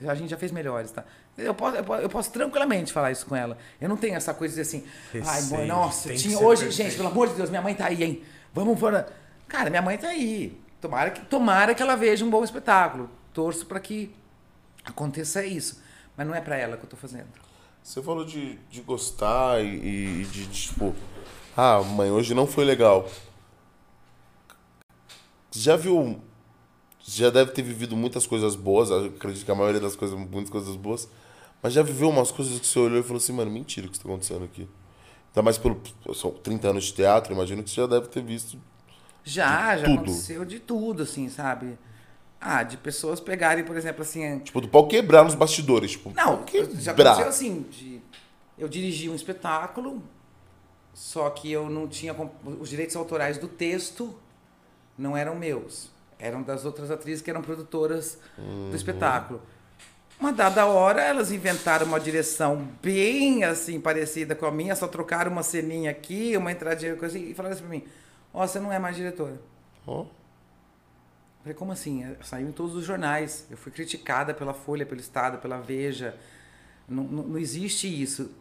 A gente já fez melhores, tá? Eu posso, eu posso, eu posso tranquilamente falar isso com ela. Eu não tenho essa coisa de assim, ai, mãe, nossa, tinha hoje, perfeito. gente, pelo amor de Deus, minha mãe tá aí, hein? Vamos fora. Cara, minha mãe tá aí. Tomara que, tomara que ela veja um bom espetáculo. Torço pra que aconteça isso. Mas não é pra ela que eu tô fazendo. Você falou de, de gostar e, e de, tipo, ah, mãe, hoje não foi legal. Já viu. Já deve ter vivido muitas coisas boas, acredito que a maioria das coisas, muitas coisas boas. Mas já viveu umas coisas que você olhou e falou assim, mano, mentira o que está acontecendo aqui. Ainda mais pelo. São 30 anos de teatro, imagino que você já deve ter visto. Já, já tudo. aconteceu de tudo, assim, sabe? Ah, de pessoas pegarem, por exemplo, assim. Tipo, do pau quebrar nos bastidores. Tipo, Não, pau já quebrar. aconteceu assim, de, eu dirigi um espetáculo, só que eu não tinha os direitos autorais do texto não eram meus, eram das outras atrizes que eram produtoras Uhum. do espetáculo. Uma dada hora, elas inventaram uma direção bem assim parecida com a minha, só trocaram uma ceninha aqui, uma entradinha coisa assim, e falaram assim pra mim: "Ó, você não é mais diretora". Ó, Falei, como assim? É, Saiu em todos os jornais. Eu fui criticada pela Folha, pelo Estado, pela Veja. Não, não, não existe isso.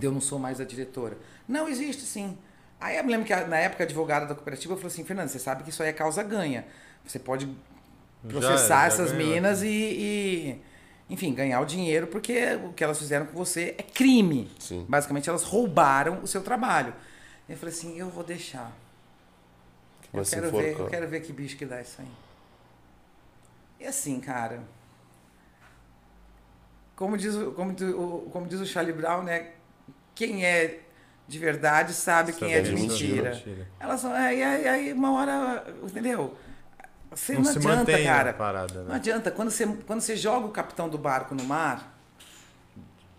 Eu não sou mais a diretora. Não, existe sim. Aí eu me lembro que na época a advogada da cooperativa falou assim, Fernando, você sabe que isso aí é causa ganha. Você pode processar já essas ganhou. minas e, e, enfim, ganhar o dinheiro, porque o que elas fizeram com você é crime. Sim. Basicamente, elas roubaram o seu trabalho. Eu falei assim, eu vou deixar. Eu quero, ver, eu quero ver que bicho que dá isso aí. E assim, cara. Como diz, o- como, o- como diz o Charlie Brown, né? Quem é de verdade sabe quem é de Sabe mentira. Elas são. Aí, aí, aí uma hora. Entendeu? Você não, Não se adianta, cara. parada, Não né? adianta. Quando você, quando você joga o capitão do barco no mar,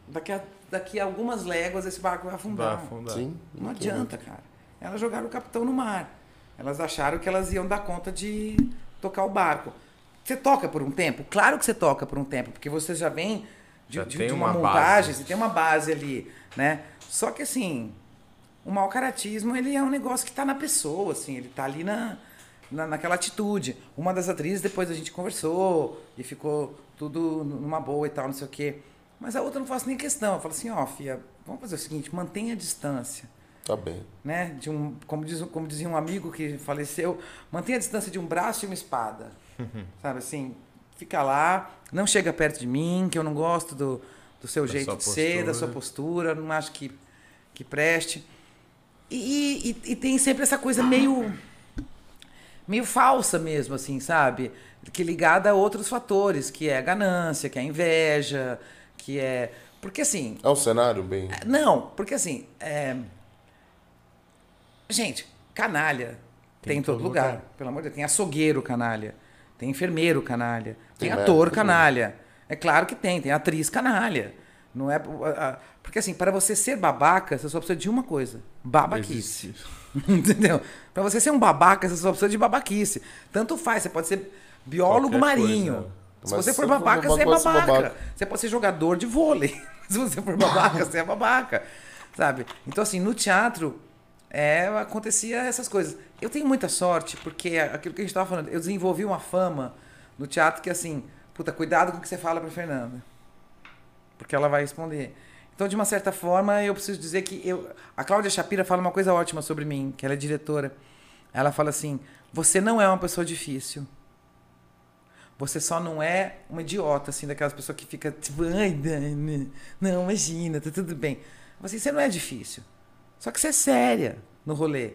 daqui a, daqui a algumas léguas esse barco vai afundar. Vai afundar. Sim. Não adianta, cara. Elas jogaram o capitão no mar. Elas acharam que elas iam dar conta de tocar o barco. Você toca por um tempo? Claro que você toca por um tempo, porque você já vem de, Já de- tem de uma, uma montagem, base. você tem uma base ali, né? Só que assim, o mau caratismo, ele é um negócio que está na pessoa, assim, ele tá ali na, na, naquela atitude. Uma das atrizes, depois a gente conversou e ficou tudo numa boa e tal, não sei o quê. Mas a outra não faço nem questão. Eu falo assim, ó, Fia, vamos fazer o seguinte, mantenha a distância Tá bem. né? De um, como, diz, como dizia um amigo que faleceu, mantenha a distância de um braço e uma espada. Sabe assim? Fica lá, não chega perto de mim, que eu não gosto do, do seu Da jeito de ser, da sua postura, não acho que, que preste. E, e, e tem sempre essa coisa meio meio falsa mesmo, assim, sabe? Que ligada a outros fatores, que é a ganância, que é a inveja, que é. Porque assim, É um cenário bem. não, porque assim, é... gente, canalha tem, em todo lugar. Pelo amor de Deus. Tem açougueiro canalha, tem enfermeiro canalha, Tem Tem, Tem ator canalha. É claro que tem, tem atriz canalha. Não é. Porque assim, para você ser babaca, você só precisa de uma coisa: babaquice. Entendeu? Pra você ser um babaca, você só precisa de babaquice. Tanto faz, você pode ser biólogo Qualquer marinho. coisa. Se Mas você for babaca, você é babaca, você é babaca. babaca. Você pode ser jogador de vôlei. Se você for babaca, você é babaca. Sabe? Então, assim, no teatro, é, acontecia essas coisas. Eu tenho muita sorte, porque aquilo que a gente tava falando, eu desenvolvi uma fama no teatro que, assim, puta, cuidado com o que você fala pra Fernanda. Porque ela vai responder. Então, de uma certa forma, eu preciso dizer que eu. A Cláudia Shapira fala uma coisa ótima sobre mim, que ela é diretora. Ela fala assim: você não é uma pessoa difícil. Você só não é uma idiota, assim, daquelas pessoas que fica tipo, ai, Dani, não, imagina, tá tudo bem. Assim, você não é difícil. Só que você é séria no rolê.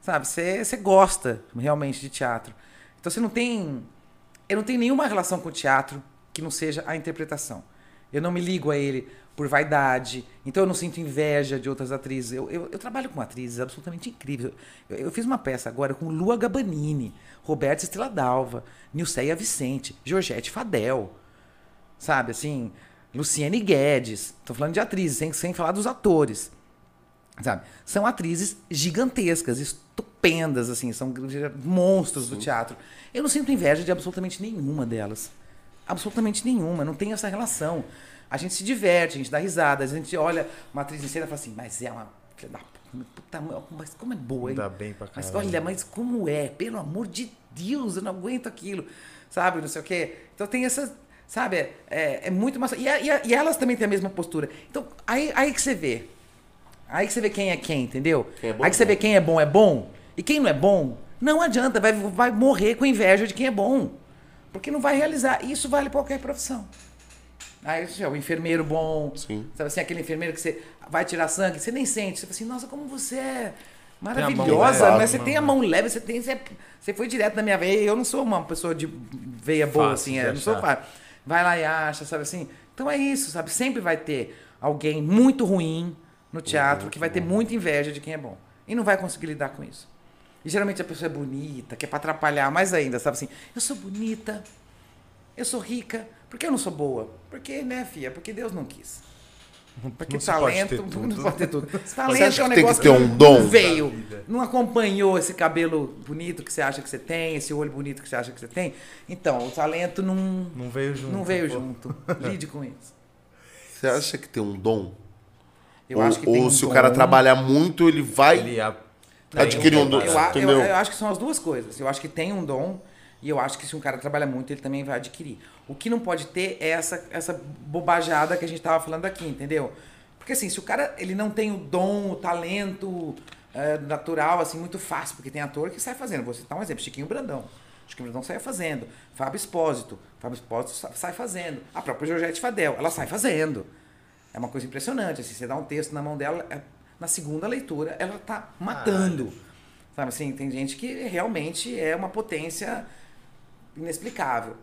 Sabe? Você, você gosta realmente de teatro. Então você não tem. Eu não tenho nenhuma relação com o teatro que não seja a interpretação. Eu não me ligo a ele por vaidade. Então eu não sinto inveja de outras atrizes. Eu, eu, eu trabalho com atrizes absolutamente incríveis. Eu, eu fiz uma peça agora com Lua Gabanini, Roberto Estrela d'Alva, Nilceia Vicente, Georgette Fadel. Sabe, assim, Luciane Guedes. Tô falando de atrizes, sem, sem falar dos atores. Sabe? São atrizes gigantescas, estupendas, assim, são monstros do teatro. Eu não sinto inveja de absolutamente nenhuma delas. Absolutamente nenhuma, não tem essa relação. A gente se diverte, a gente dá risada, a gente olha uma atriz em cena e fala assim, mas é uma filha da puta, mas como é boa, hein? Dá bem pra Mas caralho. olha, mas como é? Pelo amor de Deus, eu não aguento aquilo. Sabe, não sei o quê. Então tem essa. Sabe, é, é, muito massa. E, e, e elas também têm a mesma postura. Então, aí, aí que você vê. Aí que você vê quem é quem, entendeu? Quem é bom aí é que você bom. vê quem é bom é bom. E quem não é bom, não adianta, vai, vai morrer com inveja de quem é bom. Porque não vai realizar. E Isso vale pra qualquer profissão. Aí você é o enfermeiro bom, Sim. sabe assim, aquele enfermeiro que você vai tirar sangue, você nem sente. Você fala assim, nossa, como você é maravilhosa, leve, mas você mano. tem a mão leve, você tem. Você, você foi direto na minha veia. Eu não sou uma pessoa de veia boa, Fácil assim, é, não sou fácil. Vai lá e acha, sabe assim? Então é isso, sabe? Sempre vai ter alguém muito ruim no teatro que vai ter muita inveja de quem é bom. E não vai conseguir lidar com isso. E geralmente a pessoa é bonita, que é pra atrapalhar mais ainda, sabe assim? Eu sou bonita, eu sou rica, por que eu não sou boa? Porque, né, filha? Porque Deus não quis. Porque Não pode talento ter não pode ter tudo. Você Talento acha é um que tem que negócio ter um dom? não veio, não acompanhou esse cabelo bonito que você acha que você tem, esse olho bonito que você acha que você tem. Então, o talento não, Não veio junto. não veio pô. junto. Lide com isso. Você acha que tem um dom? Eu ou acho que ou tem um se o dom. cara trabalhar muito, ele vai. Ele a... Adquirir um dom. Eu, eu- Entendeu? eu acho que são as duas coisas. Eu acho que tem um dom e eu acho que se um cara trabalha muito, ele também vai adquirir. O que não pode ter é essa, essa bobajada que a gente tava falando aqui, entendeu? Porque assim, se o cara ele não tem o dom, o talento é, natural, assim, muito fácil, porque tem ator que sai fazendo. Vou citar um exemplo, Chiquinho Brandão. Chiquinho Brandão sai fazendo. Fábio Espósito. Fábio Espósito sa- sai fazendo. A própria Georgette Fadel, ela sai fazendo. É uma coisa impressionante. Assim, você dá um texto na mão dela, é- na segunda leitura, ela tá matando. Sabe assim, tem gente que realmente é uma potência inexplicável.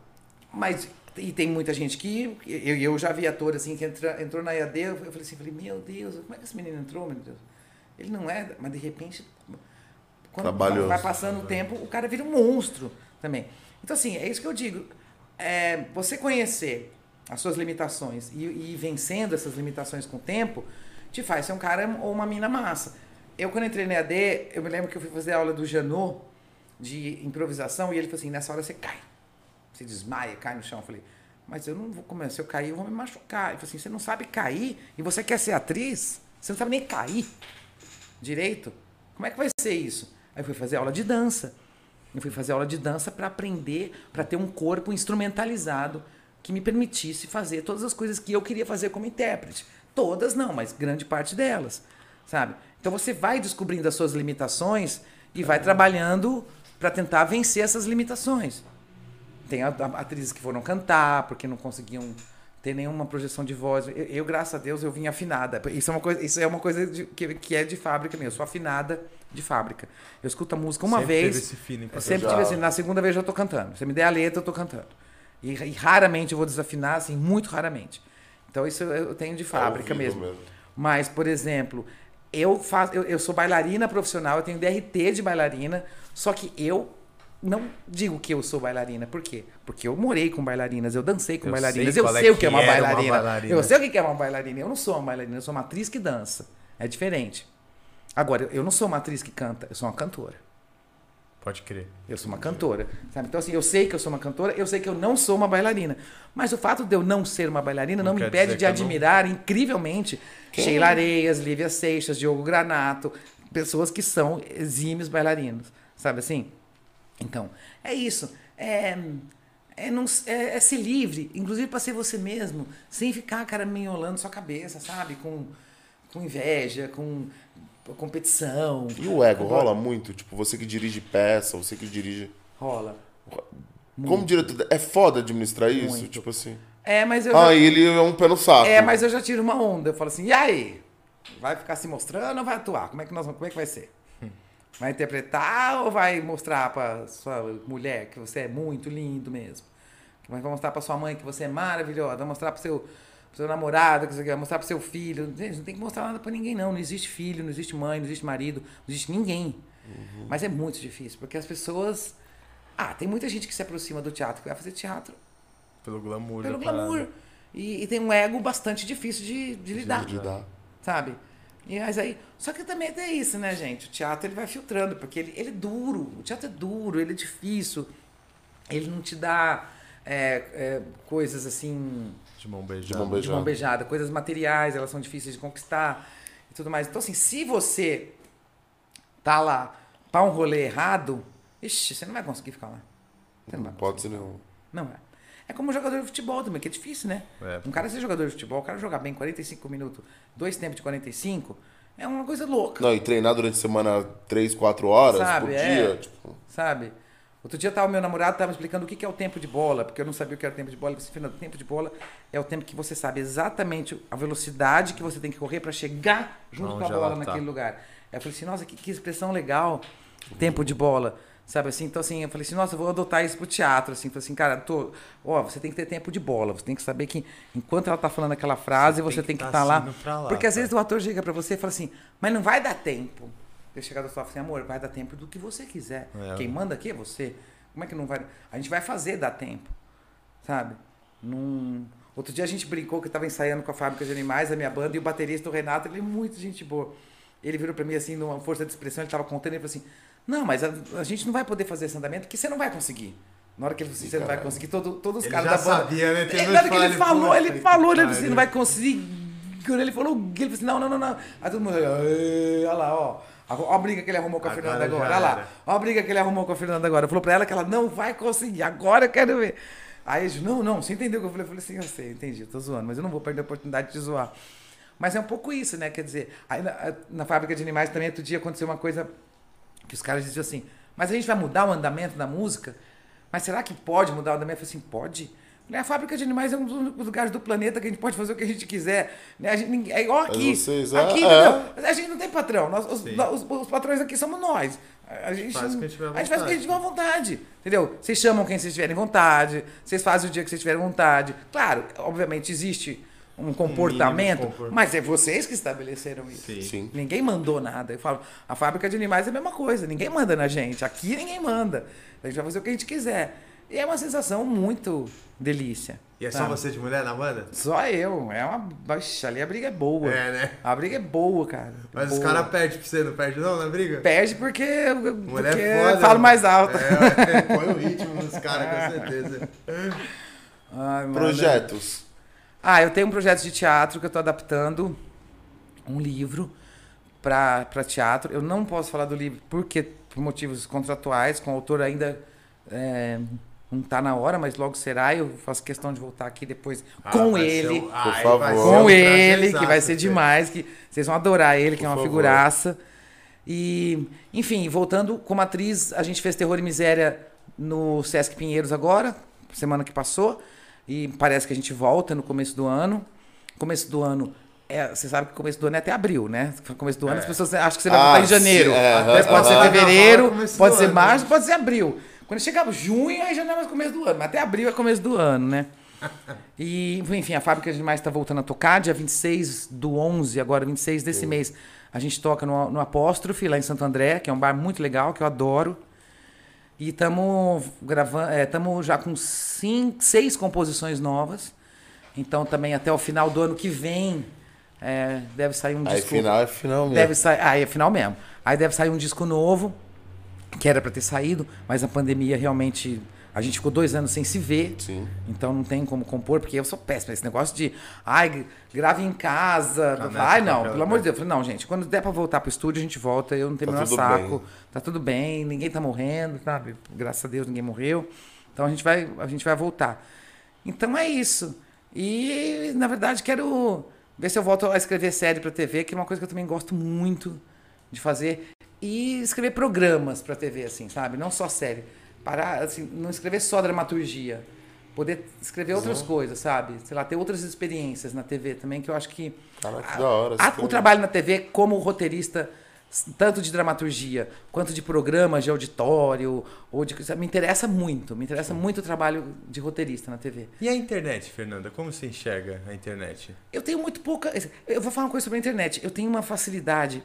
Mas e tem muita gente que eu, eu já vi ator assim que entra, entrou na EAD, eu falei assim, falei, meu Deus, como é que esse menino entrou, meu Deus? Ele não é, mas de repente quando Trabalhoso. vai passando o tempo, o cara vira um monstro também. Então assim, é isso que eu digo. É, você conhecer as suas limitações e, e vencendo essas limitações com o tempo, te faz ser um cara ou uma mina massa. Eu, quando entrei na EAD, eu me lembro que eu fui fazer aula do Janot de improvisação e ele falou assim: nessa hora você cai. Você desmaia, cai no chão. Eu falei, mas eu não vou comer. Se eu cair, eu vou me machucar. Ele falou assim: você não sabe cair e você quer ser atriz? Você não sabe nem cair direito? Como é que vai ser isso? Aí eu fui fazer aula de dança. Eu fui fazer aula de dança para aprender, para ter um corpo instrumentalizado que me permitisse fazer todas as coisas que eu queria fazer como intérprete. Todas não, mas grande parte delas, sabe? Então você vai descobrindo as suas limitações e vai trabalhando para tentar vencer essas limitações. Tem atrizes que foram cantar porque não conseguiam ter nenhuma projeção de voz. Eu, eu, graças a Deus, eu vim afinada. Isso é uma coisa, isso é uma coisa de- que, que é de fábrica mesmo. Eu sou afinada de fábrica. Eu escuto a música uma Sempre vez. teve esse feeling sempre Já. tive assim, na segunda vez eu já tô cantando. Você me der a letra, eu tô cantando. E, e raramente eu vou desafinar, assim, muito raramente. Então isso eu tenho de fábrica É vivo mesmo. mesmo. Mas, por exemplo, eu faço, eu, eu sou bailarina profissional, eu tenho DRT de bailarina, só que eu não digo que eu sou bailarina. Por quê? Porque eu morei com bailarinas, eu dancei com Eu bailarinas, sei eu qual é sei o que é uma era uma bailarina. bailarina. Eu sei o que é uma bailarina. Eu não sou uma bailarina, eu sou uma atriz que dança. É diferente. Agora, eu não sou uma atriz que canta, eu sou uma cantora. Pode crer. Eu sou uma cantora, sabe? Então, assim, eu sei que eu sou uma cantora, eu sei que eu não sou uma bailarina. Mas o fato de eu não ser uma bailarina não, Não me impede de eu não- admirar incrivelmente Sheila Areias, Lívia Seixas, Diogo Granato, pessoas que são exímios bailarinos, sabe assim? Então, é isso. É, é, não, é, é ser livre, inclusive para ser você mesmo, sem ficar caraminholando sua cabeça, sabe? Com, com inveja, com competição. E o ego com- rola muito? Tipo, você que dirige peça, você que dirige. Rola. Como diretor, é foda administrar isso? Muito. Tipo assim. É, mas eu. Ah, já- ele é um pé no saco. É, mas eu já tiro uma onda. Eu falo assim, e aí? Vai ficar se mostrando ou vai atuar? Como é que, nós, vamos- como é que vai ser? Vai interpretar ou vai mostrar pra sua mulher que você é muito lindo mesmo? Vai mostrar pra sua mãe que você é maravilhosa? Vai mostrar pro seu, seu namorado que você quer? Mostrar pro seu filho? Gente, não tem que mostrar nada pra ninguém, não. Não existe filho, não existe mãe, não existe marido, não existe ninguém. Mas é muito difícil, porque as pessoas... Ah, tem muita gente que se aproxima do teatro, que vai fazer teatro Pelo glamour. pelo glamour. E, e tem um ego bastante difícil de, de lidar, De dar. sabe? E mas aí, só que também tem isso, né, gente? O teatro ele vai filtrando, porque ele, ele é duro. O teatro é duro, ele é difícil. Ele não te dá é, é, coisas assim De mão beijada. De mão de beijada. mão beijada, coisas materiais, elas são difíceis de conquistar e tudo mais. Então, assim, se você tá lá para um rolê errado, ixi, você não vai conseguir ficar lá. Você não vai Não pode ser nenhum. não é. É como jogador de futebol também, que é difícil, né? É. Um cara ser jogador de futebol, o cara jogar bem 45 minutos, dois tempos de 45, é uma coisa louca, Não, e treinar durante a semana 3, 4 horas Sabe, por é. dia. Tipo, sabe? Outro dia tava meu namorado tava me explicando o que que é o tempo de bola, porque eu não sabia o que era o tempo de bola. Ele disse, Fernando, o tempo de bola é o tempo que você sabe exatamente a velocidade que você tem que correr para chegar junto com a bola tá. naquele lugar. Aí eu falei assim, nossa, que, que expressão legal, tempo de bola. Sabe assim? Então, assim, eu falei assim, nossa, eu vou adotar isso pro teatro, assim. Falei assim, cara, tô, ó, você tem que ter tempo de bola. Você tem que saber que enquanto ela tá falando aquela frase, você, tem que estar tá lá. indo pra lá, Porque às vezes o ator chega pra você e fala assim, mas não vai dar tempo. Eu chegar do sofá e falar assim, amor, vai dar tempo do que você quiser. É. Quem manda aqui é você. Como é que não vai? A gente vai fazer dar tempo. Sabe? Num... Outro dia a gente brincou que eu tava ensaiando com a fábrica de animais, a minha banda, e o baterista, o Renato, ele é muito gente boa. Ele virou pra mim assim, numa força de expressão, ele tava contando, ele falou assim: Não, mas a, a gente não vai poder fazer esse andamento porque você não vai conseguir. Na hora que ele falou assim, você não vai conseguir, todo, todos os Ele caras da banda. sabia, né? Tem É, na hora que ele falou, ele falou, ele falou assim: não vai conseguir. Quando ele falou, ele falou assim: não, não, não, não. Aí todo mundo, "Ê, olha lá, ó. Ó a briga que ele arrumou com a Agora Fernanda agora. Olha lá. Ó a briga que ele arrumou com a Fernanda agora. Falou pra ela que ela não vai conseguir. Agora eu quero ver. Aí ele disse, não, não, você entendeu o que eu falei? Eu falei assim, eu sei, entendi, tô zoando, mas eu não vou perder a oportunidade de zoar. Mas é um pouco isso, né? Quer dizer, aí na, na fábrica de animais também outro dia aconteceu uma coisa que os caras diziam assim, mas a gente vai mudar o andamento da música? Mas será que pode mudar o andamento? Eu falei assim, pode. Falei, A fábrica de animais é um dos únicos lugares do planeta que a gente pode fazer o que a gente quiser. Né? A gente, é igual aqui. vocês, é, aqui, é. entendeu? A gente não tem patrão. Nós, os, os- os patrões aqui somos nós. A gente, Faz o que a gente tiver a gente faz o que a vontade. gente tiver vontade. Entendeu? Vocês chamam quem vocês tiverem vontade. Vocês fazem o dia que vocês tiverem vontade. Claro, obviamente existe um comportamento, comportamento. mas é vocês que estabeleceram isso. Sim. sim. Ninguém mandou nada. Eu falo, a fábrica de animais é a mesma coisa. Ninguém manda na gente. Aqui ninguém manda. A gente vai fazer o que a gente quiser. E é uma sensação muito delícia. E é só sabe? você de mulher na banda? Só eu. É uma. Ali a briga é boa. É, né? A briga é boa, cara. Mas os Boa. caras perdem pra você, não perde não na briga? Perde porque, Mulher porque é foda. falo mais alto. É, é, põe o ritmo nos caras, com certeza. Ai. Projetos. Ah, eu tenho um projeto de teatro que eu tô adaptando. Um livro pra pra teatro. Eu não posso falar do livro porque, por motivos contratuais, com o autor ainda é, não tá na hora, mas logo será. Eu faço questão de voltar aqui depois Ah, com ser ele. um- Ai, favor. ser com um ele, que vai ser demais, que vocês vão adorar ele, que Por é uma favor. figuraça. E, enfim, voltando como atriz, a gente fez Terror e Miséria no Sesc Pinheiros agora, semana que passou, e parece que a gente volta no começo do ano. Começo do ano, é, você sabe que começo do ano é até abril, né? Começo do ano É. as pessoas acham que você vai Ah, voltar em sim, janeiro. é, Mas pode ser aham. fevereiro, pode ser março, pode ser abril. Quando chegar junho, aí já não é mais começo do ano, mas até abril é começo do ano, né? E, enfim, a Fábrica de Animais está voltando a tocar, dia 26 do 11, agora 26 desse mês. A gente toca no, no Apóstrofe, lá em Santo André, que é um bar muito legal, que eu adoro. E estamos gravando, estamos já com cinco, seis composições novas. Então também até o final do ano que vem é, deve sair um Aí disco. final é final mesmo. Deve sair, aí é final mesmo. Aí deve sair um disco novo, que era para ter saído, mas a pandemia realmente. A gente ficou dois anos sem se ver. Sim. Então não tem como compor, porque eu sou péssimo. Esse negócio de, ai, grave em casa. Caneta ai, com não, pelo amor de Deus. Eu falei, não, gente, quando der pra voltar pro estúdio, a gente volta. Eu não tenho Tá o menor saco. bem. Tá tudo bem, ninguém tá morrendo, sabe? Graças a Deus ninguém morreu. Então a gente vai, a gente vai voltar. Então é isso. E, na verdade, quero ver se eu volto a escrever série pra TV, que é uma coisa que eu também gosto muito de fazer. E escrever programas pra TV, assim, sabe? Não só série. Parar, assim, não escrever só dramaturgia. Poder escrever outras coisas, sabe? Sei lá, ter outras experiências na TV também, que eu acho que. Caraca, que da hora. a- o trabalho na TV como roteirista, tanto de dramaturgia quanto de programas de auditório, ou de. sabe, Me interessa muito. Me interessa muito o trabalho de roteirista na TV. E a internet, Fernanda? Como você enxerga a internet? Eu tenho muito pouca. Eu vou falar uma coisa sobre a internet. Eu tenho uma facilidade.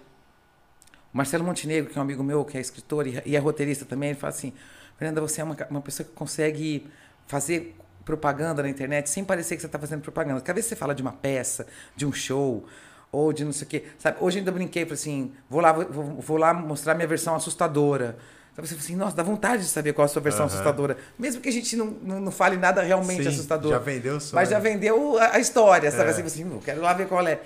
Marcelo Montenegro, que é um amigo meu, que é escritor e e é roteirista também, ele fala assim: Fernanda, você é uma, uma pessoa que consegue fazer propaganda na internet sem parecer que você está fazendo propaganda. Cada vez que você fala de uma peça, de um show, ou de não sei o quê. Sabe, hoje ainda brinquei, falei assim: vou lá, vou, vou lá mostrar minha versão assustadora. Sabe, você fala assim, nossa, dá vontade de saber qual é a sua versão Aham. assustadora. Mesmo que a gente não, não, não fale nada realmente Sim, assustador. já vendeu o sonho. Mas já vendeu a, a história, sabe? É. Assim, assim, "Hum, quero lá ver qual é.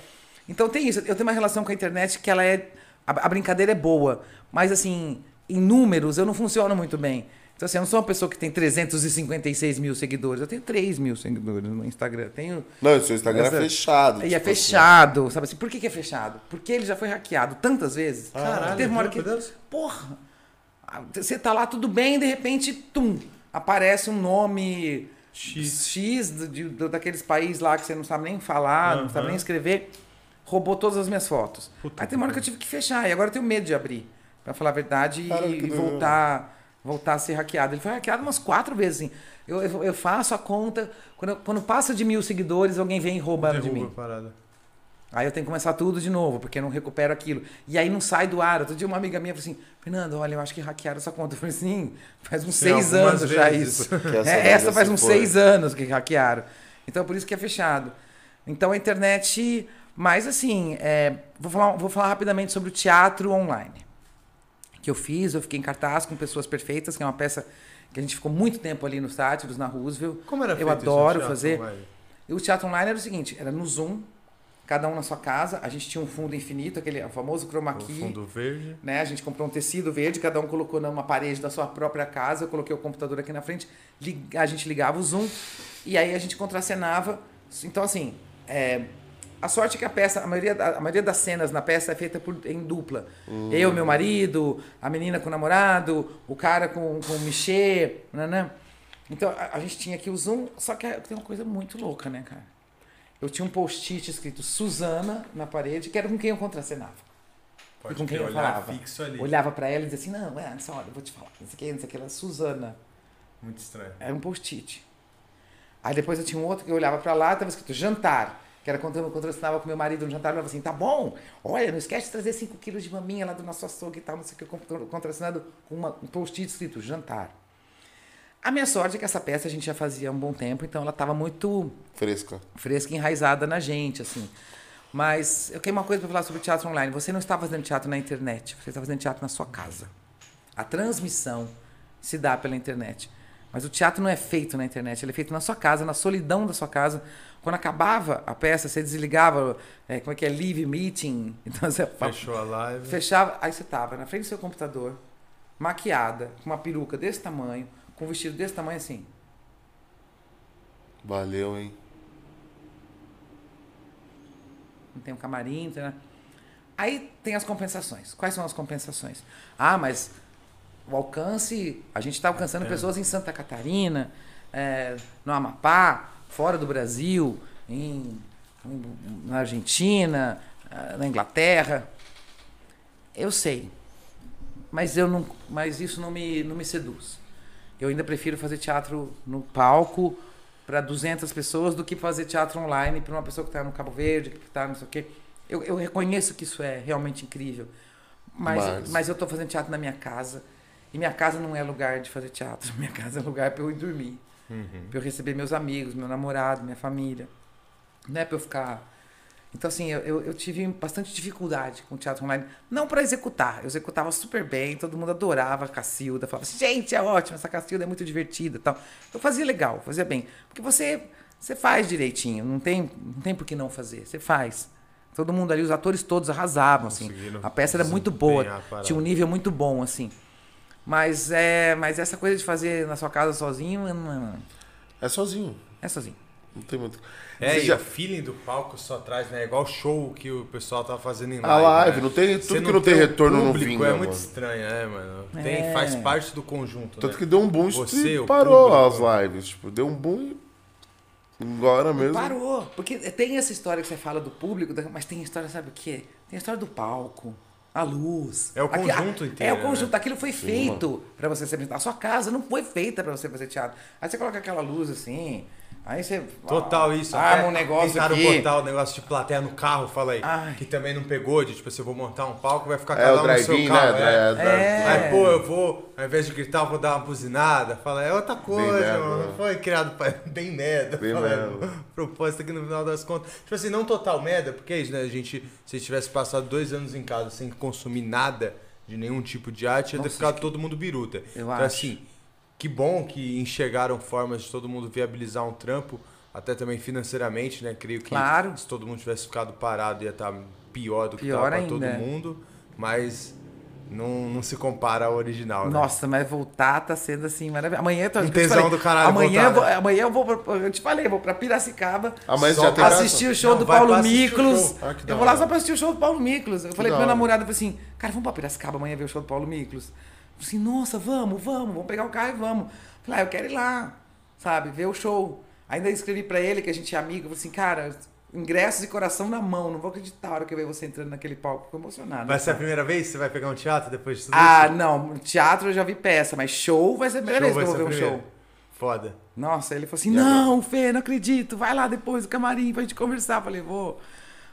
Então tem isso. Eu tenho uma relação com a internet que ela é. A, a brincadeira é boa. Mas assim, em números eu não funciono muito bem. Então, assim, eu não sou uma pessoa que tem 356 mil seguidores. Eu tenho 3 mil seguidores no Instagram. Eu Tenho. Não, o seu Instagram Essa- é fechado. E é tipo assim. fechado, sabe assim? Por que, que é fechado? Porque ele já foi hackeado tantas vezes. Caralho, Teve uma hora que. Deus. Porra! ah, Você tá lá tudo bem, de repente, tum! Aparece um nome X. X do- de- do- daqueles países lá que você não sabe nem falar, não sabe nem escrever. Roubou todas as minhas fotos. Puta Aí tem uma hora que eu tive que fechar. E agora eu tenho medo de abrir. Pra falar a verdade Cara, e, e voltar, voltar a ser hackeado. Ele foi hackeado umas quatro vezes, assim. Eu, eu, eu faço a conta. Quando, eu- quando passa de mil seguidores, alguém vem e rouba ela de mim. parada. Aí eu tenho que começar tudo de novo, porque eu não recupero aquilo. E aí não sai do ar. Outro dia uma amiga minha falou assim, Fernando, olha, eu acho que hackearam essa conta. Eu falei assim, faz uns Sim, seis anos já isso. Essa É, essa faz se uns foi. seis anos que hackearam. Então por isso que é fechado. Então a internet. Mas assim, é, vou, falar, vou falar rapidamente sobre o teatro online. Que eu fiz, eu fiquei em cartaz com Pessoas Perfeitas, que é uma peça que a gente ficou muito tempo ali nos Sátiros, na Roosevelt. Como era Eu isso no adoro teatro fazer. online? E o teatro online era o seguinte: era no Zoom, cada um na sua casa, a gente tinha um fundo infinito, aquele famoso chroma O key. fundo verde. Né? A gente comprou um tecido verde, cada um colocou numa parede da sua própria casa. Eu coloquei o computador aqui na frente, a gente ligava o Zoom e aí a gente contracenava. Então, assim, é, a sorte é que a peça, a maioria, a maioria das cenas na peça é feita por, em dupla. Eu, meu marido, a menina com o namorado, o cara com, com o Michê, né? Então, a, a gente tinha aqui o Zoom, só que tem uma coisa muito louca, né, cara? Eu tinha um post-it escrito Suzana na parede, que era com quem eu contracenava. Pode E com quem eu falava? Olhava pra ela e dizia assim: Não, é, só olha, eu vou te falar. Não sei o que, não sei o que, ela é Suzana. Muito estranho. Era um post-it. Aí depois eu tinha um outro que eu olhava pra lá e tava escrito jantar. Que era quando eu contracenava com meu marido no jantar, eu falava assim: tá bom, olha, não esquece de trazer 5 quilos de maminha lá do nosso açougue e tal, não sei o que, eu contracenado com uma- um post-it escrito jantar. A minha sorte é que essa peça a gente já fazia há um bom tempo, então ela tava muito Fresca. fresca e enraizada na gente, assim. Mas eu tenho uma coisa para falar sobre teatro online. Você não está fazendo teatro na internet, você está fazendo teatro na sua casa. A transmissão se dá pela internet. Mas o teatro não é feito na internet, ele é feito na sua casa, na solidão da sua casa. Quando acabava a peça, você desligava, é, como é que é, live meeting. Então você Fechou a live. fechava, aí você tava na frente do seu computador, maquiada, com uma peruca desse tamanho, com um vestido desse tamanho assim. Valeu, hein? não tem um camarim, não tem nada. Aí tem as compensações. Quais são as compensações? Ah, mas o alcance, a gente está alcançando É. pessoas em Santa Catarina, é, no Amapá, fora do Brasil, em, em- na Argentina, ah, na Inglaterra. Eu sei, mas eu não, mas isso não me, não me seduz. Eu ainda prefiro fazer teatro no palco para 200 pessoas do que fazer teatro online para uma pessoa que está no Cabo Verde, que está não sei o quê. Eu, eu reconheço que isso é realmente incrível. Mas, Mas- mas eu estou fazendo teatro na minha casa E minha casa não é lugar de fazer teatro. Minha casa é lugar pra eu ir dormir. Uhum. Pra eu receber meus amigos, meu namorado, minha família. Não é pra eu ficar. Então, assim, eu, eu, tive bastante dificuldade com o teatro online. Não pra executar. Eu executava super bem, todo mundo adorava a Cacilda. Falava assim, gente, é ótimo, essa Cacilda é muito divertida tal. Eu fazia legal, fazia bem. Porque você, você faz direitinho, não tem, não tem por que não fazer. Você faz. Todo mundo ali, os atores todos arrasavam, assim. A peça era muito boa, tinha um nível muito bom, assim. Mas é, mas essa coisa de fazer na sua casa sozinho, não, É sozinho. é sozinho. Não tem muito. É, Você e já- o feeling do palco só traz, né? Igual show que o pessoal tava fazendo em live. A live, né? não tem. Você Tudo que não tem o retorno no público vinga, É mano. muito estranho, né, mano? Tem, É. Faz parte do conjunto. Tanto né? que deu um boom Você, e parou público. as lives. Tipo, deu um boom e agora mesmo. Parou. Porque tem essa história que você fala do público, mas tem a história, sabe o quê? Tem a história do palco, a luz. É o conjunto a- inteiro, É o conjunto. né? Aquilo foi feito pra você se apresentar. A sua casa não foi feita pra você fazer teatro. Aí você coloca aquela luz assim. Aí você. Total isso. Arma um negócio Tentaram aqui. botar o negócio de plateia no carro, fala aí. Ai. Que também não pegou, de tipo, assim, eu vou montar um palco, vai ficar É cada o um no seu drive-in, carro. né? é. É. Aí, pô, eu vou, ao invés de gritar, eu vou dar uma buzinada. Fala, é outra coisa, merda, mano. né? Não foi criado pra. Bem merda. Bem Fala, merda. Propósito aqui no final das contas. Tipo assim, não total merda, porque é isso, né? A gente, se tivesse passado dois anos em casa sem consumir nada de nenhum tipo de arte, ia ter ficado todo mundo biruta. Eu então, acho. assim, que bom que enxergaram formas de todo mundo viabilizar um trampo, até também financeiramente, né? Creio que Claro. se todo mundo tivesse ficado parado ia estar pior do que Pior tava pra ainda, todo mundo, mas não, não se compara ao original, né? Nossa, mas voltar tá sendo assim maravilhoso. Amanhã eu tô, Um eu te tesão falei, do caralho Amanhã, voltar, eu vou, né? amanhã eu vou. pra- Eu te falei, eu vou pra Piracicaba. Amanhã Só já tem assistir o show Não, do Paulo Miklos. Ah, eu vou lá só pra assistir o show do Paulo Miklos. Eu falei pro meu namorado, eu falei assim, cara, vamos pra Piracicaba amanhã ver o show do Paulo Miklos. Assim, nossa, vamos, vamos, vamos pegar o carro e vamos. Falei, ah, eu quero ir lá, sabe, ver o show. Ainda escrevi pra ele, que a gente é amigo, eu falei assim, cara, ingressos e coração na mão, não vou acreditar a hora que eu ver você entrando naquele palco, fico emocionado. Vai ser a primeira vez que você vai pegar um teatro depois de tudo Ah, isso? não, teatro eu já vi peça, mas show vai ser a primeira Show vez que eu vou ver um show. Foda. Nossa, ele falou assim: E agora? não, Fê, não acredito, vai lá depois do camarim pra gente conversar. Eu falei, vou.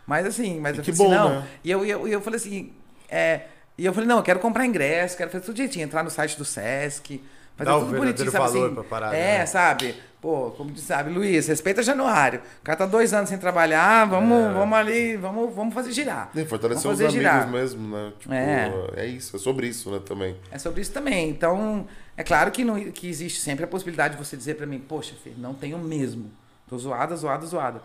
Mas assim, mas E eu que falei assim, bom, não. né? E eu, eu, eu falei assim, é, e eu falei, não, eu quero comprar ingresso, quero fazer tudo direitinho, entrar no site do Sesc, fazer Dá o tudo verdadeiro bonitinho, sabe valor assim? pra parada, é, né? sabe? Pô, como tu sabe, Luiz, respeita Januário. O cara tá dois anos sem trabalhar, vamos, É. vamos ali, vamos, vamos fazer girar. E fortalecer os amigos girar. mesmo, né? Tipo, É. é. isso, é sobre isso, né, também. É sobre isso também. Então, é claro que, não, que existe sempre a possibilidade de você dizer pra mim, poxa, Fê, não tenho mesmo. Tô zoada, zoada, zoada.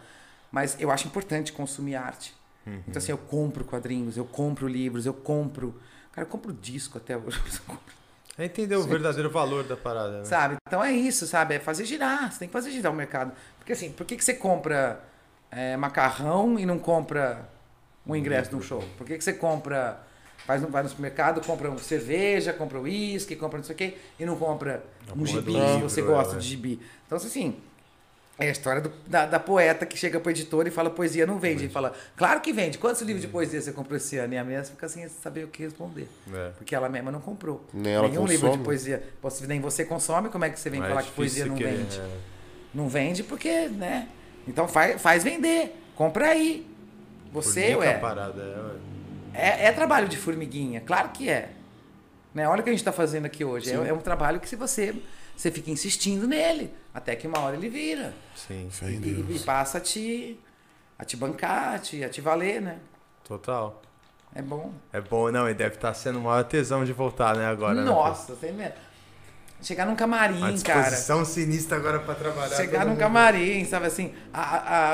Mas eu acho importante consumir arte. Então, assim, eu compro quadrinhos, eu compro livros, eu compro. Cara, eu compro disco até hoje. É entender o verdadeiro valor da parada, né? sabe? Então é isso, sabe? É fazer girar. Você tem que fazer girar o mercado. Porque assim, por que, que você compra é, macarrão e não compra um ingresso num show? Por que, que você compra. Faz, vai no supermercado, compra um cerveja, compra uísque, compra não sei o quê, e não compra um gibi, se você gosta é. de gibi. Então, assim, é a história do- da, da poeta que chega pro editor e fala poesia não vende. Ele fala, claro que vende. Quantos livros de poesia você comprou esse ano? E a mesma fica sem saber o que responder. É. Porque ela mesma não comprou. Nem ela Nenhum livro de consome. poesia. Nem você consome, como é que você vem Mas falar é que poesia não difícil vende? que- é. Não vende porque, né? Então faz, faz vender. Compra aí. Você, ué. a parada, é, ué. É, é trabalho de formiguinha, claro que é. Né? Olha o que a gente está fazendo aqui hoje. É, é um trabalho que se você, você fica insistindo nele, até que uma hora ele vira. Sim, Fé em E, Deus. e passa a te, a te bancar, a te, a te valer, né? total. É bom. É bom, não, e deve estar sendo o maior tesão de voltar, né, agora. né, Nossa, tem mesmo. Chegar num camarim, Uma cara. disposição sinistra agora pra trabalhar. Chegar num mundo. camarim, sabe assim? A,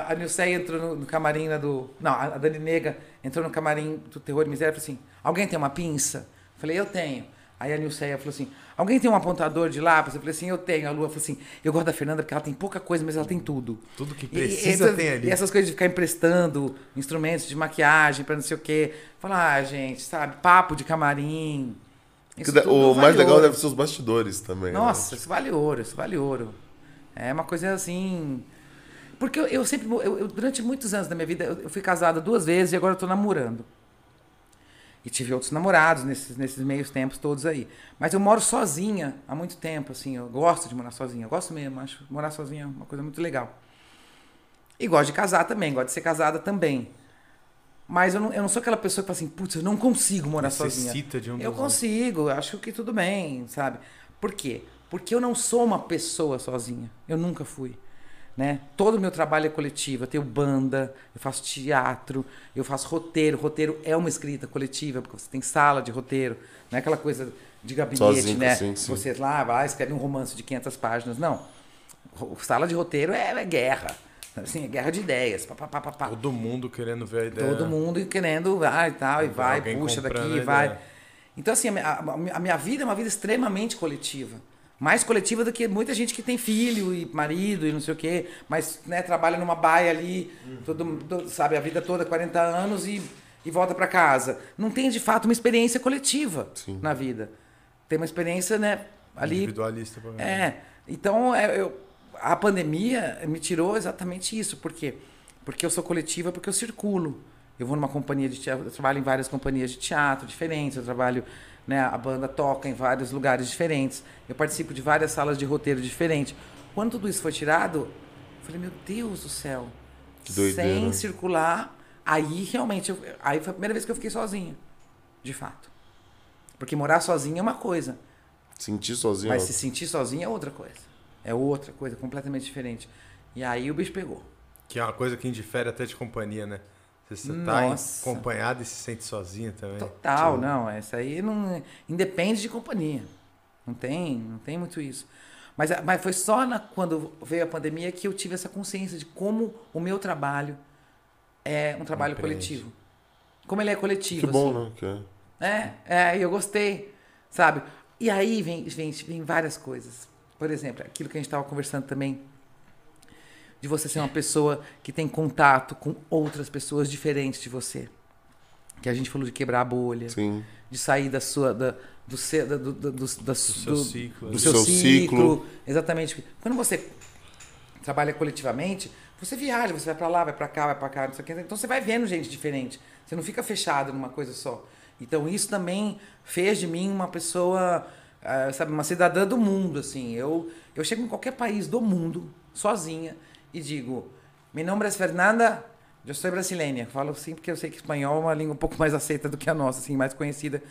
a, a Nilceia entrou no, no camarim lá do. Não, a Dani Nega entrou no camarim do Terror e Miséria e falou assim: Alguém tem uma pinça? Falei: Eu tenho. Aí a Nilceia falou assim: Alguém tem um apontador de lápis? Eu falei assim: Eu tenho. A Lua falou assim: Eu gosto da Fernanda porque ela tem pouca coisa, mas ela tem tudo. Tudo que E- precisa essas, tem ali. E essas coisas de ficar emprestando instrumentos de maquiagem pra não sei o quê. Falar, ah, gente, sabe? Papo de camarim. Isso da- o vale mais legal ouro. deve ser os bastidores também. né? Nossa, isso vale ouro, isso vale ouro. É uma coisa assim. Porque eu, eu sempre. Eu, eu- durante muitos anos da minha vida, eu, eu fui casada duas vezes e agora eu tô namorando. E tive outros namorados nesses, nesses meios tempos todos aí. Mas eu moro sozinha há muito tempo, assim. Eu gosto de morar sozinha. Eu gosto mesmo, acho morar sozinha é uma coisa muito legal. E gosto de casar também, gosto de ser casada também. Mas eu não, eu não sou aquela pessoa que fala assim, putz, eu não consigo morar sozinha. Necessita de um Eu consigo, acho que tudo bem, sabe? Por quê? Porque eu não sou uma pessoa sozinha. Eu nunca fui. Né? Todo o meu trabalho é coletivo. Eu tenho banda, eu faço teatro, eu faço roteiro. Roteiro é uma escrita coletiva, porque você tem sala de roteiro. Não é aquela coisa de gabinete, Sozinho, né? sim, sim. Você lá vai, escreve um romance de 500 páginas. Não. Sala de roteiro é, é guerra. Assim, é guerra de ideias. Pá, pá, pá, pá. Todo mundo querendo ver a ideia. Todo mundo querendo, vai e tal, e vai, puxa daqui, vai. Então, assim, a minha, a- a minha vida é uma vida extremamente coletiva. Mais coletiva do que muita gente que tem filho e marido e não sei o quê, mas né, trabalha numa baia ali, todo, todo- sabe, a vida toda, 40 anos e, e volta para casa. Não tem, de fato, uma experiência coletiva Sim. na vida. Tem uma experiência, né, ali Individualista. pra caramba. é, então é, eu- a pandemia me tirou exatamente isso. Por quê? Porque eu sou coletiva, porque eu circulo. Eu vou numa companhia de teatro, eu trabalho em várias companhias de teatro diferentes, eu trabalho, né, a banda toca em vários lugares diferentes, eu participo de várias salas de roteiro diferentes. Quando tudo isso foi tirado, eu falei, meu Deus do céu. Que doideira. Sem circular, aí realmente, eu- aí foi a primeira vez que eu fiquei sozinha, de fato. Porque morar sozinha é uma coisa, Sentir sozinho. mas ó. se sentir sozinho é outra coisa. É outra coisa, completamente diferente. E aí o bicho pegou. Que é uma coisa que indifere até de companhia, né? Se você tá Nossa. acompanhado e se sente sozinho também. Total, não. Essa aí não. Independe de companhia. Não tem, não tem muito isso. Mas, mas foi só na, quando veio a pandemia que eu tive essa consciência de como o meu trabalho é um trabalho Compreende. coletivo. Como ele é coletivo. Que bom, assim. né? Que é. É, é, e eu gostei, sabe? E aí vem, vem, vem várias coisas. Por exemplo, aquilo que a gente estava conversando também, de você ser uma pessoa que tem contato com outras pessoas diferentes de você. Que a gente falou de quebrar a bolha, Sim. de sair da sua. Da, do, seu, da, do, do, do, da, Do seu ciclo. do Do seu, seu ciclo. ciclo. Exatamente. Quando você trabalha coletivamente, você viaja, você vai pra lá, vai pra cá, vai pra cá, não sei o quê. Então você vai vendo gente diferente. Você não fica fechado numa coisa só. Então isso também fez de mim uma pessoa, ah, sabe, uma cidadã do mundo, assim. Eu, eu chego em qualquer país do mundo, sozinha, e digo, meu nome é Fernanda, eu sou brasileira. Falo assim porque eu sei que espanhol é uma língua um pouco mais aceita do que a nossa, assim, mais conhecida.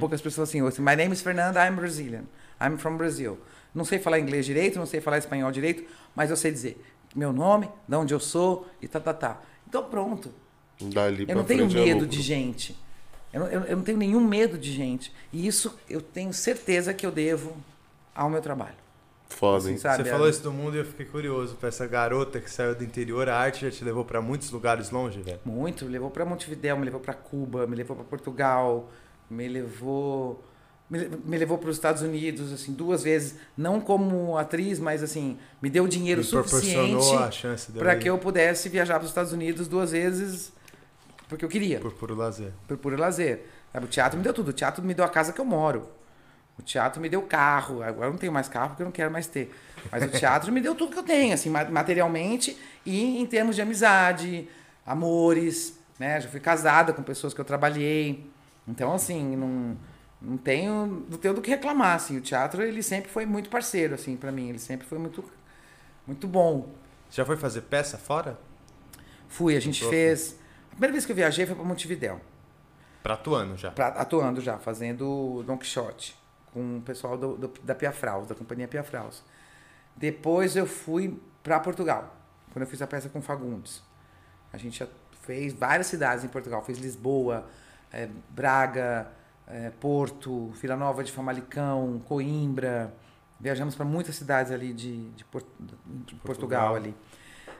Poucas pessoas assim, assim, my name is Fernanda, I'm Brazilian. I'm from Brazil. Não sei falar inglês direito, não sei falar espanhol direito, mas eu sei dizer meu nome, de onde eu sou e tá, tá, tá. Então pronto. Dali Eu não tenho é medo lucro. de gente. Eu eu- eu não tenho nenhum medo de gente. E isso eu tenho certeza que eu devo ao meu trabalho. Foda, hein? Assim, sabe? Você falou isso do mundo e eu fiquei curioso. Pra essa garota que saiu do interior, a arte já te levou pra muitos lugares longe, velho? Muito. Me levou para Montevidéu, me levou para Cuba, me levou para Portugal, me levou me, le- me levou para os Estados Unidos assim duas vezes, não como atriz, mas assim me deu dinheiro Me proporcionou a suficiente chance de para que eu pudesse viajar para os Estados Unidos duas vezes porque eu queria, Por puro lazer. por puro lazer. O teatro me deu tudo. O teatro me deu a casa que eu moro. O teatro me deu carro. Agora eu não tenho mais carro porque eu não quero mais ter. Mas o teatro me deu tudo que eu tenho, assim, ma- materialmente e em termos de amizade, amores, né? Já fui casada com pessoas que eu trabalhei. Então, assim, não, não tenho, não tenho do que reclamar, assim. O teatro, ele sempre foi muito parceiro, assim, para mim. Ele sempre foi muito, muito bom. Já foi fazer peça fora? Fui, a gente fez... A primeira vez que eu viajei foi para Montevidéu. Pra atuando já. pra- atuando já, fazendo Don Quixote com o pessoal do, do- da Piafraus, da companhia Piafraus. Depois eu fui para Portugal, quando eu fiz a peça com Fagundes. A gente já fez várias cidades em Portugal, fez Lisboa, eh, Braga, eh, Porto, Vila Nova de Famalicão, Coimbra. Viajamos para muitas cidades ali de, de, Por- de Portugal. Portugal. ali.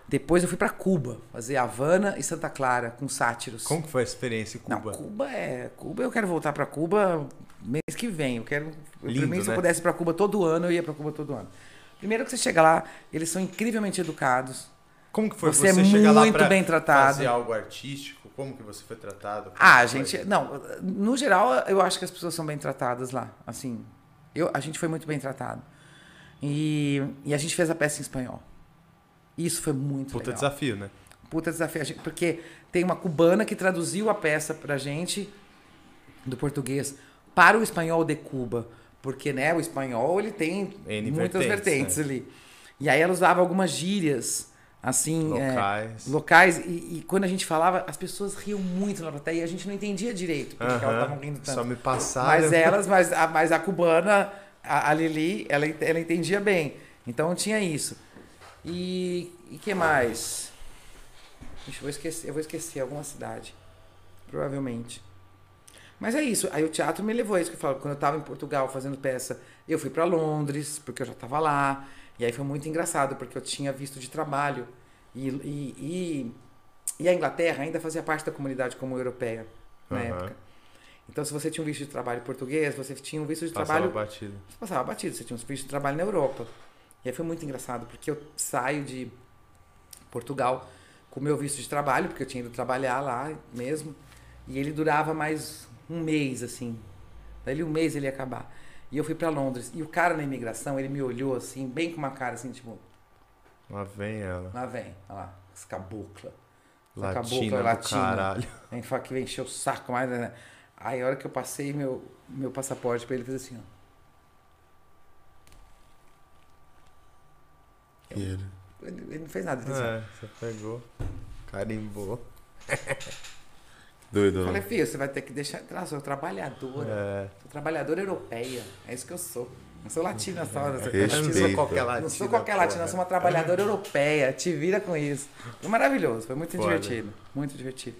Depois eu fui para Cuba, fazer Havana e Santa Clara com sátiros. Como que foi a experiência em Não, Cuba? Cuba é. Cuba eu quero voltar pra Cuba mês que vem. Eu quero. Lindo, mim, se eu né? pudesse ir pra Cuba todo ano, eu ia pra Cuba todo ano. Primeiro que você chega lá, eles são incrivelmente educados. Como que foi Você é chegar lá muito pra bem tratado. fazer algo artístico? Como que você foi tratado? Como Ah, foi? gente. Não, no geral, eu acho que as pessoas são bem tratadas lá. Assim, eu, a gente foi muito bem tratado. E, e a gente fez a peça em espanhol. Isso foi muito Puta legal. desafio, né? Puta desafio. Gente- Porque tem uma cubana que traduziu a peça pra gente do português para o espanhol de Cuba. Porque, né, o espanhol ele tem N muitas vertentes, vertentes né? ali. E aí ela usava algumas gírias assim, é, Locais. locais. E, e quando a gente falava, as pessoas riam muito na plateia e a gente não entendia direito porque que elas Aham. estavam rindo tanto. Só me passaram. Mas elas, mas a, mas a cubana, a, a Lili, ela, ela entendia bem. Então tinha isso. E e que mais? Deixa eu vou esquecer, eu vou esquecer alguma cidade. Provavelmente. Mas é isso. Aí o teatro me levou a isso que eu falo. Quando eu estava em Portugal fazendo peça, eu fui para Londres, porque eu já estava lá. E aí foi muito engraçado, porque eu tinha visto de trabalho. E, e, e, e a Inglaterra ainda fazia parte da comunidade como europeia na Aham. época. Então, se você tinha um visto de trabalho português, você tinha um visto de Passava trabalho. batido. Você passava batido, você tinha um visto de trabalho na Europa. E aí foi muito engraçado, porque eu saio de Portugal com o meu visto de trabalho, porque eu tinha ido trabalhar lá mesmo. E ele durava mais um mês, assim. Daí um mês ele ia acabar. E eu fui pra Londres. E o cara na imigração, ele me olhou assim, bem com uma cara assim, tipo, Lá vem ela. lá vem, olha lá, essa cabocla. Essa Latina cabocla do latina. caralho. Vem falar que vem encher o saco mais, né? Aí a hora que eu passei meu, meu passaporte pra ele, ele fez assim, ó. Ele? Ele, não fez nada. Ele assim. É, você pegou. Carimbou. Doido, Eu falei, né? filho, você vai ter que deixar entrar, eu sou trabalhadora. É. Sou trabalhadora europeia. É isso que eu sou. Não sou latina só. Não sou, não sou qualquer latina. não sou qualquer latina, sou uma trabalhadora europeia. Te vira com isso. Foi maravilhoso, foi muito Foda. divertido. Muito divertido.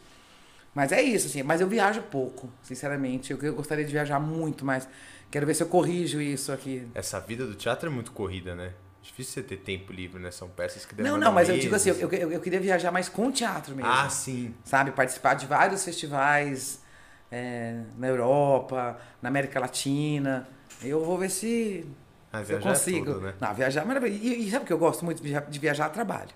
Mas é isso, assim. Mas eu viajo pouco, sinceramente. Eu, eu gostaria de viajar muito mais. Quero ver se eu corrijo isso aqui. Essa vida do teatro é muito corrida, né? Difícil você ter tempo livre, né? São peças que Não, demandam não, mas eu digo assim, meses. eu, eu, eu queria viajar mais com teatro mesmo. Ah, sim. sabe? Participar de vários festivais é, na Europa, na América Latina. Eu vou ver se Ah, eu viajar é consigo. tudo, né? Não, viajar é maravilhoso. E, e sabe o que eu gosto muito de via- de viajar a trabalho?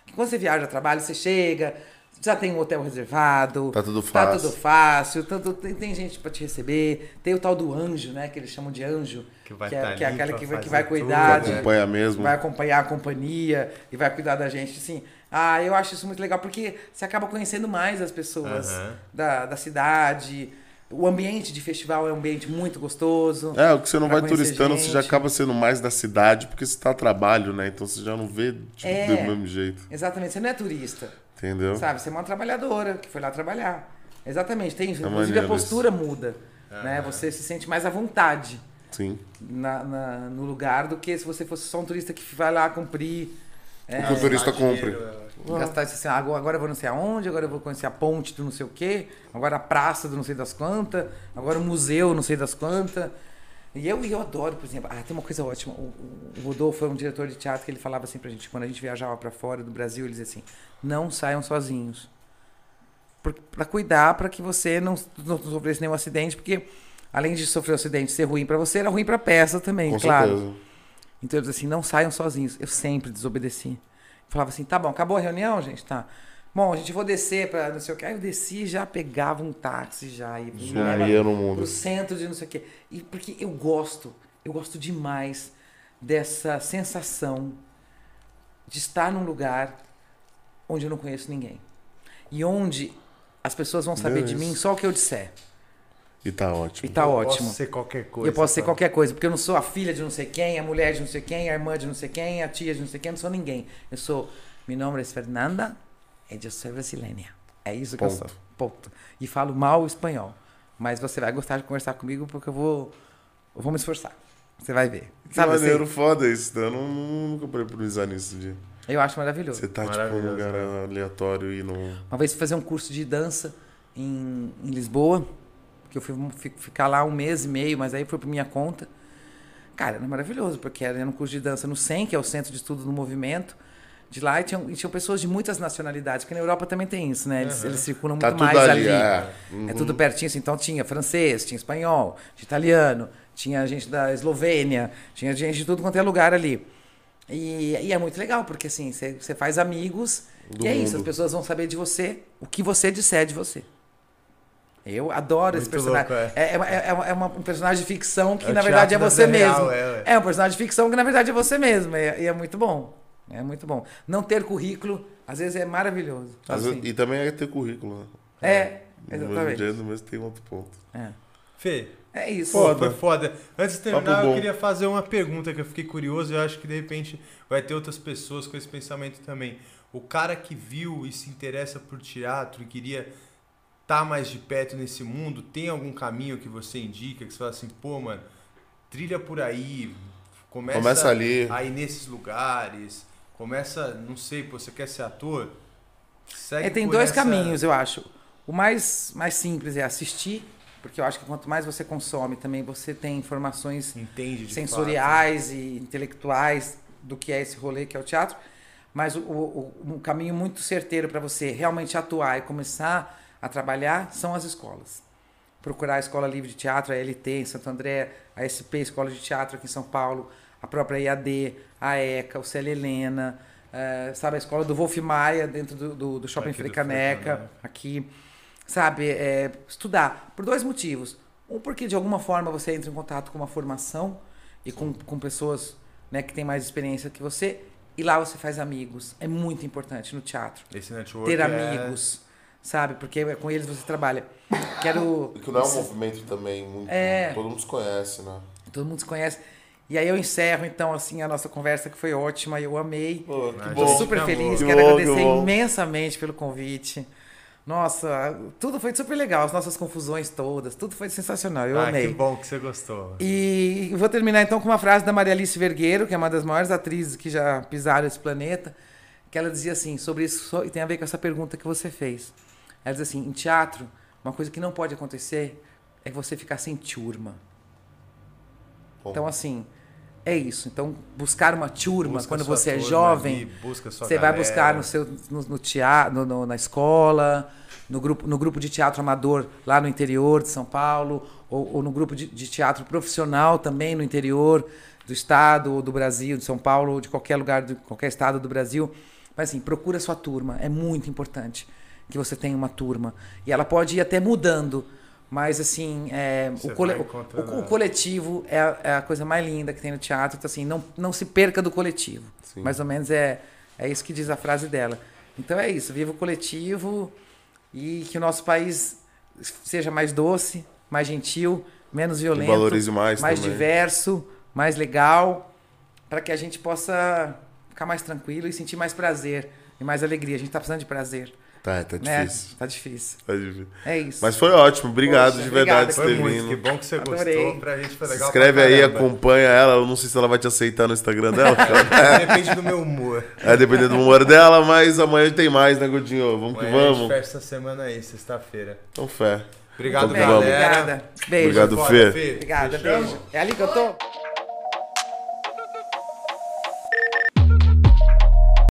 Porque quando você viaja a trabalho, você chega, já tem um hotel reservado. Tá tudo Tá fácil. tudo fácil, tanto, tem, tem gente pra te receber, tem o tal do anjo, né? Que eles chamam de anjo. Que vai que é, tá que é aquela que, vai- que vai tudo, cuidar né? de, Acompanha mesmo. vai acompanhar a companhia e vai cuidar da gente, assim. Ah, eu acho isso muito legal porque você acaba conhecendo mais as pessoas Aham. da, da cidade. O ambiente de festival é um ambiente muito gostoso. É, o que você não vai turistando, você já gente. acaba sendo mais da cidade, porque você tá a trabalho, né? Então você já não vê de- É. do mesmo jeito. Exatamente, você não é turista, Entendeu? sabe? Você é uma trabalhadora que foi lá trabalhar. Exatamente, tem isso. É Inclusive a postura muda, né? Você se sente mais à vontade Sim. na, na- no lugar do que se você fosse só um turista que vai lá cumprir. é, O que o turista compre. Gastar isso assim, ah, agora agora eu vou não sei aonde, agora eu vou conhecer a ponte do não sei o quê, agora a praça do não sei das quantas, agora o museu não sei das quantas. E eu, eu adoro, por exemplo, ah, tem uma coisa ótima. O, o- Rodolfo é um diretor de teatro que ele falava assim pra gente, quando a gente viajava pra fora do Brasil, ele dizia assim: não saiam sozinhos. Pra cuidar, pra que você não, não sofresse nenhum acidente, porque além de sofrer o acidente e ser ruim pra você, era ruim pra peça também, Com claro. certeza. Então eu disse assim, não saiam sozinhos. Eu sempre desobedeci. Falava assim, tá bom, acabou a reunião, gente? Tá. Bom, a gente vou descer pra não sei o que. Aí eu desci e já pegava um táxi, já ia, me Já ia no mundo. pro centro de não sei o que. E porque eu gosto, eu gosto demais dessa sensação de estar num lugar onde eu não conheço ninguém. E onde as pessoas vão saber de Isso. mim só o que eu disser. E tá ótimo. E tá Eu ótimo. Posso ser qualquer coisa. Eu posso ser tá? qualquer coisa, porque eu não sou a filha de não sei quem, a mulher de não sei quem, a irmã de não sei quem, a tia de não sei quem, eu não sou ninguém. Eu sou, meu nome é Fernanda e eu sou brasileira. É isso que eu Ponto. sou. Ponto. E falo mal espanhol. Mas você vai gostar de conversar comigo porque eu vou, eu vou me esforçar. Você vai ver. Que Sabe maneiro, assim? foda isso. Eu não, nunca parei pra pensar nisso. De... Eu acho maravilhoso. Você tá, tipo, num lugar né? aleatório e não... Uma vez fui fazer um curso de dança em, em Lisboa, que eu fui fi- ficar lá um mês e meio, mas aí foi por minha conta. Cara, era maravilhoso, porque era um curso de dança no CEM, que é o Centro de Estudo do Movimento. De lá e tinham, e tinham pessoas de muitas nacionalidades, porque na Europa também tem isso, né? Eles, eles circulam muito Tá tudo mais ali, ali. é. É tudo pertinho, assim. Então tinha francês, tinha espanhol, tinha italiano, tinha gente da Eslovênia, tinha gente de tudo quanto é lugar ali. E, e é muito legal, porque assim, você faz amigos Do e é isso, mundo. as pessoas vão saber de você o que você disser de você. Eu adoro esse Muito personagem. louco, é. É, é, é uma- um personagem de ficção que, É na verdade, é você mesmo. real, é, é um personagem de ficção que, na verdade, é você mesmo. E é, muito bom. É muito bom. Não ter currículo, às vezes, é maravilhoso. Às Assim. vezes- E também é ter currículo, né? É, No mesmo exatamente. dia, no mesmo tem outro ponto. É. Fê, É isso. Pô, Foda. foi foda. Antes de terminar, eu queria fazer uma pergunta que eu fiquei curioso e eu acho que de repente vai ter outras pessoas com esse pensamento também. O cara que viu e se interessa por teatro e queria estar mais de perto nesse mundo, tem algum caminho que você indica, que você fala assim, pô, mano, trilha por aí, começa, Começa ali. aí nesses lugares, começa, não sei, pô, você quer ser ator? Segue É, tem por dois essa- caminhos, eu acho. O mais, mais simples é assistir, porque eu acho que quanto mais você consome, também você tem informações Entende de sensoriais e intelectuais do que é esse rolê que é o teatro. Mas o, o- o- um caminho muito certeiro para você realmente atuar e começar a trabalhar são as escolas. Procurar a Escola Livre de Teatro, a LT em Santo André, a SP Escola de Teatro aqui em São Paulo, a própria IAD, a ECA, o Célia Helena, eh, sabe, a escola do Wolf Maia dentro do, do, do Shopping Frei Caneca, Caneca. aqui. Sabe, é, estudar. Por dois motivos. Um, porque de alguma forma você entra em contato com uma formação e com, com pessoas né, que têm mais experiência que você. E lá você faz amigos. É muito importante no teatro. Esse network Ter é- amigos, sabe? Porque é com eles você trabalha. Quero. Que não é um movimento também muito. É. Todo mundo se conhece, né? Todo mundo se conhece. E aí eu encerro, então, assim, a nossa conversa, que foi ótima, eu amei. Pô, que Tô bom. super que feliz, quero Que bom, agradecer que imensamente pelo convite. Nossa, tudo foi super legal, as nossas confusões todas, tudo foi sensacional, eu ah, amei. que bom que você gostou. E vou terminar então com uma frase da Maria Alice Vergueiro, que é uma das maiores atrizes que já pisaram esse planeta, que ela dizia assim, sobre isso, e tem a ver com essa pergunta que você fez. Ela diz assim, em teatro, uma coisa que não pode acontecer é você ficar sem turma. Bom. Então assim, é isso. Então buscar uma turma Busca quando você é jovem, você vai galera. buscar no seu no, no teatro, no- na escola, no grupo, no grupo de teatro amador lá no interior de São Paulo, ou, ou no grupo de, de teatro profissional também no interior do estado ou do Brasil, de São Paulo, ou de qualquer lugar, de qualquer estado do Brasil. Mas assim, procura sua turma, é muito importante que você tenha uma turma. E ela pode ir até mudando, mas assim, é, o, cole- o- o- coletivo é a, é a coisa mais linda que tem no teatro. Então assim, não, não se perca do coletivo. Sim. Mais ou menos é, é isso que diz a frase dela. Então é isso, viva o coletivo e que o nosso país seja mais doce, mais gentil, menos violento, valorize mais, mais também. diverso, mais legal, para que a gente possa ficar mais tranquilo e sentir mais prazer e mais alegria. A gente tá precisando de prazer, Tá, tá né? difícil. Tá difícil. Tá difícil. É isso. Mas foi ótimo. Obrigado Poxa, de verdade por ter muito, que vindo. bom que você Adorei. gostou. Pra gente foi Se legal inscreve pra aí, acompanha ela. Eu não sei se ela vai te aceitar no Instagram dela. Depende do meu humor. é dependendo do humor dela, mas amanhã tem mais, né, Godinho? Vamos que Amanhã a gente vamos. fecha essa semana aí, sexta-feira. Então, fé. Obrigado, Então, vamos. galera. obrigada. Beijo. Obrigado, Fê. Fê. Obrigada, beijo. É ali que eu tô?